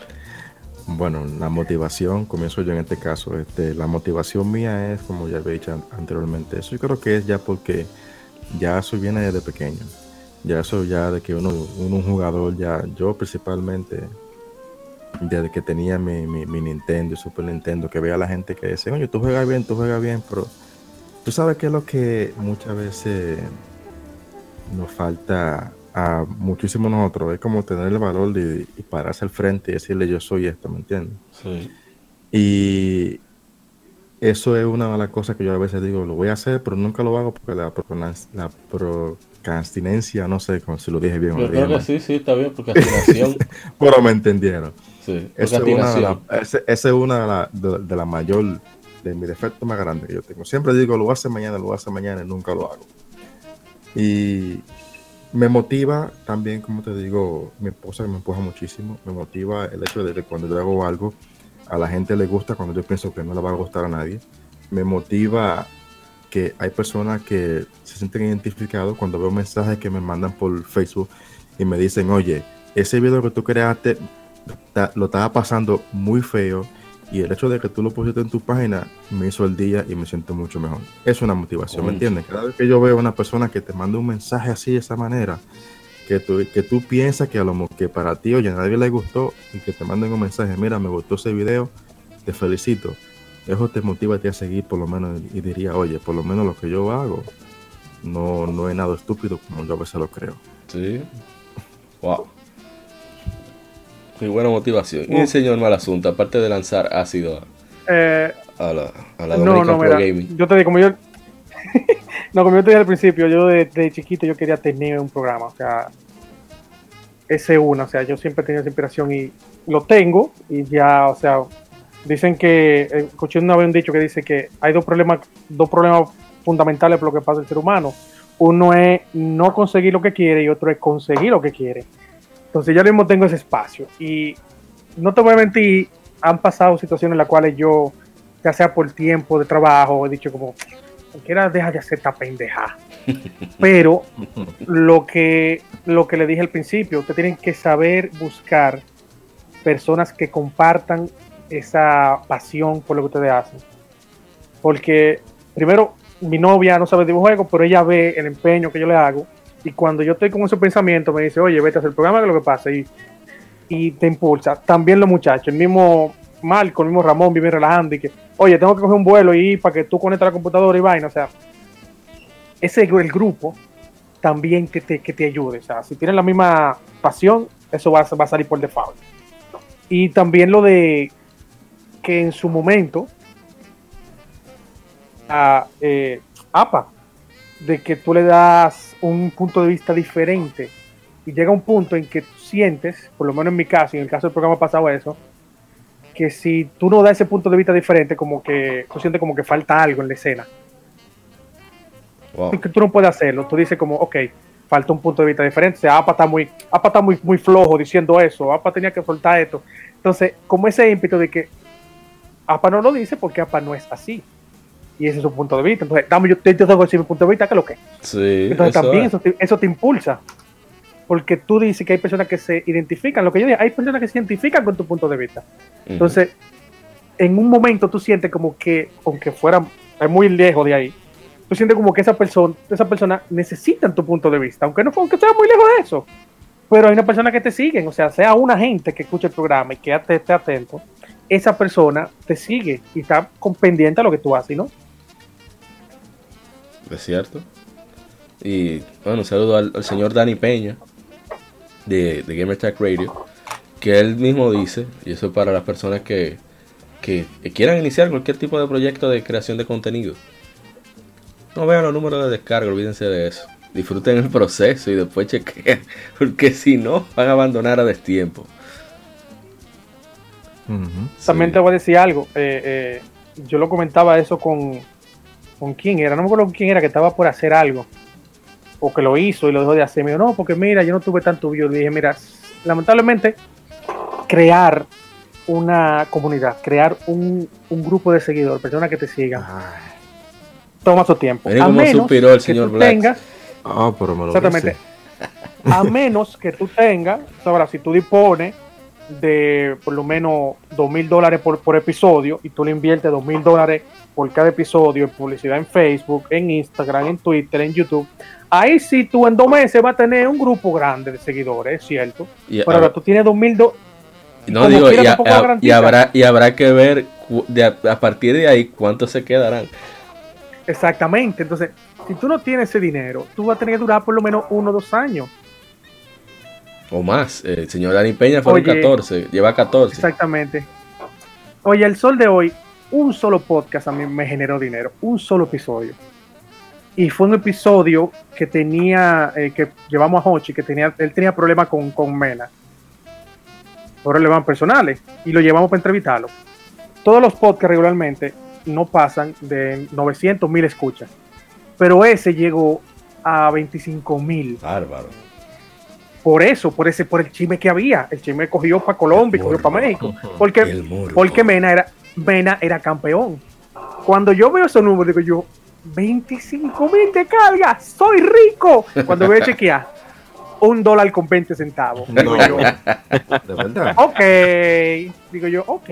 Bueno, la motivación, comienzo yo en este caso, este, la motivación mía es, como ya había dicho an- anteriormente, eso yo creo que es ya porque ya eso viene desde pequeño. Ya eso ya de que uno, uno un jugador, ya yo principalmente, desde que tenía mi, mi, mi Nintendo Super Nintendo, que veía a la gente que decía, oye, tú juegas bien, tú juegas bien, pero tú sabes que es lo que muchas veces nos falta a muchísimos nosotros, es como tener el valor de y pararse al frente y decirle yo soy esto, ¿me entiendes? Sí. Y eso es una de las cosas que yo a veces digo, lo voy a hacer, pero nunca lo hago porque la, la procrastinancia, no sé si lo dije bien o Yo creo que sí, sí, está bien, procrastinación. pero me entendieron. sí, Esa es una de la- ese- esa es una de la, de, de la mayor, de mi defecto más grande que yo tengo. Siempre digo, lo hacer mañana, lo hacer mañana y nunca lo hago. Y me motiva también, como te digo, mi esposa me empuja muchísimo. Me motiva el hecho de que cuando yo hago algo, a la gente le gusta cuando yo pienso que no le va a gustar a nadie. Me motiva que hay personas que se sienten identificados cuando veo mensajes que me mandan por Facebook y me dicen, oye, ese video que tú creaste lo estaba pasando muy feo y el hecho de que tú lo pusiste en tu página me hizo el día y me siento mucho mejor. Es una motivación, ¿me entiendes? Cada vez que yo veo a una persona que te manda un mensaje así de esa manera, que tú, que tú piensas que a lo que para ti, oye, a nadie le gustó y que te manden un mensaje, mira, me gustó ese video, te felicito. Eso te motiva a ti a seguir por lo menos y diría, oye, por lo menos lo que yo hago no, no es nada estúpido como yo a veces lo creo. Sí. Wow. Qué buena motivación. Y el señor Malasunta, aparte de lanzar ácido Eh, a, la, a la no, no, mira, Gaming. yo te digo, como yo, no, como yo te dije al principio, yo de, de chiquito yo quería tener un programa, o sea, ese uno, o sea, yo siempre he tenido esa inspiración y lo tengo y ya, o sea, dicen que, escuché una vez un dicho que dice que hay dos problemas, dos problemas fundamentales por lo que pasa el ser humano. Uno es no conseguir lo que quiere y otro es conseguir lo que quiere. Entonces yo mismo tengo ese espacio y no te voy a mentir, han pasado situaciones en las cuales yo, ya sea por tiempo de trabajo, he dicho como, cualquiera deja de hacer esta pendeja. Pero lo que, lo que le dije al principio, ustedes tienen que saber buscar personas que compartan esa pasión por lo que ustedes hacen. Porque, primero, mi novia no sabe de videojuegos, pero ella ve el empeño que yo le hago. Y cuando yo estoy con ese pensamiento, me dice, oye, vete a hacer el programa, que es lo que pasa. Y, y te impulsa. También los muchachos, el mismo Marco, el mismo Ramón, vive relajando y que, oye, tengo que coger un vuelo y para que tú conectes la computadora y vaina. O sea, ese el grupo también que te, que te ayude. O sea, si tienen la misma pasión, eso va, va a salir por default. Y también lo de que en su momento, a eh, APA, de que tú le das un punto de vista diferente y llega un punto en que tú sientes, por lo menos en mi caso y en el caso del programa pasado eso, que si tú no das ese punto de vista diferente, como que tú sientes como que falta algo en la escena Wow. que tú no puedes hacerlo. Tú dices como, ok, falta un punto de vista diferente. O sea, APA está muy, APA está muy, muy flojo diciendo eso. APA tenía que soltar esto. Entonces, como ese ímpetu de que APA no lo dice porque APA no es así. Y ese es su punto de vista. Entonces, dame, yo te, tengo decir mi punto de vista, que es lo que. es. Sí, Entonces, eso también es. eso te, eso te impulsa. Porque tú dices que hay personas que se identifican. Lo que yo digo, hay personas que se identifican con tu punto de vista. Entonces, en un momento tú sientes como que, aunque fuera muy lejos de ahí, tú sientes como que esa persona, esa persona necesita tu punto de vista, aunque no aunque sea muy lejos de eso. Pero hay una persona que te siguen, o sea, sea una gente que escucha el programa y que esté, atento, esa persona te sigue y está pendiente a lo que tú haces, ¿no? Es cierto. Y bueno, un saludo al, al señor Dani Peña de, de Gamer Tech Radio, que él mismo dice, y eso es para las personas que, que, que quieran iniciar cualquier tipo de proyecto de creación de contenido. No vean los números de descarga, olvídense de eso. disfruten el proceso y después chequen, porque si no, van a abandonar a destiempo. También Sí. te voy a decir algo. eh, eh, yo lo comentaba eso con, con quién era, no me acuerdo con quién era que estaba por hacer algo. O que lo hizo y lo dejó de hacer. Me dijo, no, porque mira, yo no tuve tanto view. Le dije, mira, lamentablemente, crear una comunidad, crear un, un grupo de seguidores, personas que te sigan, Ay, toma su tiempo. Miren A cómo menos suspiró el que señor tú Black. tengas Ah, pero me lo Exactamente. dice. A menos que tú tengas, ahora, si tú dispones de por lo menos dos mil dólares por, por episodio y tú le inviertes dos mil dólares por cada episodio en publicidad en Facebook, en Instagram, en Twitter, en YouTube, ahí sí tú en dos meses vas a tener un grupo grande de seguidores, es cierto. Y, Pero ahora tú tienes dos mil dólares. no como digo, y, a- a- habrá, y habrá que ver de a, partir de ahí cuántos se quedarán. Exactamente. Entonces, si tú no tienes ese dinero, tú vas a tener que durar por lo menos uno o dos años. O más. Eh, El señor Dani Peña fueron Oye. 14, lleva 14. Exactamente. Oye, el sol de hoy, un solo podcast a mí me generó dinero, un solo episodio. Y fue un episodio que tenía, eh, que llevamos a Hochi, que tenía, él tenía problemas con, con Mena. Problemas personales. Y lo llevamos para entrevistarlo. Todos los podcasts regularmente no pasan de 900 mil escuchas. Pero ese llegó a 25 mil. Bárbaro. Por eso, por ese, por el chisme que había. El chisme cogió para Colombia cogió para México. Porque porque Mena era, Mena era campeón. Cuando yo veo esos números, digo yo, 25 mil de carga, soy rico. Cuando voy a chequear, un dólar con 20 centavos. Digo No, yo, de verdad. ok. Digo yo, ok.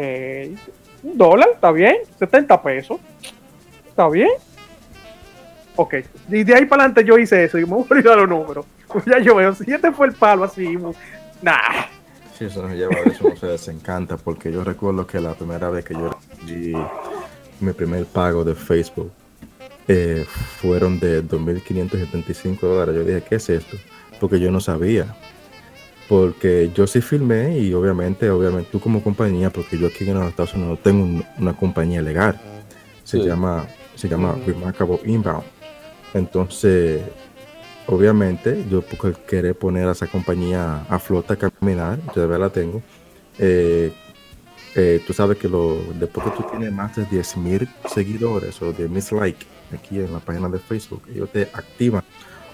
Un dólar, está bien. 70 pesos. Está bien. Ok. Y de ahí para adelante yo hice eso y me voy a olvidar los números. Ya yo veo, si este fue el palo así, nah. Sí, eso nos lleva a eso, no se desencanta, porque yo recuerdo que la primera vez que yo recibí mi primer pago de Facebook eh, fueron de 2.575 dólares. Yo dije, ¿qué es esto? Porque yo no sabía. Porque yo sí filmé y obviamente, obviamente tú como compañía, porque yo aquí en los Estados Unidos tengo un- una compañía legal. Se Sí. llama, se llama Remarkable Inbound. Entonces, obviamente, yo por querer poner a esa compañía a flota a caminar, yo todavía la tengo. eh, eh, tú sabes que lo, después que tú tienes más de 10.000 seguidores o 10.000 likes aquí en la página de Facebook, ellos te activan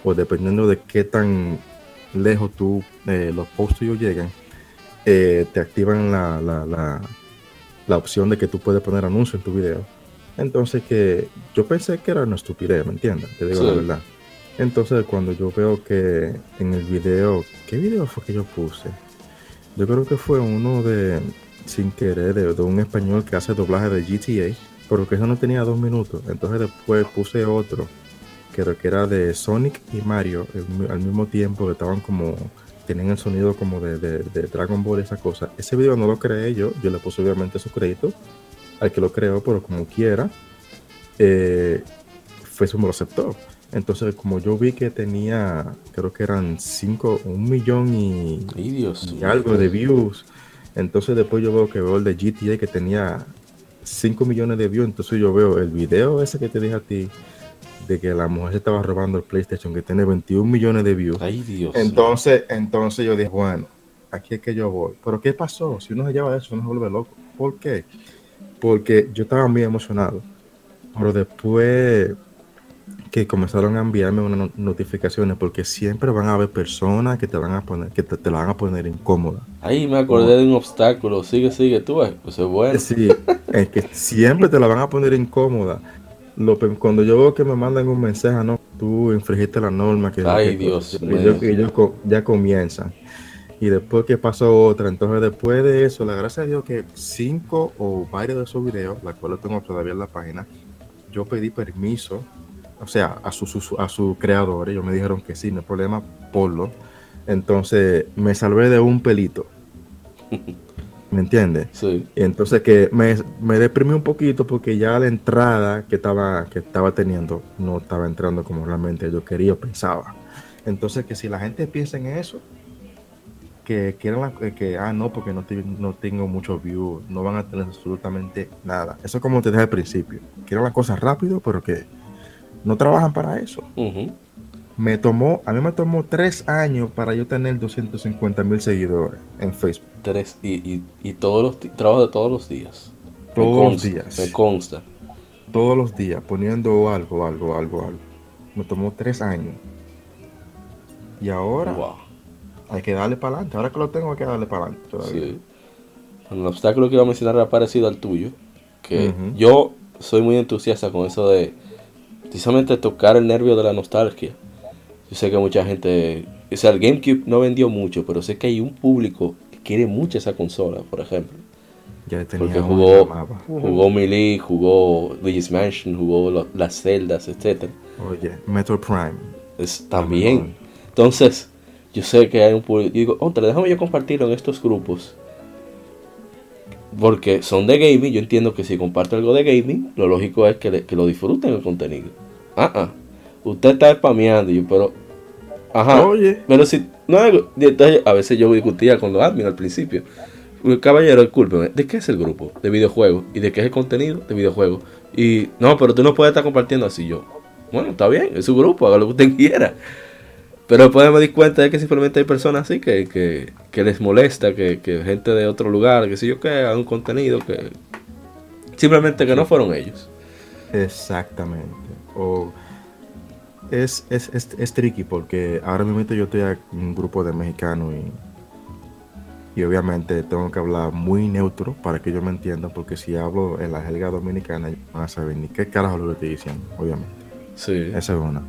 o dependiendo de qué tan lejos tú eh, los posts tuyos llegan, eh, te activan la, la, la, la opción de que tú puedes poner anuncios en tu video. Entonces que yo pensé que era una estupidez, ¿me entiendes? Te digo Sí. la verdad. Entonces cuando yo veo que en el video, ¿qué video fue que yo puse? Yo creo que fue uno de, sin querer, de, de un español que hace doblaje de GTA, pero que eso no tenía dos minutos. Entonces después puse otro, que era de Sonic y Mario, al mismo tiempo que estaban como, tenían el sonido como de, de- Dragon Ball y esa cosa. Ese video no lo creé yo, yo le puse obviamente su crédito al que lo creó, pero como quiera, eh, Facebook me lo aceptó. Entonces, como yo vi que tenía, creo que eran 5, un millón y, Ay, Dios y mío. algo de views. Entonces después yo veo que veo el de GTA que tenía 5 millones de views. Entonces yo veo el video ese que te dije a ti de que la mujer se estaba robando el PlayStation que tiene 21 millones de views. Ay, Dios. Entonces, entonces yo dije, bueno, aquí es que yo voy. Pero ¿qué pasó? Si uno se lleva eso, uno se vuelve loco. ¿Por qué? Porque yo estaba muy emocionado. Pero después que comenzaron a enviarme unas no- notificaciones, porque siempre van a haber personas que te van a poner, que te, te la van a poner incómoda. Ay, me acordé de un obstáculo. Sigue, sigue, tú ves. Pues es bueno. Sí, es que siempre te la van a poner incómoda. Lo cuando yo veo que me mandan un mensaje, no, tú infringiste la norma, que, Ay, que- Dios que co- ya comienzan. Y después que pasó otra, entonces después de eso, la gracia a Dios que cinco o varios de esos videos, la cual tengo todavía en la página, yo pedí permiso, o sea, a sus sus- a sus creadores, ellos me dijeron que sí, no hay problema, ponlo. Entonces me salvé de un pelito. ¿Me entiendes? Sí. Y entonces que me, me deprimí un poquito porque ya la entrada que estaba, que estaba teniendo no estaba entrando como realmente yo quería o pensaba. Entonces que si la gente piensa en eso, que quieran la- que, que, ah no, porque no, te- no tengo muchos views, no van a tener absolutamente nada. Eso es como te dije al principio. Quieren las cosas rápido, pero que no trabajan para eso. Me tomó, a mí me tomó tres años para yo tener 250 mil seguidores en Facebook. Tres, y, y, y todos los trabajo de todos los días. Todos los días. Me consta. Todos los días, poniendo algo, algo, algo, algo. Me tomó tres años. Y ahora Wow. hay que darle para adelante. Ahora que lo tengo, hay que darle para adelante. Sí. El obstáculo que iba a mencionar era parecido al tuyo. Que yo soy muy entusiasta con eso de precisamente tocar el nervio de la nostalgia. Yo sé que mucha gente. O sea, el GameCube no vendió mucho, pero sé que hay un público que quiere mucho esa consola, por ejemplo. Ya tenía Porque jugó, jugó Melee, jugó Luigi's Mansion, jugó lo- las celdas, etcétera. Oye, Metro Prime. Es, también. Entonces, yo sé que hay un público. Yo digo, otra, déjame yo compartirlo en estos grupos. Porque son de gaming. Yo entiendo que si comparto algo de gaming, lo lógico es que, le- que lo disfruten el contenido. Ah, ah. Usted está spameando. Yo, pero. Ajá. Oye. Pero si. No, entonces, a veces yo discutía con los admin al principio. Caballero, discúlpeme, ¿de qué es el grupo? De videojuegos. ¿Y de qué es el contenido? De videojuegos. Y no, pero tú no puedes estar compartiendo así yo. Bueno, está bien, es su grupo, haga lo que usted quiera. Pero después me di cuenta de que simplemente hay personas así que, que, que les molesta, que, que gente de otro lugar, que si yo que hagan un contenido que simplemente que no fueron ellos. Exactamente. O es, es, es, es tricky porque ahora mismo yo estoy en un grupo de mexicanos y, y obviamente tengo que hablar muy neutro para que ellos me entiendan porque si hablo en la jerga dominicana no van a saber ni qué carajo lo que estoy diciendo, obviamente. Sí. Esa es una.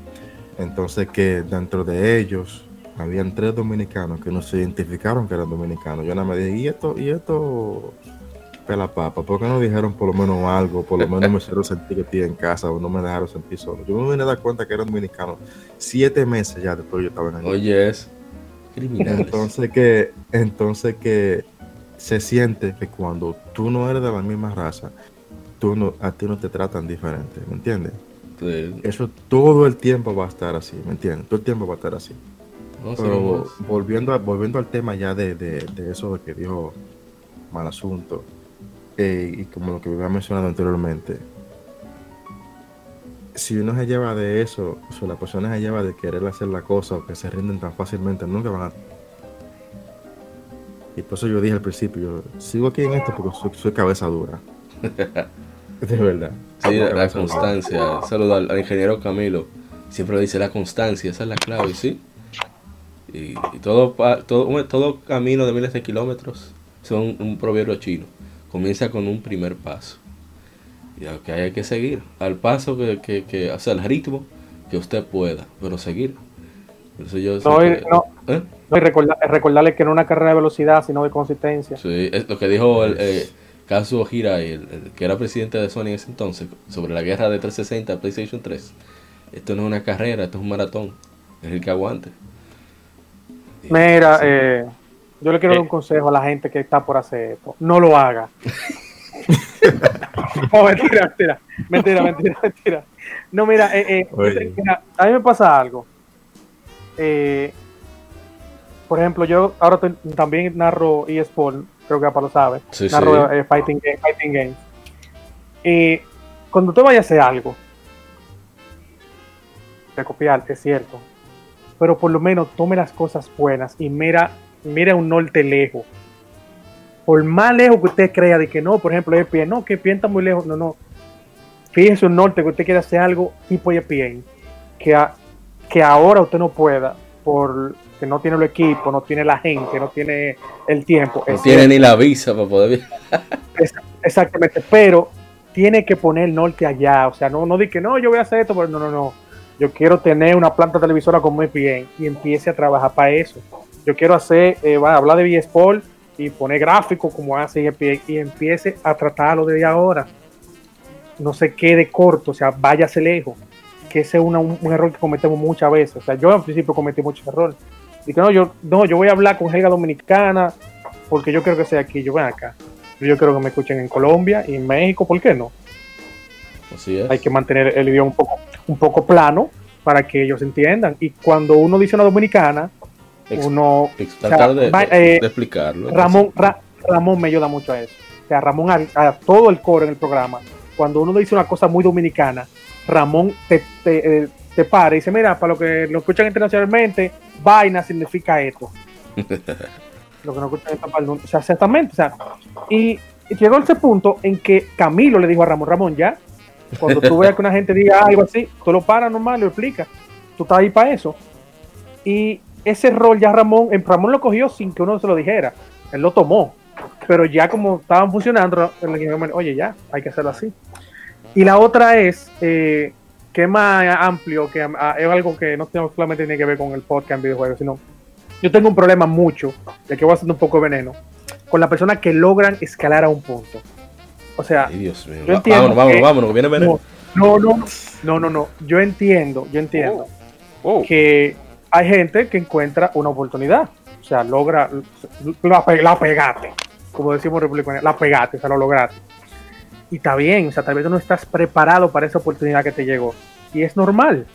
Entonces que dentro de ellos habían tres dominicanos que no se identificaron que eran dominicanos. Yo nada más dije, ¿y esto? ¿Y esto? Pela papa, ¿por qué no dijeron por lo menos algo? Por lo menos me hicieron sentir que estoy en casa o no me dejaron sentir solo. Yo me vine a dar cuenta que eran dominicanos siete meses ya después yo estaba en allí. Oye, es criminales. Entonces que, entonces que se siente que cuando tú no eres de la misma raza, tú no, a ti no te tratan diferente, ¿me entiendes? Sí. Eso todo el tiempo va a estar así, ¿me entiendes? Todo el tiempo va a estar así. No Pero volviendo, a- volviendo al tema ya de, de- de eso de que dijo mal asunto, eh, y como lo que había mencionado anteriormente, si uno se lleva de eso, o sea, la persona se lleva de querer hacer la cosa o que se rinden tan fácilmente, nunca van a... Y por eso yo dije al principio, yo sigo aquí en esto porque soy, soy cabeza dura. de verdad. Sí, la, constancia. Saludo al, al ingeniero Camilo. Siempre le dice la constancia, esa es la clave, ¿sí? Y, y todo, pa- todo, todo camino de miles de kilómetros son un proverbio chino. Comienza con un primer paso. Y lo que hay que seguir. Al paso que, que, que o sea, al ritmo que usted pueda, pero seguir. Por eso yo No, siempre- y- no. ¿Eh? No, y recorda- recordarle que no es una carrera de velocidad, sino de consistencia. Sí, es lo que dijo el eh, Kazuo Hirai, el, el que era presidente de Sony en ese entonces, sobre la guerra de 360 a PlayStation 3. Esto no es una carrera, esto es un maratón. Es el que aguante. Y- Mira, eh, yo le quiero dar Eh. un consejo a la gente que está por hacer esto. No lo haga. no, mentira, mentira. Mentira, mentira, mentira. No, mira, eh, eh, mira, a mí me pasa algo. Eh, por ejemplo, yo ahora también narro eSport, creo que Apa lo sabe. Sí, narro sí. eh, fighting, Game- fighting Games. Y cuando usted vaya a hacer algo, de copiar, es cierto, pero por lo menos tome las cosas buenas y mira, mira un norte lejos. Por más lejos que usted crea de que no, por ejemplo, ESPN, no, que ESPN está muy lejos, no, no. Fíjese un norte que usted quiere hacer algo tipo ESPN, que, a- que ahora usted no pueda, por que no tiene el equipo, no tiene la gente, no tiene el tiempo. no es tiene cierto. ni la visa para poder viajar. Exactamente, pero tiene que poner el norte allá, o sea, no, no di que no, yo voy a hacer esto, pero no, no, no. Yo quiero tener una planta televisora como ESPN y empiece a trabajar para eso. Yo quiero hacer, eh, va a hablar de Sport y poner gráficos como hace ESPN y empiece a tratarlo desde ahora. No se quede corto, o sea, váyase lejos. Que ese es un, un error que cometemos muchas veces. O sea, yo al principio cometí muchos errores. Dije, no, yo, no, yo voy a hablar con Helga Dominicana porque yo quiero que sea aquí, yo ven acá. Yo quiero que me escuchen en Colombia y en México, ¿por qué no? Así es. Hay que mantener el idioma un poco, un poco plano para que ellos entiendan. Y cuando uno dice una dominicana, Ex- uno... ex- o sea, tratar de, va- eh, de explicarlo. Ramón, Ra- Ramón me ayuda mucho a eso. O sea, Ramón, a, a todo el coro en el programa, cuando uno dice una cosa muy dominicana, Ramón te, te, eh, te para y dice, mira, para lo que lo escuchan internacionalmente, vaina significa esto. lo que no escuchan en esta parte, o sea, exactamente, o sea, y, llegó ese punto en que Camilo le dijo a Ramón, Ramón, ya, cuando tú veas que una gente diga algo así, tú lo paras normal, lo explicas, tú estás ahí para eso. Y ese rol ya Ramón, en Ramón lo cogió sin que uno se lo dijera, él lo tomó, pero ya como estaban funcionando, él le dijo, oye, ya, hay que hacerlo así. Y la otra es, eh, que es más amplio, que ah, es algo que no solamente tiene que ver con el podcast en videojuegos, sino yo tengo un problema mucho, de que voy haciendo un poco de veneno, con las personas que logran escalar a un punto. O sea, Ay, Dios mío. Yo entiendo vámonos, vámonos, que- vámonos, que viene veneno. no, no, no, no, no, yo entiendo, yo entiendo Oh, que hay gente que encuentra una oportunidad, o sea, logra, la, la pegate, como decimos republicanos, la pegate, o sea, lo lograste. Y está bien, o sea, tal vez tú no estás preparado para esa oportunidad que te llegó. Y es normal.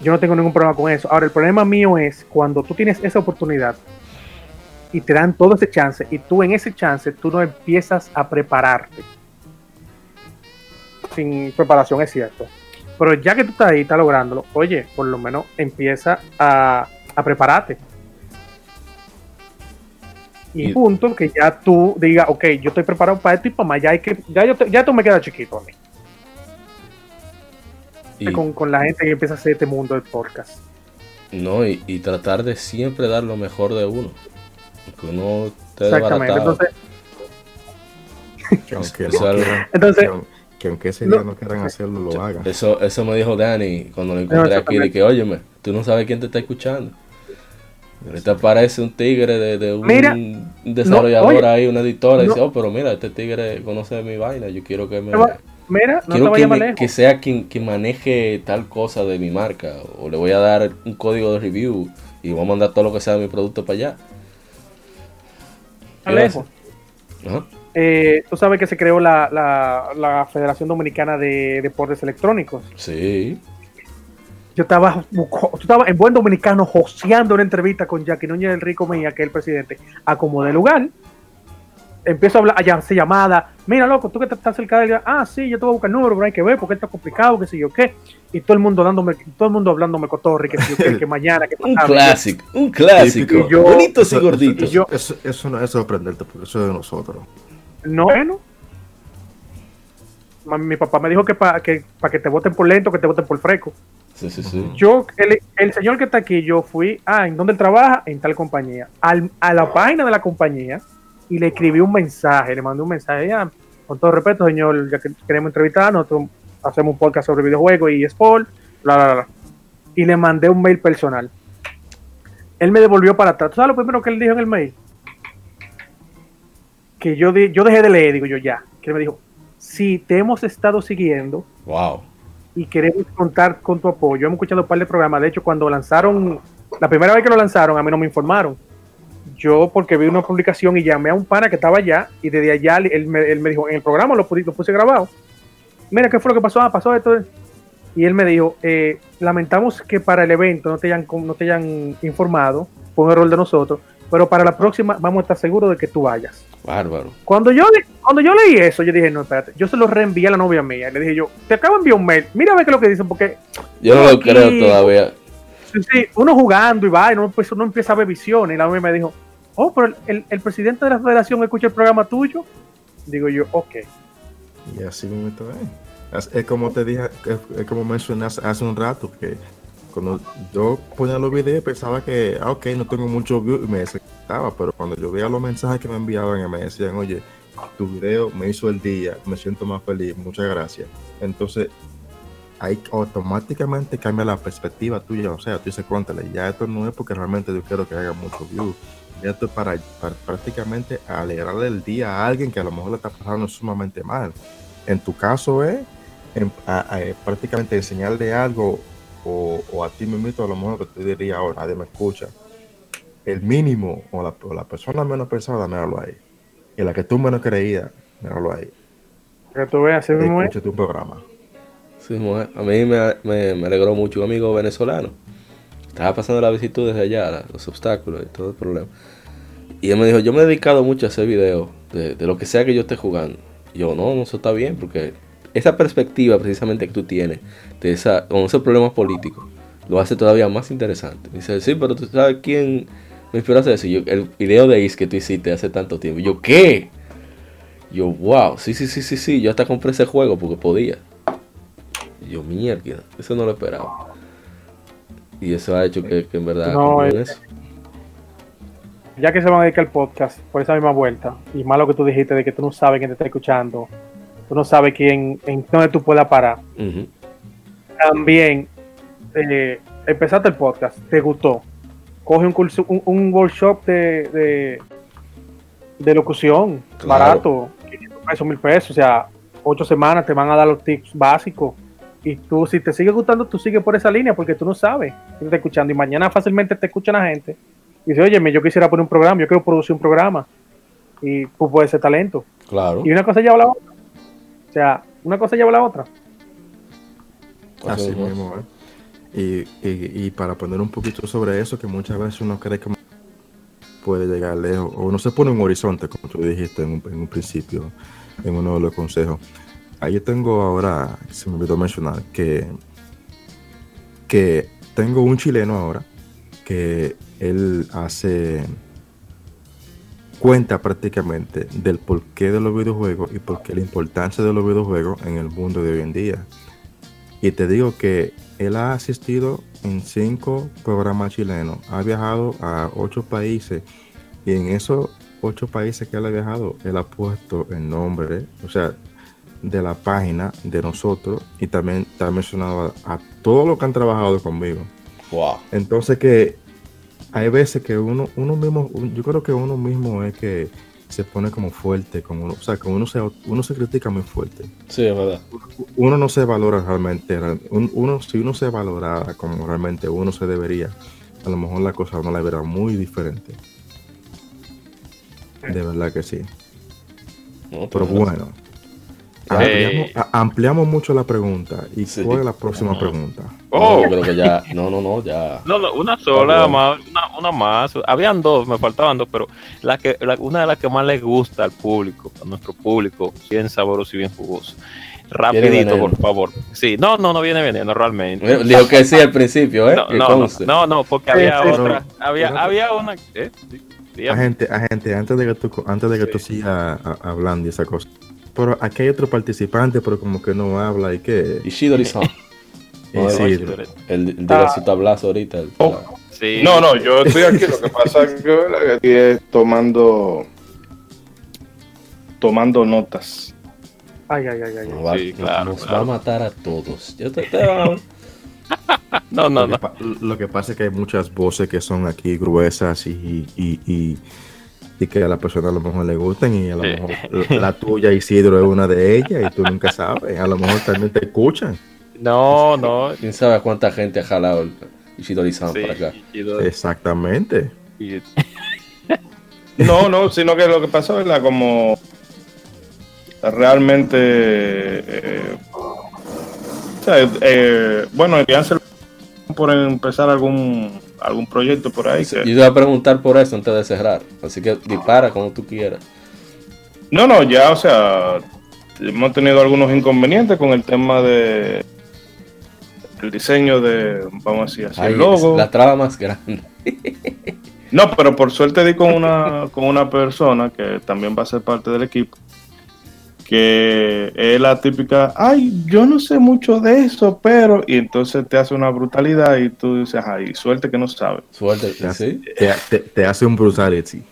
Yo no tengo ningún problema con eso. Ahora, el problema mío es cuando tú tienes esa oportunidad y te dan todo ese chance y tú en ese chance tú no empiezas a prepararte. Sin preparación, es cierto. Pero ya que tú estás ahí, estás lográndolo, oye, por lo menos empieza a, a prepararte. Y, Y- punto que ya tú digas, ok, yo estoy preparado para esto y para más, ya, hay que, ya, yo te- ya tú me quedas chiquito a mí. Y, Con, con la gente que empieza a hacer este mundo de podcast. no, y, y tratar de siempre dar lo mejor de uno. Que uno esté Exactamente. Entonces, Que aunque, Eso no algo- entonces que, que aunque ese día no quieran hacerlo, lo hagan. Eso, eso me dijo Dani cuando lo encontré aquí. De que, óyeme, tú no sabes quién te está escuchando. Ahorita aparece un tigre de, de un Mira, desarrollador oye, ahí, una editora, y no. dice, oh, pero mira, este tigre conoce mi vaina, yo quiero que me... mira, no te Quiero que, vayas más me- que sea quien, quien maneje tal cosa de mi marca. O le voy a dar un código de review y voy a mandar todo lo que sea de mi producto para allá. Lejos. Ajá. Eh, tú sabes que se creó la, la, la Federación Dominicana de Deportes Electrónicos. Sí. Yo estaba, yo estaba en buen dominicano joseando una entrevista con Jackie Núñez del Rico Mejía, que es el presidente, a como de lugar. Empiezo a hablar, allá hacer llamada. Mira, loco, tú que te estás cerca de él. Ah, sí, yo te voy a buscar el número, pero hay que ver porque está complicado, qué sé yo qué. Y todo el mundo dándome, todo el mundo hablándome cotorri, que, sé yo qué, que mañana, que Un clásico, un clásico. Yo- Bonitos y Eso- gorditos. y yo- Eso, eso no es sorprenderte, porque eso es de nosotros. No, bueno. Mi papá me dijo que para que, pa que te voten por lento, que te voten por fresco. Sí, sí, sí. Yo, el, el señor que está aquí, yo fui, ah, ¿en dónde él trabaja? En tal compañía. Al- a la página de la compañía y le escribí un mensaje, le mandé un mensaje, ya, con todo respeto, señor, ya que queremos entrevistar, nosotros hacemos un podcast sobre videojuegos y sport, bla, bla, bla. Y le mandé un mail personal. Él me devolvió para atrás. ¿Tú sabes lo primero que él dijo en el mail? Que yo, di- yo dejé de leer, digo yo ya. Que él me dijo, si te hemos estado siguiendo, Wow. Y queremos contar con tu apoyo. Hemos escuchado un par de programas. De hecho, cuando lanzaron, la primera vez que lo lanzaron, a mí no me informaron. Yo, porque vi una publicación y llamé a un pana que estaba allá, y desde allá él me, él me dijo: En el programa lo, puse- lo puse grabado. Mira, ¿qué fue lo que pasó? Ah, pasó esto. Y él me dijo: eh, Lamentamos que para el evento no te hayan, no te hayan informado, fue un error de nosotros, pero para la próxima vamos a estar seguros de que tú vayas. Bárbaro. Cuando yo, le- cuando yo leí eso, yo dije, no, espérate, yo se lo reenvié a la novia mía. Le dije yo, te acabo de enviar un mail, mira a ver qué es lo que dicen, porque Yo no lo Aquí- creo todavía. sí, sí, uno jugando y va, y uno, pues, uno empieza a ver visiones. Y la novia me dijo, oh, pero el, el- el presidente de la federación escucha el programa tuyo. Digo yo, ok. Y así mismo es. Es, es como te dije, es, como mencioné hace, hace un rato, que cuando yo ponía los videos pensaba que, ah, ok, no tengo muchos views y me desconectaba, pero cuando yo veía los mensajes que me enviaban y me decían, oye, tu video me hizo el día, me siento más feliz, muchas gracias. Entonces, ahí automáticamente cambia la perspectiva tuya, o sea, tú dices, cuéntale, ya esto no es porque realmente yo quiero que haga muchos views, esto es para, prácticamente alegrarle el día a alguien que a lo mejor le está pasando sumamente mal. En tu caso es prácticamente enseñarle algo o, o a ti mismo a lo mejor que te diría ahora, nadie me escucha. El mínimo o la, o la persona menos pensada, míralo ahí. Y la que tú menos creías, míralo ahí. Que tú veas, así mismo es. Escucha tu programa. Sí, mujer. A mí me, me, me alegró mucho un amigo venezolano. Estaba pasando la visitud desde allá, la- los obstáculos y todo el problema. Y él me dijo, yo me he dedicado mucho a hacer videos de, de lo que sea que yo esté jugando. Y yo, no, no, eso está bien, porque esa perspectiva precisamente que tú tienes de esa, con esos problemas políticos, lo hace todavía más interesante. Dice, sí, pero tú sabes quién me inspiró a hacer eso. Yo, el video de Is que tú hiciste hace tanto tiempo. Yo, ¿qué? Yo, wow, sí, sí, sí, sí, sí. Yo hasta compré ese juego porque podía. Yo, mierda, eso no lo esperaba. Y eso ha hecho que, que en verdad... No, eh. Ya que se van a dedicar al podcast por esa misma vuelta, y más lo que tú dijiste de que tú no sabes quién te está escuchando, tú no sabes quién, en dónde tú puedas parar. También, eh, empezaste el podcast, te gustó. Coge un curso, un, un workshop de, de, de locución, Claro. barato, 500 pesos, mil pesos, o sea, ocho semanas te van a dar los tips básicos. Y tú, si te sigue gustando, tú sigues por esa línea porque tú no sabes te está escuchando. Y mañana fácilmente te escucha la gente y dice, oye, yo quisiera poner un programa, yo quiero producir un programa. Y pues puede ser talento. Claro. Y una cosa a la otra. O sea, una cosa lleva a la otra. Así mismo. ¿eh? Y, y, y para poner un poquito sobre eso, que muchas veces uno cree que puede llegar lejos, o uno se pone un horizonte, como tú dijiste en un, en un principio, en uno de los consejos. Ahí yo tengo ahora, se me olvidó mencionar, que, que tengo un chileno ahora, que él hace cuenta prácticamente del porqué de los videojuegos y por qué la importancia de los videojuegos en el mundo de hoy en día. Y te digo que él ha asistido en cinco programas chilenos, ha viajado a ocho países y en esos ocho países que él ha viajado, él ha puesto el nombre, o sea, de la página de nosotros y también te ha mencionado a, a todos los que han trabajado conmigo. Wow. Entonces que hay veces que uno, uno mismo, yo creo que uno mismo es que se pone como fuerte, como uno, o sea, que uno se, uno se critica muy fuerte Sí, es verdad. uno no se valora realmente. real- un- Uno, si uno se valorara como realmente uno se debería, a lo mejor la cosa no la verá muy diferente. De verdad que sí. No, Pero pues, bueno. Ampliamos, a- ampliamos mucho la pregunta. ¿Y Sí. cuál es la próxima pregunta? no, Oh, yo creo que ya. No, no, no, ya. no, no, una sola más, una, una más. Habían dos, me faltaban dos, pero la que, la- una de las que más les gusta al público, a nuestro público, bien sabroso y bien jugoso. Rapidito, por favor. Sí, no, no, no viene veneno realmente. Dijo que sí al principio, ¿eh? No, no, no, porque había sí, otra, había, había una, ¿eh? Agente, agente, antes de que tú, antes de que tú sigas hablando y esa cosa. Pero aquí hay otro participante, pero como que no habla y que... Ishidori-san. No, Isidro. El, el diga su tablazo ahorita. el- Oh. Sí. No, no, yo estoy aquí. Lo que pasa es que aquí es tomando tomando notas. Ay, ay, ay, ay. Nos, va, Sí, nos- claro, nos claro. va a matar a todos. Yo te, te va a- No, no, lo, no. que lo que pasa es que hay muchas voces que son aquí gruesas y, y, y, y que a la persona a lo mejor le gustan y a lo mejor la- tuya Isidro es una de ellas y tú nunca sabes. A lo mejor también te escuchan. No, no. ¿Quién sabe cuánta gente ha jalado el Ishidori-san Sí, para acá? y Exactamente. y- No, no, sino que lo que pasa es la como realmente eh, o sea, eh, bueno, hacer por empezar algún algún proyecto por ahí. Yo que- te voy a preguntar por eso antes de cerrar. Así que dispara como tú quieras. No, no, ya, o sea, hemos tenido algunos inconvenientes con el tema de el diseño de, vamos a decir así, el logo. la traba más grande. No, pero por suerte di con una, con una persona que también va a ser parte del equipo, que es la típica, ay, yo no sé mucho de eso, pero, y entonces te hace una brutalidad y tú dices, ay, suerte que no sabe. Suerte. Te, ¿sí? te, te- te hace un brutality.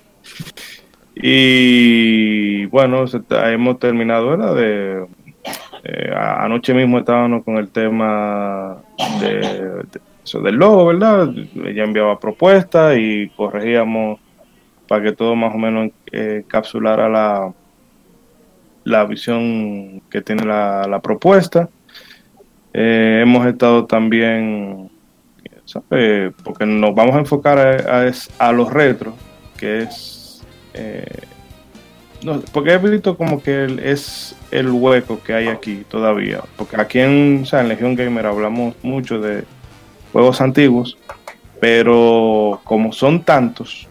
Y bueno, hemos terminado, ¿verdad? De, eh, anoche mismo estábamos con el tema de, de- eso del logo, ¿verdad? Ella enviaba propuestas y corregíamos para que todo más o menos eh, encapsulara la, la visión que tiene la, la propuesta. Eh, hemos estado también, ¿sabe? porque nos vamos a enfocar a, a a los retros, que es eh, porque he visto como que es el hueco que hay aquí todavía. Porque aquí en, o sea, Gamer hablamos mucho de juegos antiguos, pero como son tantos,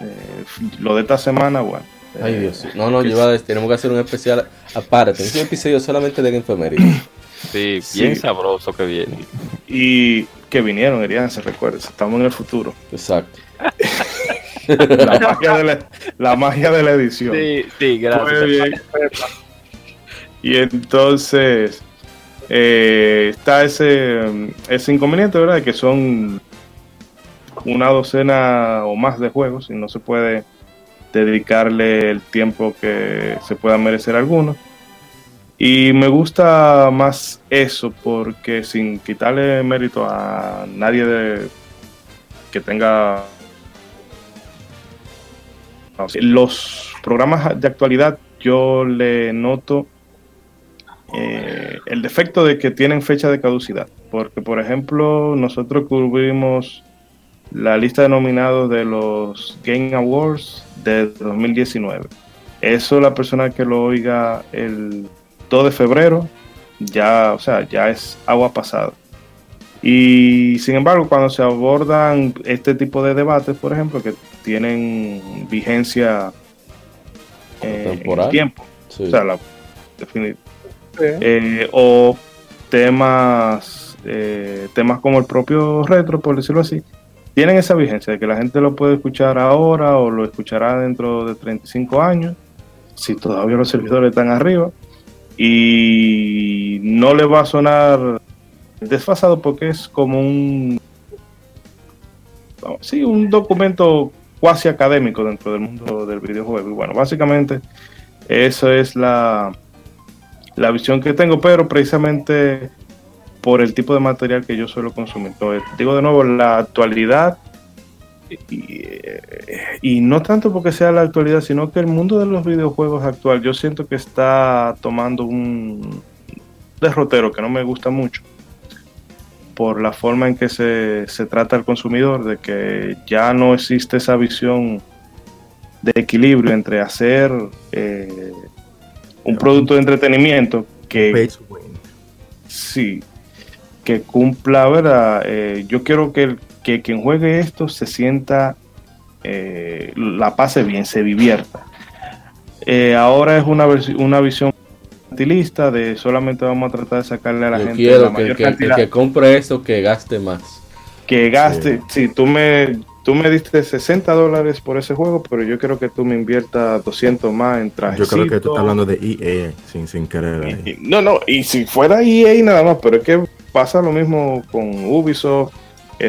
eh, lo de esta semana, bueno, Ay, Dios. No, no, lleva, tenemos que hacer un especial aparte. Un episodio solamente de Enfermería. Sí, Sí. bien sabroso que viene. Y que vinieron, Erian, se recuerda, estamos en el futuro. Exacto. La magia de la, la magia de la edición. Sí, sí, gracias. Muy bien. Y entonces eh, está ese, ese inconveniente, ¿verdad? De que son una docena o más de juegos y no se puede dedicarle el tiempo que se pueda merecer alguno. Y me gusta más eso porque sin quitarle mérito a nadie de, que tenga los programas de actualidad yo le noto eh, el defecto de que tienen fecha de caducidad. Porque, por ejemplo, nosotros cubrimos la lista de nominados de los Game Awards de 2019. Eso la persona que lo oiga el 2 de febrero, ya, o sea, ya es agua pasada. Y sin embargo, cuando se abordan este tipo de debates, por ejemplo, que tienen vigencia eh, en el Temporal. tiempo, Sí. o sea, la, eh, o temas eh, temas como el propio retro, por decirlo así, tienen esa vigencia de que la gente lo puede escuchar ahora o lo escuchará dentro de 35 años, si todavía los servidores están arriba, y no le va a sonar desfasado porque es como un sí, un documento cuasi académico dentro del mundo del videojuego. Y bueno, básicamente eso es la, la visión que tengo, pero precisamente por el tipo de material que yo suelo consumir. Entonces, digo de nuevo, la actualidad, y, y no tanto porque sea la actualidad, sino que el mundo de los videojuegos actual, yo siento que está tomando un derrotero que no me gusta mucho por la forma en que se, se trata al consumidor, de que ya no existe esa visión de equilibrio entre hacer eh, un producto de entretenimiento que sí, que cumpla, ¿verdad? Eh, yo quiero que, que quien juegue esto se sienta, eh, la pase bien, se divierta. Eh, ahora es una, una visión mercantilista de solamente vamos a tratar de sacarle a la Yo gente quiero la que, mayor que- el cantidad que compre esto que gaste más. que gaste. Si tú me tú me diste 60 dólares por ese juego, pero yo quiero que tú me inviertas 200 más en Yo trajes. creo que tú estás hablando de EA sin, sin querer. ahí. Y- No, no, y si fuera EA nada más, pero es que pasa lo mismo con Ubisoft,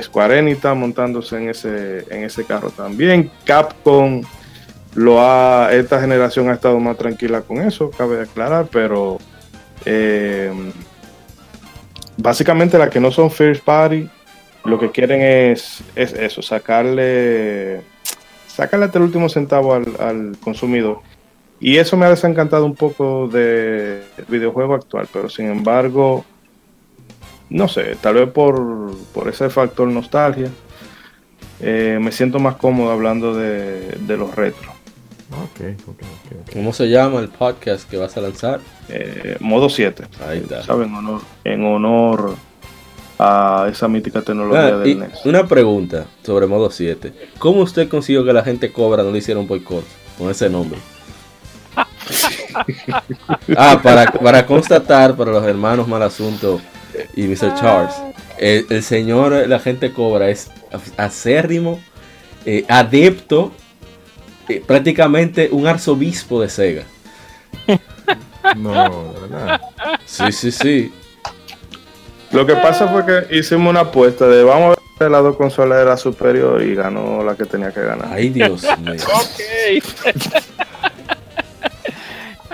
Square Enix está montándose en ese, en ese carro también. Capcom lo ha, esta generación ha estado más tranquila con eso, cabe aclarar, pero eh, básicamente las que no son first party, lo que quieren es, es eso, sacarle, sacarle hasta el último centavo al, al consumidor. Y eso me ha desencantado un poco del videojuego actual, pero sin embargo, no sé, tal vez por, por ese factor nostalgia, eh, me siento más cómodo hablando de, de los retros. Ok, ok, ok, ok. ¿Cómo se llama el podcast que vas a lanzar? Eh, modo 7, Ahí está. ¿saben? En honor, en honor a esa mítica tecnología Ah, y del NES. una pregunta sobre modo 7. ¿Cómo usted consiguió que la gente cobra no le hicieron boicot con ese nombre? ah, para, para constatar para los hermanos Malasunto y Mr. Charles, el, el señor la gente cobra es acérrimo, eh, adepto, eh, prácticamente un arzobispo de Sega. No, de verdad. Sí, sí, sí. Lo que pasa fue que hicimos una apuesta de vamos a ver si las dos consolas era superior y ganó la que tenía que ganar. Ay, Dios mío. Ok.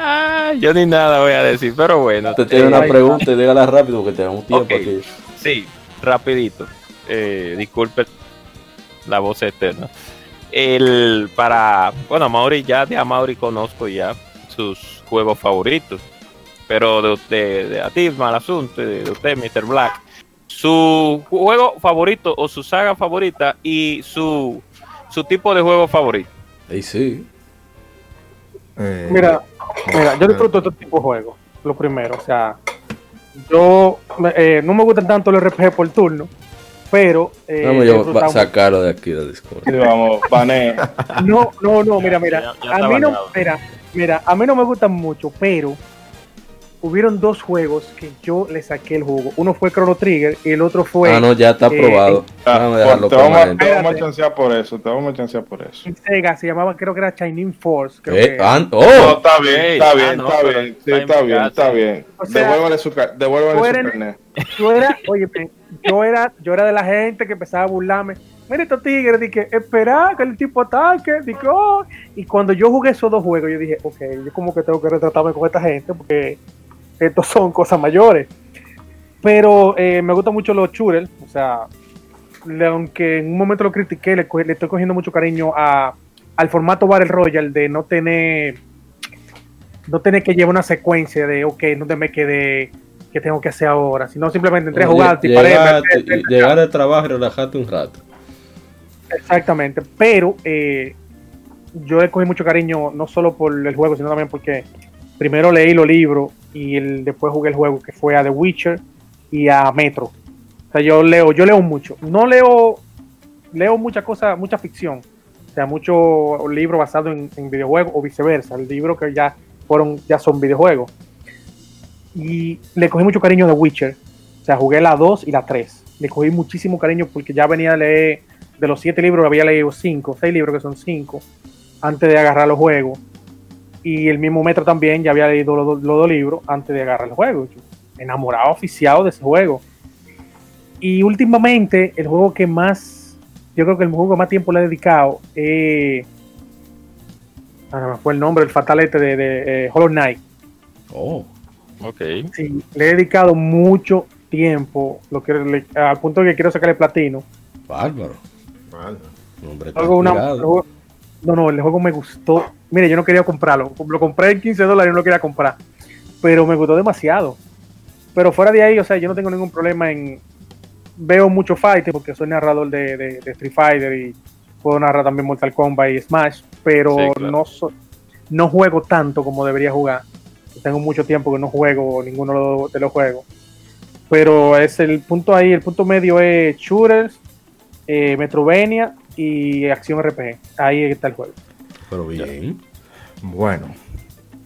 Ah, yo ni nada voy a decir, pero bueno. Te tiene eh, una pregunta y dígala rápido porque tenemos tiempo Ok. aquí. Sí, rapidito. Eh, disculpe la voz eterna. El para, bueno, a Mauri ya de a Mauri conozco ya sus juegos favoritos. Pero de usted, de a ti, mal asunto, de, de usted, Mr. Black, su juego favorito o su saga favorita y su, su tipo de juego favorito. Ahí sí. Eh, Mira, mira, yo disfruto de este tipo de juegos. Lo primero, o sea, yo me- eh, no me gustan tanto los RPG por turno, pero eh, Vamos he yo a disfrutado sacarlo de aquí del Discord. Sí, vamos, bané. No, no, no, mira, mira. Ya- ya a mí no, mira, mira, a mí no me gustan mucho, pero hubieron dos juegos que yo le saqué el jugo. Uno fue Chrono Trigger y el otro fue Ah, no, ya está eh, aprobado. Déjame dejarlo te, vamos, a- permanente. te vamos a chancear por eso, te vamos a chancear por eso. en Sega, se llamaba, creo que era Shining Force. Creo Eh, que- ah, No, oh, está bien, está ah, bien, no, está bien, sí, está está bien, está bien. O sea, Devuélvale su, devuélvale su carnet. yo era, oye, yo era, yo era de la gente que empezaba a burlarme. Mira estos tigres, dije, espera que el tipo ataque, dije, oh. y cuando yo jugué esos dos juegos, yo dije, ok, yo como que tengo que retratarme con esta gente porque estos son cosas mayores. Pero eh, me gustan mucho los shooters, o sea, aunque en un momento lo critiqué, le, estoy cogiendo mucho cariño a, al formato Battle Royale de no tener no tener que llevar una secuencia de, ok, no te me quedé, ¿qué tengo que hacer ahora? Sino simplemente entré a jugar, llegar, me- me- me- llegar al trabajo y relajarte un rato. Exactamente, pero eh, yo le cogí mucho cariño no solo por el juego, sino también porque primero leí los libros y el- después jugué el juego que fue a The Witcher y a Metro. O sea, yo leo, yo leo mucho. No leo, leo muchas cosas, mucha ficción. O sea, muchos libros basados en, en videojuegos o viceversa. El libro que ya fueron, ya son videojuegos. Y le cogí mucho cariño a The Witcher. O sea, jugué la 2 y la 3. Le cogí muchísimo cariño porque ya venía a leer de los siete libros había leído cinco, seis libros que son cinco, antes de agarrar los juegos. Y el mismo Metro también ya había leído los, dos- los dos libros antes de agarrar el juego. Yo, enamorado, oficiado de ese juego. Y últimamente, el juego que más, yo creo que el juego que más tiempo le he dedicado es. No me fue el nombre, el fatalete de, de eh, Hollow Knight. Oh, Ok. Sí, le he dedicado mucho tiempo, lo que, le- al punto de que quiero sacarle platino. bárbaro. Hombre, una- juego- no, no, el juego me gustó. Mire, yo no quería comprarlo. Lo compré en 15 dólares y no lo quería comprar. Pero me gustó demasiado. Pero fuera de ahí, o sea, yo no tengo ningún problema en. Veo mucho fighting porque soy narrador de, de- de Street Fighter y puedo narrar también Mortal Kombat y Smash. Pero Sí, claro. no, so- no juego tanto como debería jugar. Tengo mucho tiempo que no juego ninguno de los, de los juegos. Pero es el punto ahí, el punto medio es shooters, eh, Metrovenia y acción RPG. Ahí está el juego. Pero bien. Bueno,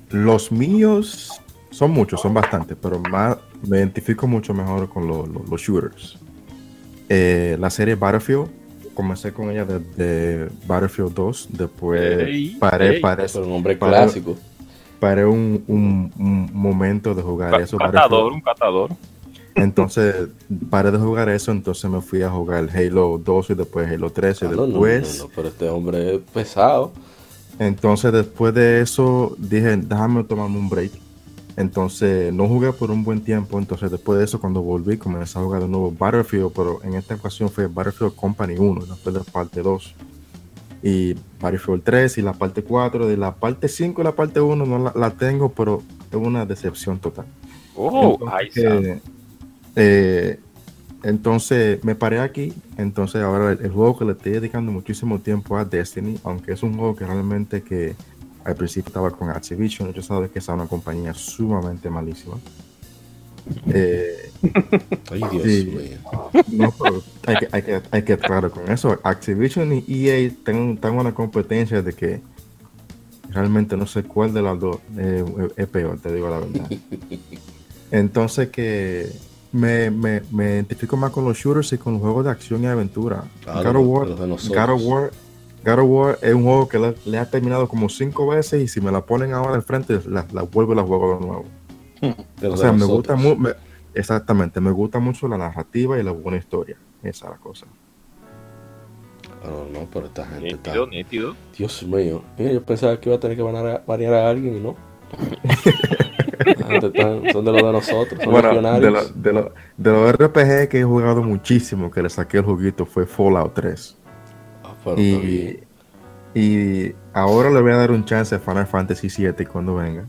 los míos son muchos, son bastantes, pero más me identifico mucho mejor con lo- lo- los shooters. Eh, la serie Battlefield, comencé con ella desde Battlefield 2, después Ey, paré, ey. paré, Pero un hombre clásico. paré un, un- un momento de jugar eso. Un catador, Battlefield. un catador. Entonces, paré de jugar eso, entonces me fui a jugar Halo 2 y después Halo 3 y Ah, no, después... no, no, pero este hombre es pesado. Entonces después de eso dije, déjame tomarme un break. Entonces no jugué por un buen tiempo. Entonces después de eso cuando volví comencé a jugar de nuevo Battlefield, pero en esta ocasión fue Battlefield Company 1, después de la parte 2. Y Battlefield 3 y la parte 4. De la parte 5 y la parte 1 no la, la tengo, pero es una decepción total. Oh, Entonces, ahí está. eh, entonces me paré aquí. Entonces ahora el, el juego que le estoy dedicando muchísimo tiempo a Destiny, aunque es un juego que realmente que al principio estaba con Activision, yo sabes que es una compañía sumamente malísima. Eh, Ay, Dios Sí. mío. no, pero hay que, hay que, hay que estar claro con eso. Activision y EA tienen, tienen una competencia de que realmente no sé cuál de las dos eh, es peor, te digo la verdad. Entonces que me, me, me identifico más con los shooters y con los juegos de acción y aventura. Claro, God, of War. God of War- God of War es un juego que le, le ha terminado como cinco veces y si me la ponen ahora al frente, la, la vuelvo y la juego de nuevo. De O sea, me gusta mucho. Exactamente, me gusta mucho la narrativa y la buena historia. Esa es la cosa. No, no, pero esta gente está. Nítido, nítido. Dios mío. Mira, yo pensaba que iba a tener que banear a, banear a alguien y no. Son de los de nosotros, son Bueno, de, legionarios. lo- de, lo- de los RPG que he jugado muchísimo, que le saqué el juguito, fue Fallout 3. Ah, Y, y ahora le voy a dar un chance a Final Fantasy VII cuando venga.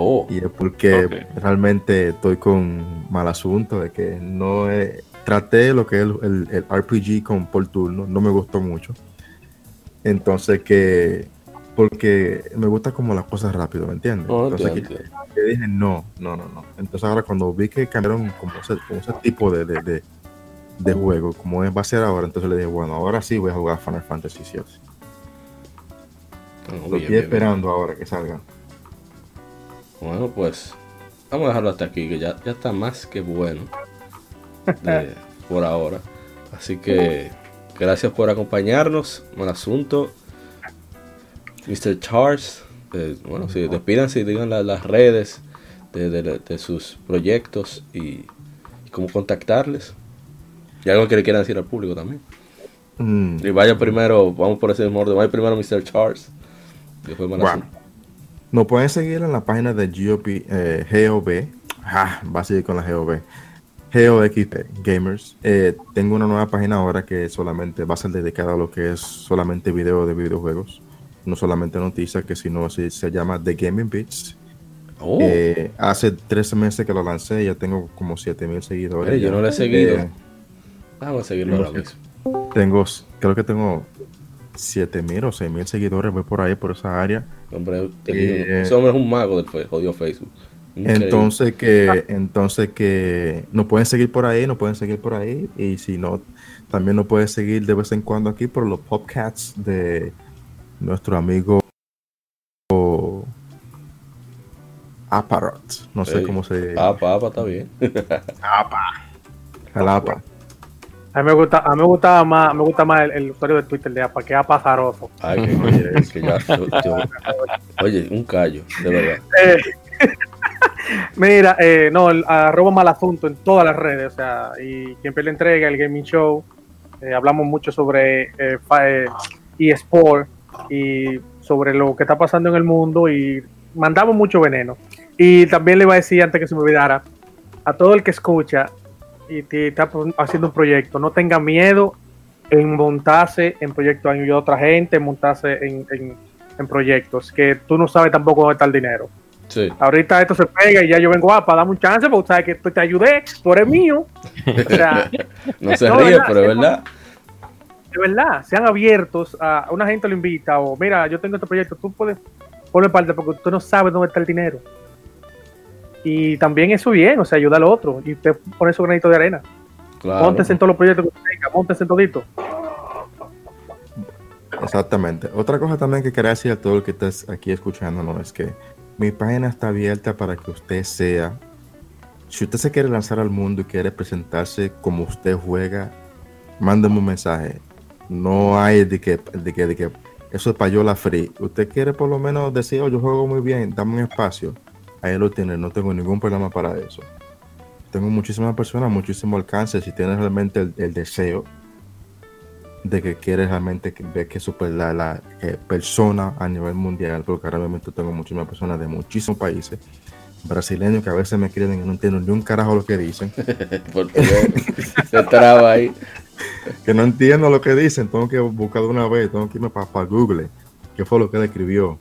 Oh, Y es porque realmente estoy con mal asunto de que no he- traté lo que es el, el- el RPG con por turno, no me gustó mucho. Entonces que porque me gusta como las cosas rápido, ¿me entiendes? no, Entonces entiendo, entiendo. que dije no, no, no, no. Entonces ahora cuando vi que cambiaron como ese, como ese tipo de, de, de, de juego, como va a ser ahora, entonces le dije, bueno, ahora sí voy a jugar Final Fantasy VII. Bueno, Lo bien, estoy bien, esperando ahora que salga. bien. Bueno, pues vamos a dejarlo hasta aquí, que ya, ya está más que bueno de- por ahora. Así que gracias por acompañarnos. Buen asunto. Mr. Charles, eh, bueno, sí, despídanse y digan la- las redes de, de- de sus proyectos y, y cómo contactarles. Y algo que le quieran decir al público también. Mm, Y vaya primero, vamos por ese mismo orden, vaya primero Mr. Charles. Después Buen Bueno, nos pueden seguir en la página de GOP, eh, GOB. Ah, va a seguir con la GOB. GOXP Gamers. Eh, tengo una nueva página ahora que solamente va a ser dedicada a lo que es solamente video de videojuegos. No solamente noticias, que sino se, se llama The Gaming Beats. Oh, Eh, hace tres meses que lo lancé, ya tengo como 7000 seguidores. Yo no lo he seguido. Eh, vamos a seguirlo ahora mismo. tengo, creo que tengo 7000 o 6000 seguidores, voy por ahí, por esa área. Hombre, Eh, ese hombre es un mago del jodido Facebook. Increíble. Entonces que, entonces que nos pueden seguir por ahí, nos pueden seguir por ahí, y si no, también nos pueden seguir de vez en cuando aquí por los podcasts de nuestro amigo Aparat, no sé Ey, cómo se Apa, apa, está bien. Jalapa. A mí me gusta, a mí me gustaba más, me gusta más el, el usuario de Twitter de APA, que APA Zaroso. Ay, que, oye, es que ya, yo- yo- oye, un callo, de verdad. Eh, Mira, eh, no, el, arroba mal asunto en todas las redes, o sea, y quien le entrega el gaming show, eh, hablamos mucho sobre eh, eh, eSport y sobre lo que está pasando en el mundo y mandamos mucho veneno. Y también le iba a decir antes que se me olvidara, a todo el que escucha y te está haciendo un proyecto, no tenga miedo en montarse en proyectos, a otra gente, en montarse en, en- en proyectos, que tú no sabes tampoco dónde está el dinero. Sí, Ahorita esto se pega y ya yo vengo a para dame un chance porque sabes que te ayudé, tú eres mío. O sea, no se No, ríe, ¿verdad? pero es verdad. De verdad, sean abiertos a una gente lo invita o mira, yo tengo este proyecto, tú puedes poner parte porque tú no sabes dónde está el dinero. Y también eso bien, o sea, ayuda al otro y usted pone su granito de arena. Claro. Móntese en todos los proyectos que usted tenga, móntese en todito. Exactamente. Otra cosa también que quería decir a todo el que estés aquí escuchándonos es que mi página está abierta para que usted sea, si usted se quiere lanzar al mundo y quiere presentarse como usted juega, mándeme un mensaje. No hay de que, de que, de que eso es payola free. Usted quiere por lo menos decir, oh, yo juego muy bien, dame un espacio. Ahí lo tiene, no tengo ningún problema para eso. Tengo muchísimas personas, muchísimo alcance. Si tienes realmente el, deseo de que quieres realmente ver que super la, eh, persona a nivel mundial, porque mismo tengo muchísimas personas de muchísimos países, brasileños que a veces me escriben y no entiendo ni un carajo lo que dicen, Por favor, se traba ahí. Que no entiendo lo que dicen, tengo que buscar de una vez, tengo que irme para Google, qué fue lo que él escribió.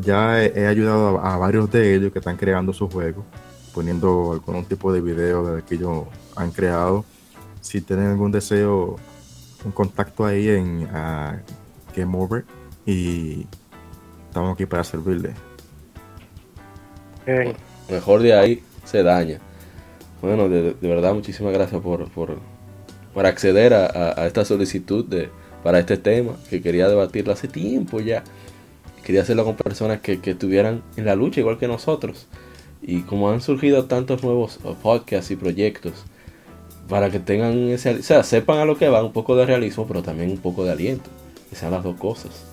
Ya he, he ayudado a, a varios de ellos que están creando sus juegos, poniendo algún tipo de video de que ellos han creado. Si tienen algún deseo, un contacto ahí en ah, Game Over y estamos aquí para servirle. Mejor de ahí se daña. Bueno, de, de verdad, muchísimas gracias por, por, por acceder a, a- a esta solicitud de, para este tema que quería debatirlo hace tiempo ya. Quería hacerlo con personas que, que estuvieran en la lucha igual que nosotros. Y como han surgido tantos nuevos podcasts y proyectos, para que tengan ese, o sea, sepan a lo que van, un poco de realismo, pero también un poco de aliento, que sean las dos cosas.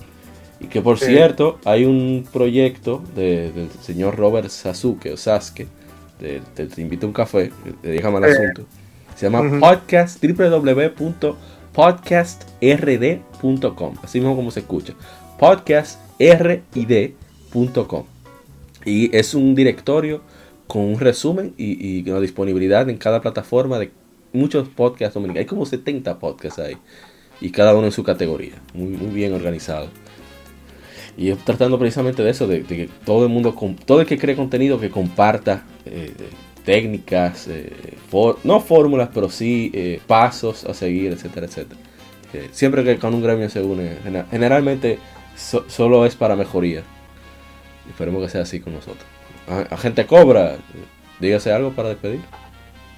Y que por Sí. cierto, hay un proyecto de- del señor Robert Sasuke o Sasuke, Te invito a un café, le déjame el Sí. asunto. Se llama podcast www.podcastrd.com, así mismo como se escucha. podcastrd.com. Y es un directorio con un resumen y, y una disponibilidad en cada plataforma de muchos podcasts dominicanos. Hay como 70 podcasts ahí. Y cada uno en su categoría. Muy, muy bien organizado. Y es tratando precisamente de eso, de, de que todo el mundo, todo el que cree contenido que comparta eh, técnicas, eh, for- no fórmulas, pero sí eh, pasos a seguir, etcétera, etcétera. Que siempre que con un gremio se une, generalmente so- solo es para mejoría. Esperemos que sea así con nosotros. A, a gente cobra, dígase algo para despedir.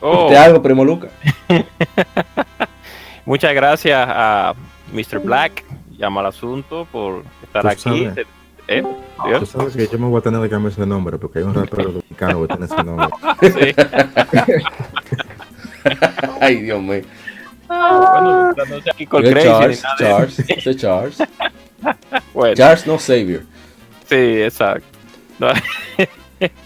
Oh, ¿Te algo, Primo Luca? muchas gracias a Mr. Black, llama al asunto, por estar Tú aquí. sabes. ¿Eh? Tú sabes que yo me voy a tener que cambiar ese nombre porque hay un rapero dominicano que tiene ese nombre. Sí. Ay, Dios mío. Bueno, no sé aquí con Charles, Charles, soy Charles. Bueno. Charles, no Xavier. Sí, exacto. No,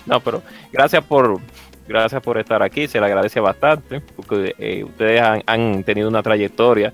no, pero gracias por gracias por estar aquí, se le agradece bastante, porque eh, ustedes han, han tenido una trayectoria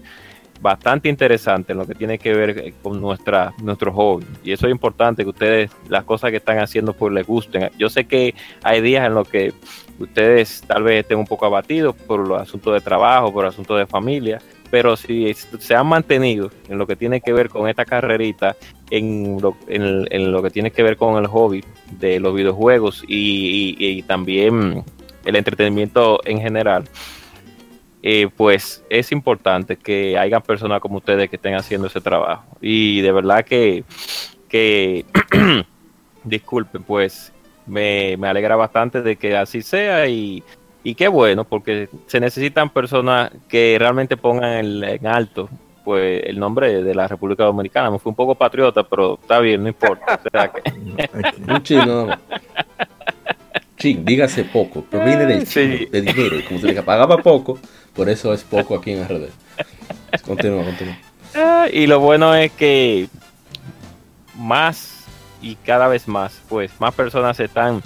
bastante interesante en lo que tiene que ver eh, con nuestra nuestro hobby. Y eso es importante, que ustedes las cosas que están haciendo pues les gusten. Yo sé que hay días en los que ustedes tal vez estén un poco abatidos por los asuntos de trabajo, por asuntos de familia, pero si se han mantenido en lo que tiene que ver con esta carrerita, en lo, en, en lo que tiene que ver con el hobby de los videojuegos y, también el entretenimiento en general, eh, pues es importante que haya personas como ustedes que estén haciendo ese trabajo. Y de verdad que, que disculpen, pues me, me alegra bastante de que así sea y, y qué bueno, porque se necesitan personas que realmente pongan el- en alto pues el nombre de la República Dominicana. Me fui un poco patriota, pero está bien, no importa. O sea que-. Un. Ching, dígase poco, proviene del Sí. ching, de dinero. y Como se le pagaba poco, por eso es poco aquí en RD. Continúa, continúa. Ah, y lo bueno es que más y cada vez más, pues más personas se están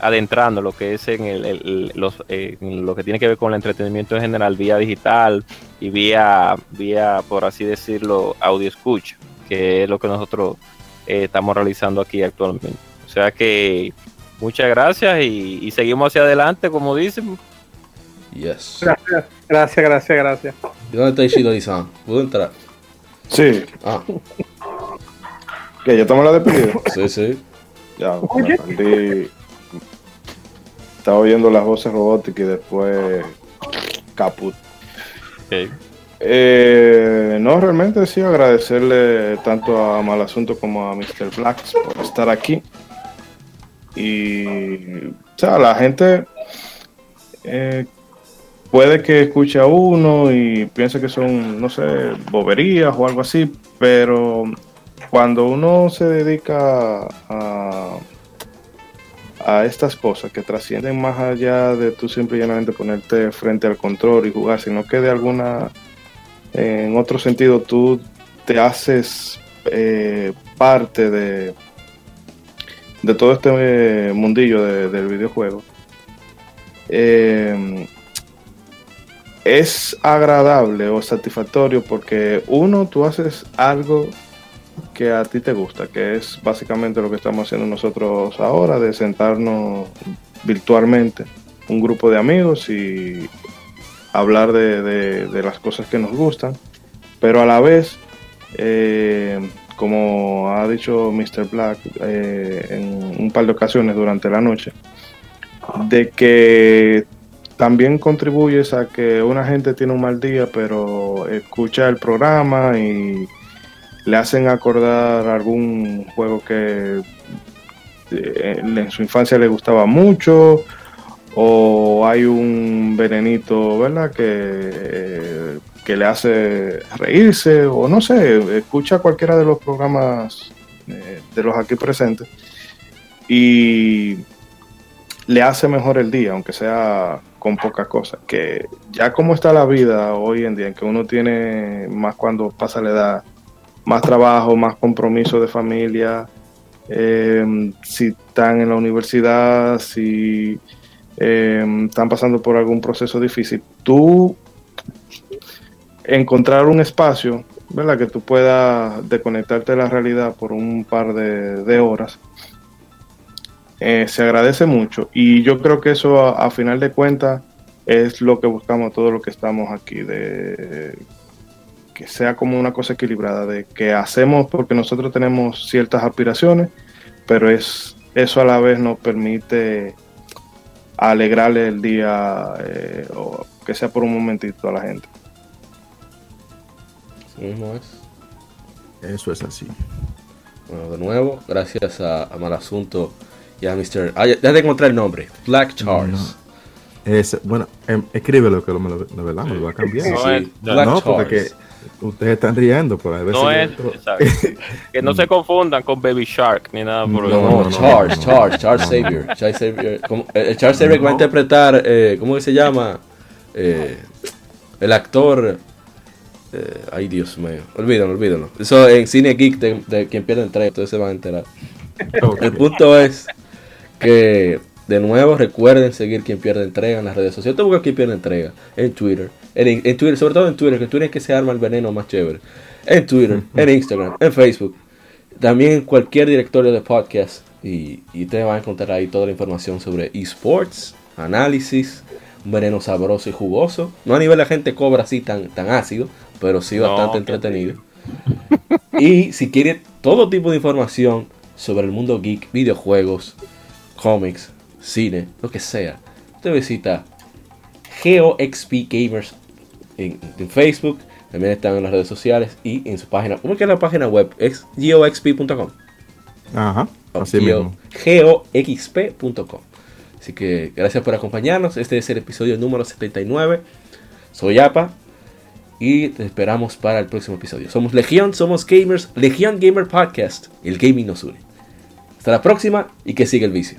adentrando lo que es en, el, lo que tiene que ver con el entretenimiento en general, vía digital y vía, vía por así decirlo, audio escucha, que es lo que nosotros eh, estamos realizando aquí actualmente. O sea que muchas gracias y, y seguimos hacia adelante, como dicen. Yes. Gracias, gracias, gracias, gracias. ¿Y dónde está Ishido-san? ¿Puedo entrar? Sí, Ah, que ya estamos la despedida. sí, sí. Ya, me perdí. Estaba oyendo las voces robóticas y después caput. Ok. Eh, no, realmente sí, agradecerle tanto a Malasunto como a Mr. Blacks por estar aquí. Y, o sea, la gente eh, puede que escuche a uno y piense que son, no sé, boberías o algo así, pero cuando uno se dedica a, a estas cosas que trascienden más allá de tú simple y llanamente ponerte frente al control y jugar, sino que de alguna en otro sentido tú te haces eh, parte de, de todo este eh, mundillo de- del videojuego. Eh, es agradable o satisfactorio porque uno, tú haces algo que a ti te gusta, que es básicamente lo que estamos haciendo nosotros ahora, de sentarnos virtualmente, un grupo de amigos y hablar de, de- de las cosas que nos gustan, pero a la vez, eh, como ha dicho Mr. Black eh, en un par de ocasiones durante la noche, de que también contribuyes a que una gente tiene un mal día, pero escucha el programa y le hacen acordar algún juego que eh, en su infancia le gustaba mucho o hay un venenito, ¿verdad? Que, eh, que le hace reírse, o no sé, escucha cualquiera de los programas eh, de los aquí presentes y le hace mejor el día, aunque sea con pocas cosas. Que ya como está la vida hoy en día, en que uno tiene más cuando pasa la edad, más trabajo, más compromiso de familia, eh, si están en la universidad, si eh, están pasando por algún proceso difícil, tú encontrar un espacio, ¿verdad? Que tú puedas desconectarte de la realidad por un par de horas, eh, se agradece mucho. Y yo creo que eso, a, a final de cuentas, es lo que buscamos todos los que estamos aquí, de que sea como una cosa equilibrada, de que hacemos porque nosotros tenemos ciertas aspiraciones, pero es eso a la vez nos permite alegrarle el día, eh, o que sea por un momentito a la gente. Eso es así. Bueno, de nuevo, gracias a, a Malasunto y a Mr. Ah, ya, ya te encontré el nombre. Black Charles. Es, bueno, Em, escríbelo, que lo, me lo, verdad me lo va a cambiar. No Sí, es- Black no, porque que ustedes están riendo, pero a veces. No es, exacto. que no se confundan con Baby Shark ni nada por el No, Charles, Charles, Charles. Xavier. Charles Xavier. Eh, el Charles Xavier que va a interpretar, eh, ¿cómo que se llama? Eh, el actor. eh, ay, Dios mío. Olvídalo, olvídalo. Eso en Cine Geek de, de quien pierde entrega, ustedes se van a enterar. El punto es que, de nuevo, recuerden seguir quien pierde entrega en las redes sociales. Te busca quien pierde entrega en Twitter. En, en Twitter, sobre todo en Twitter, que en Twitter es que se arma el veneno más chévere. En Twitter, en Instagram, en Facebook. También en cualquier directorio de podcast. Y, y ustedes van a encontrar ahí toda la información sobre esports, análisis, un veneno sabroso y jugoso. No a nivel la gente cobra así tan, tan ácido, pero sí bastante entretenido. Y si quiere todo tipo de información sobre el mundo geek, videojuegos, cómics, cine, lo que sea, usted visita GeoXP Gamers en, en Facebook, también están en las redes sociales y en su página, ¿cómo es que es la página web? Es geoxp.com. Ajá, así Geo- mismo. geoxp.com. Así que gracias por acompañarnos. Este es el episodio número 79. Soy Apa. Y te esperamos para el próximo episodio. Somos Legión, somos gamers. Legión Gamer Podcast. El gaming nos une. Hasta la próxima y que siga el vicio.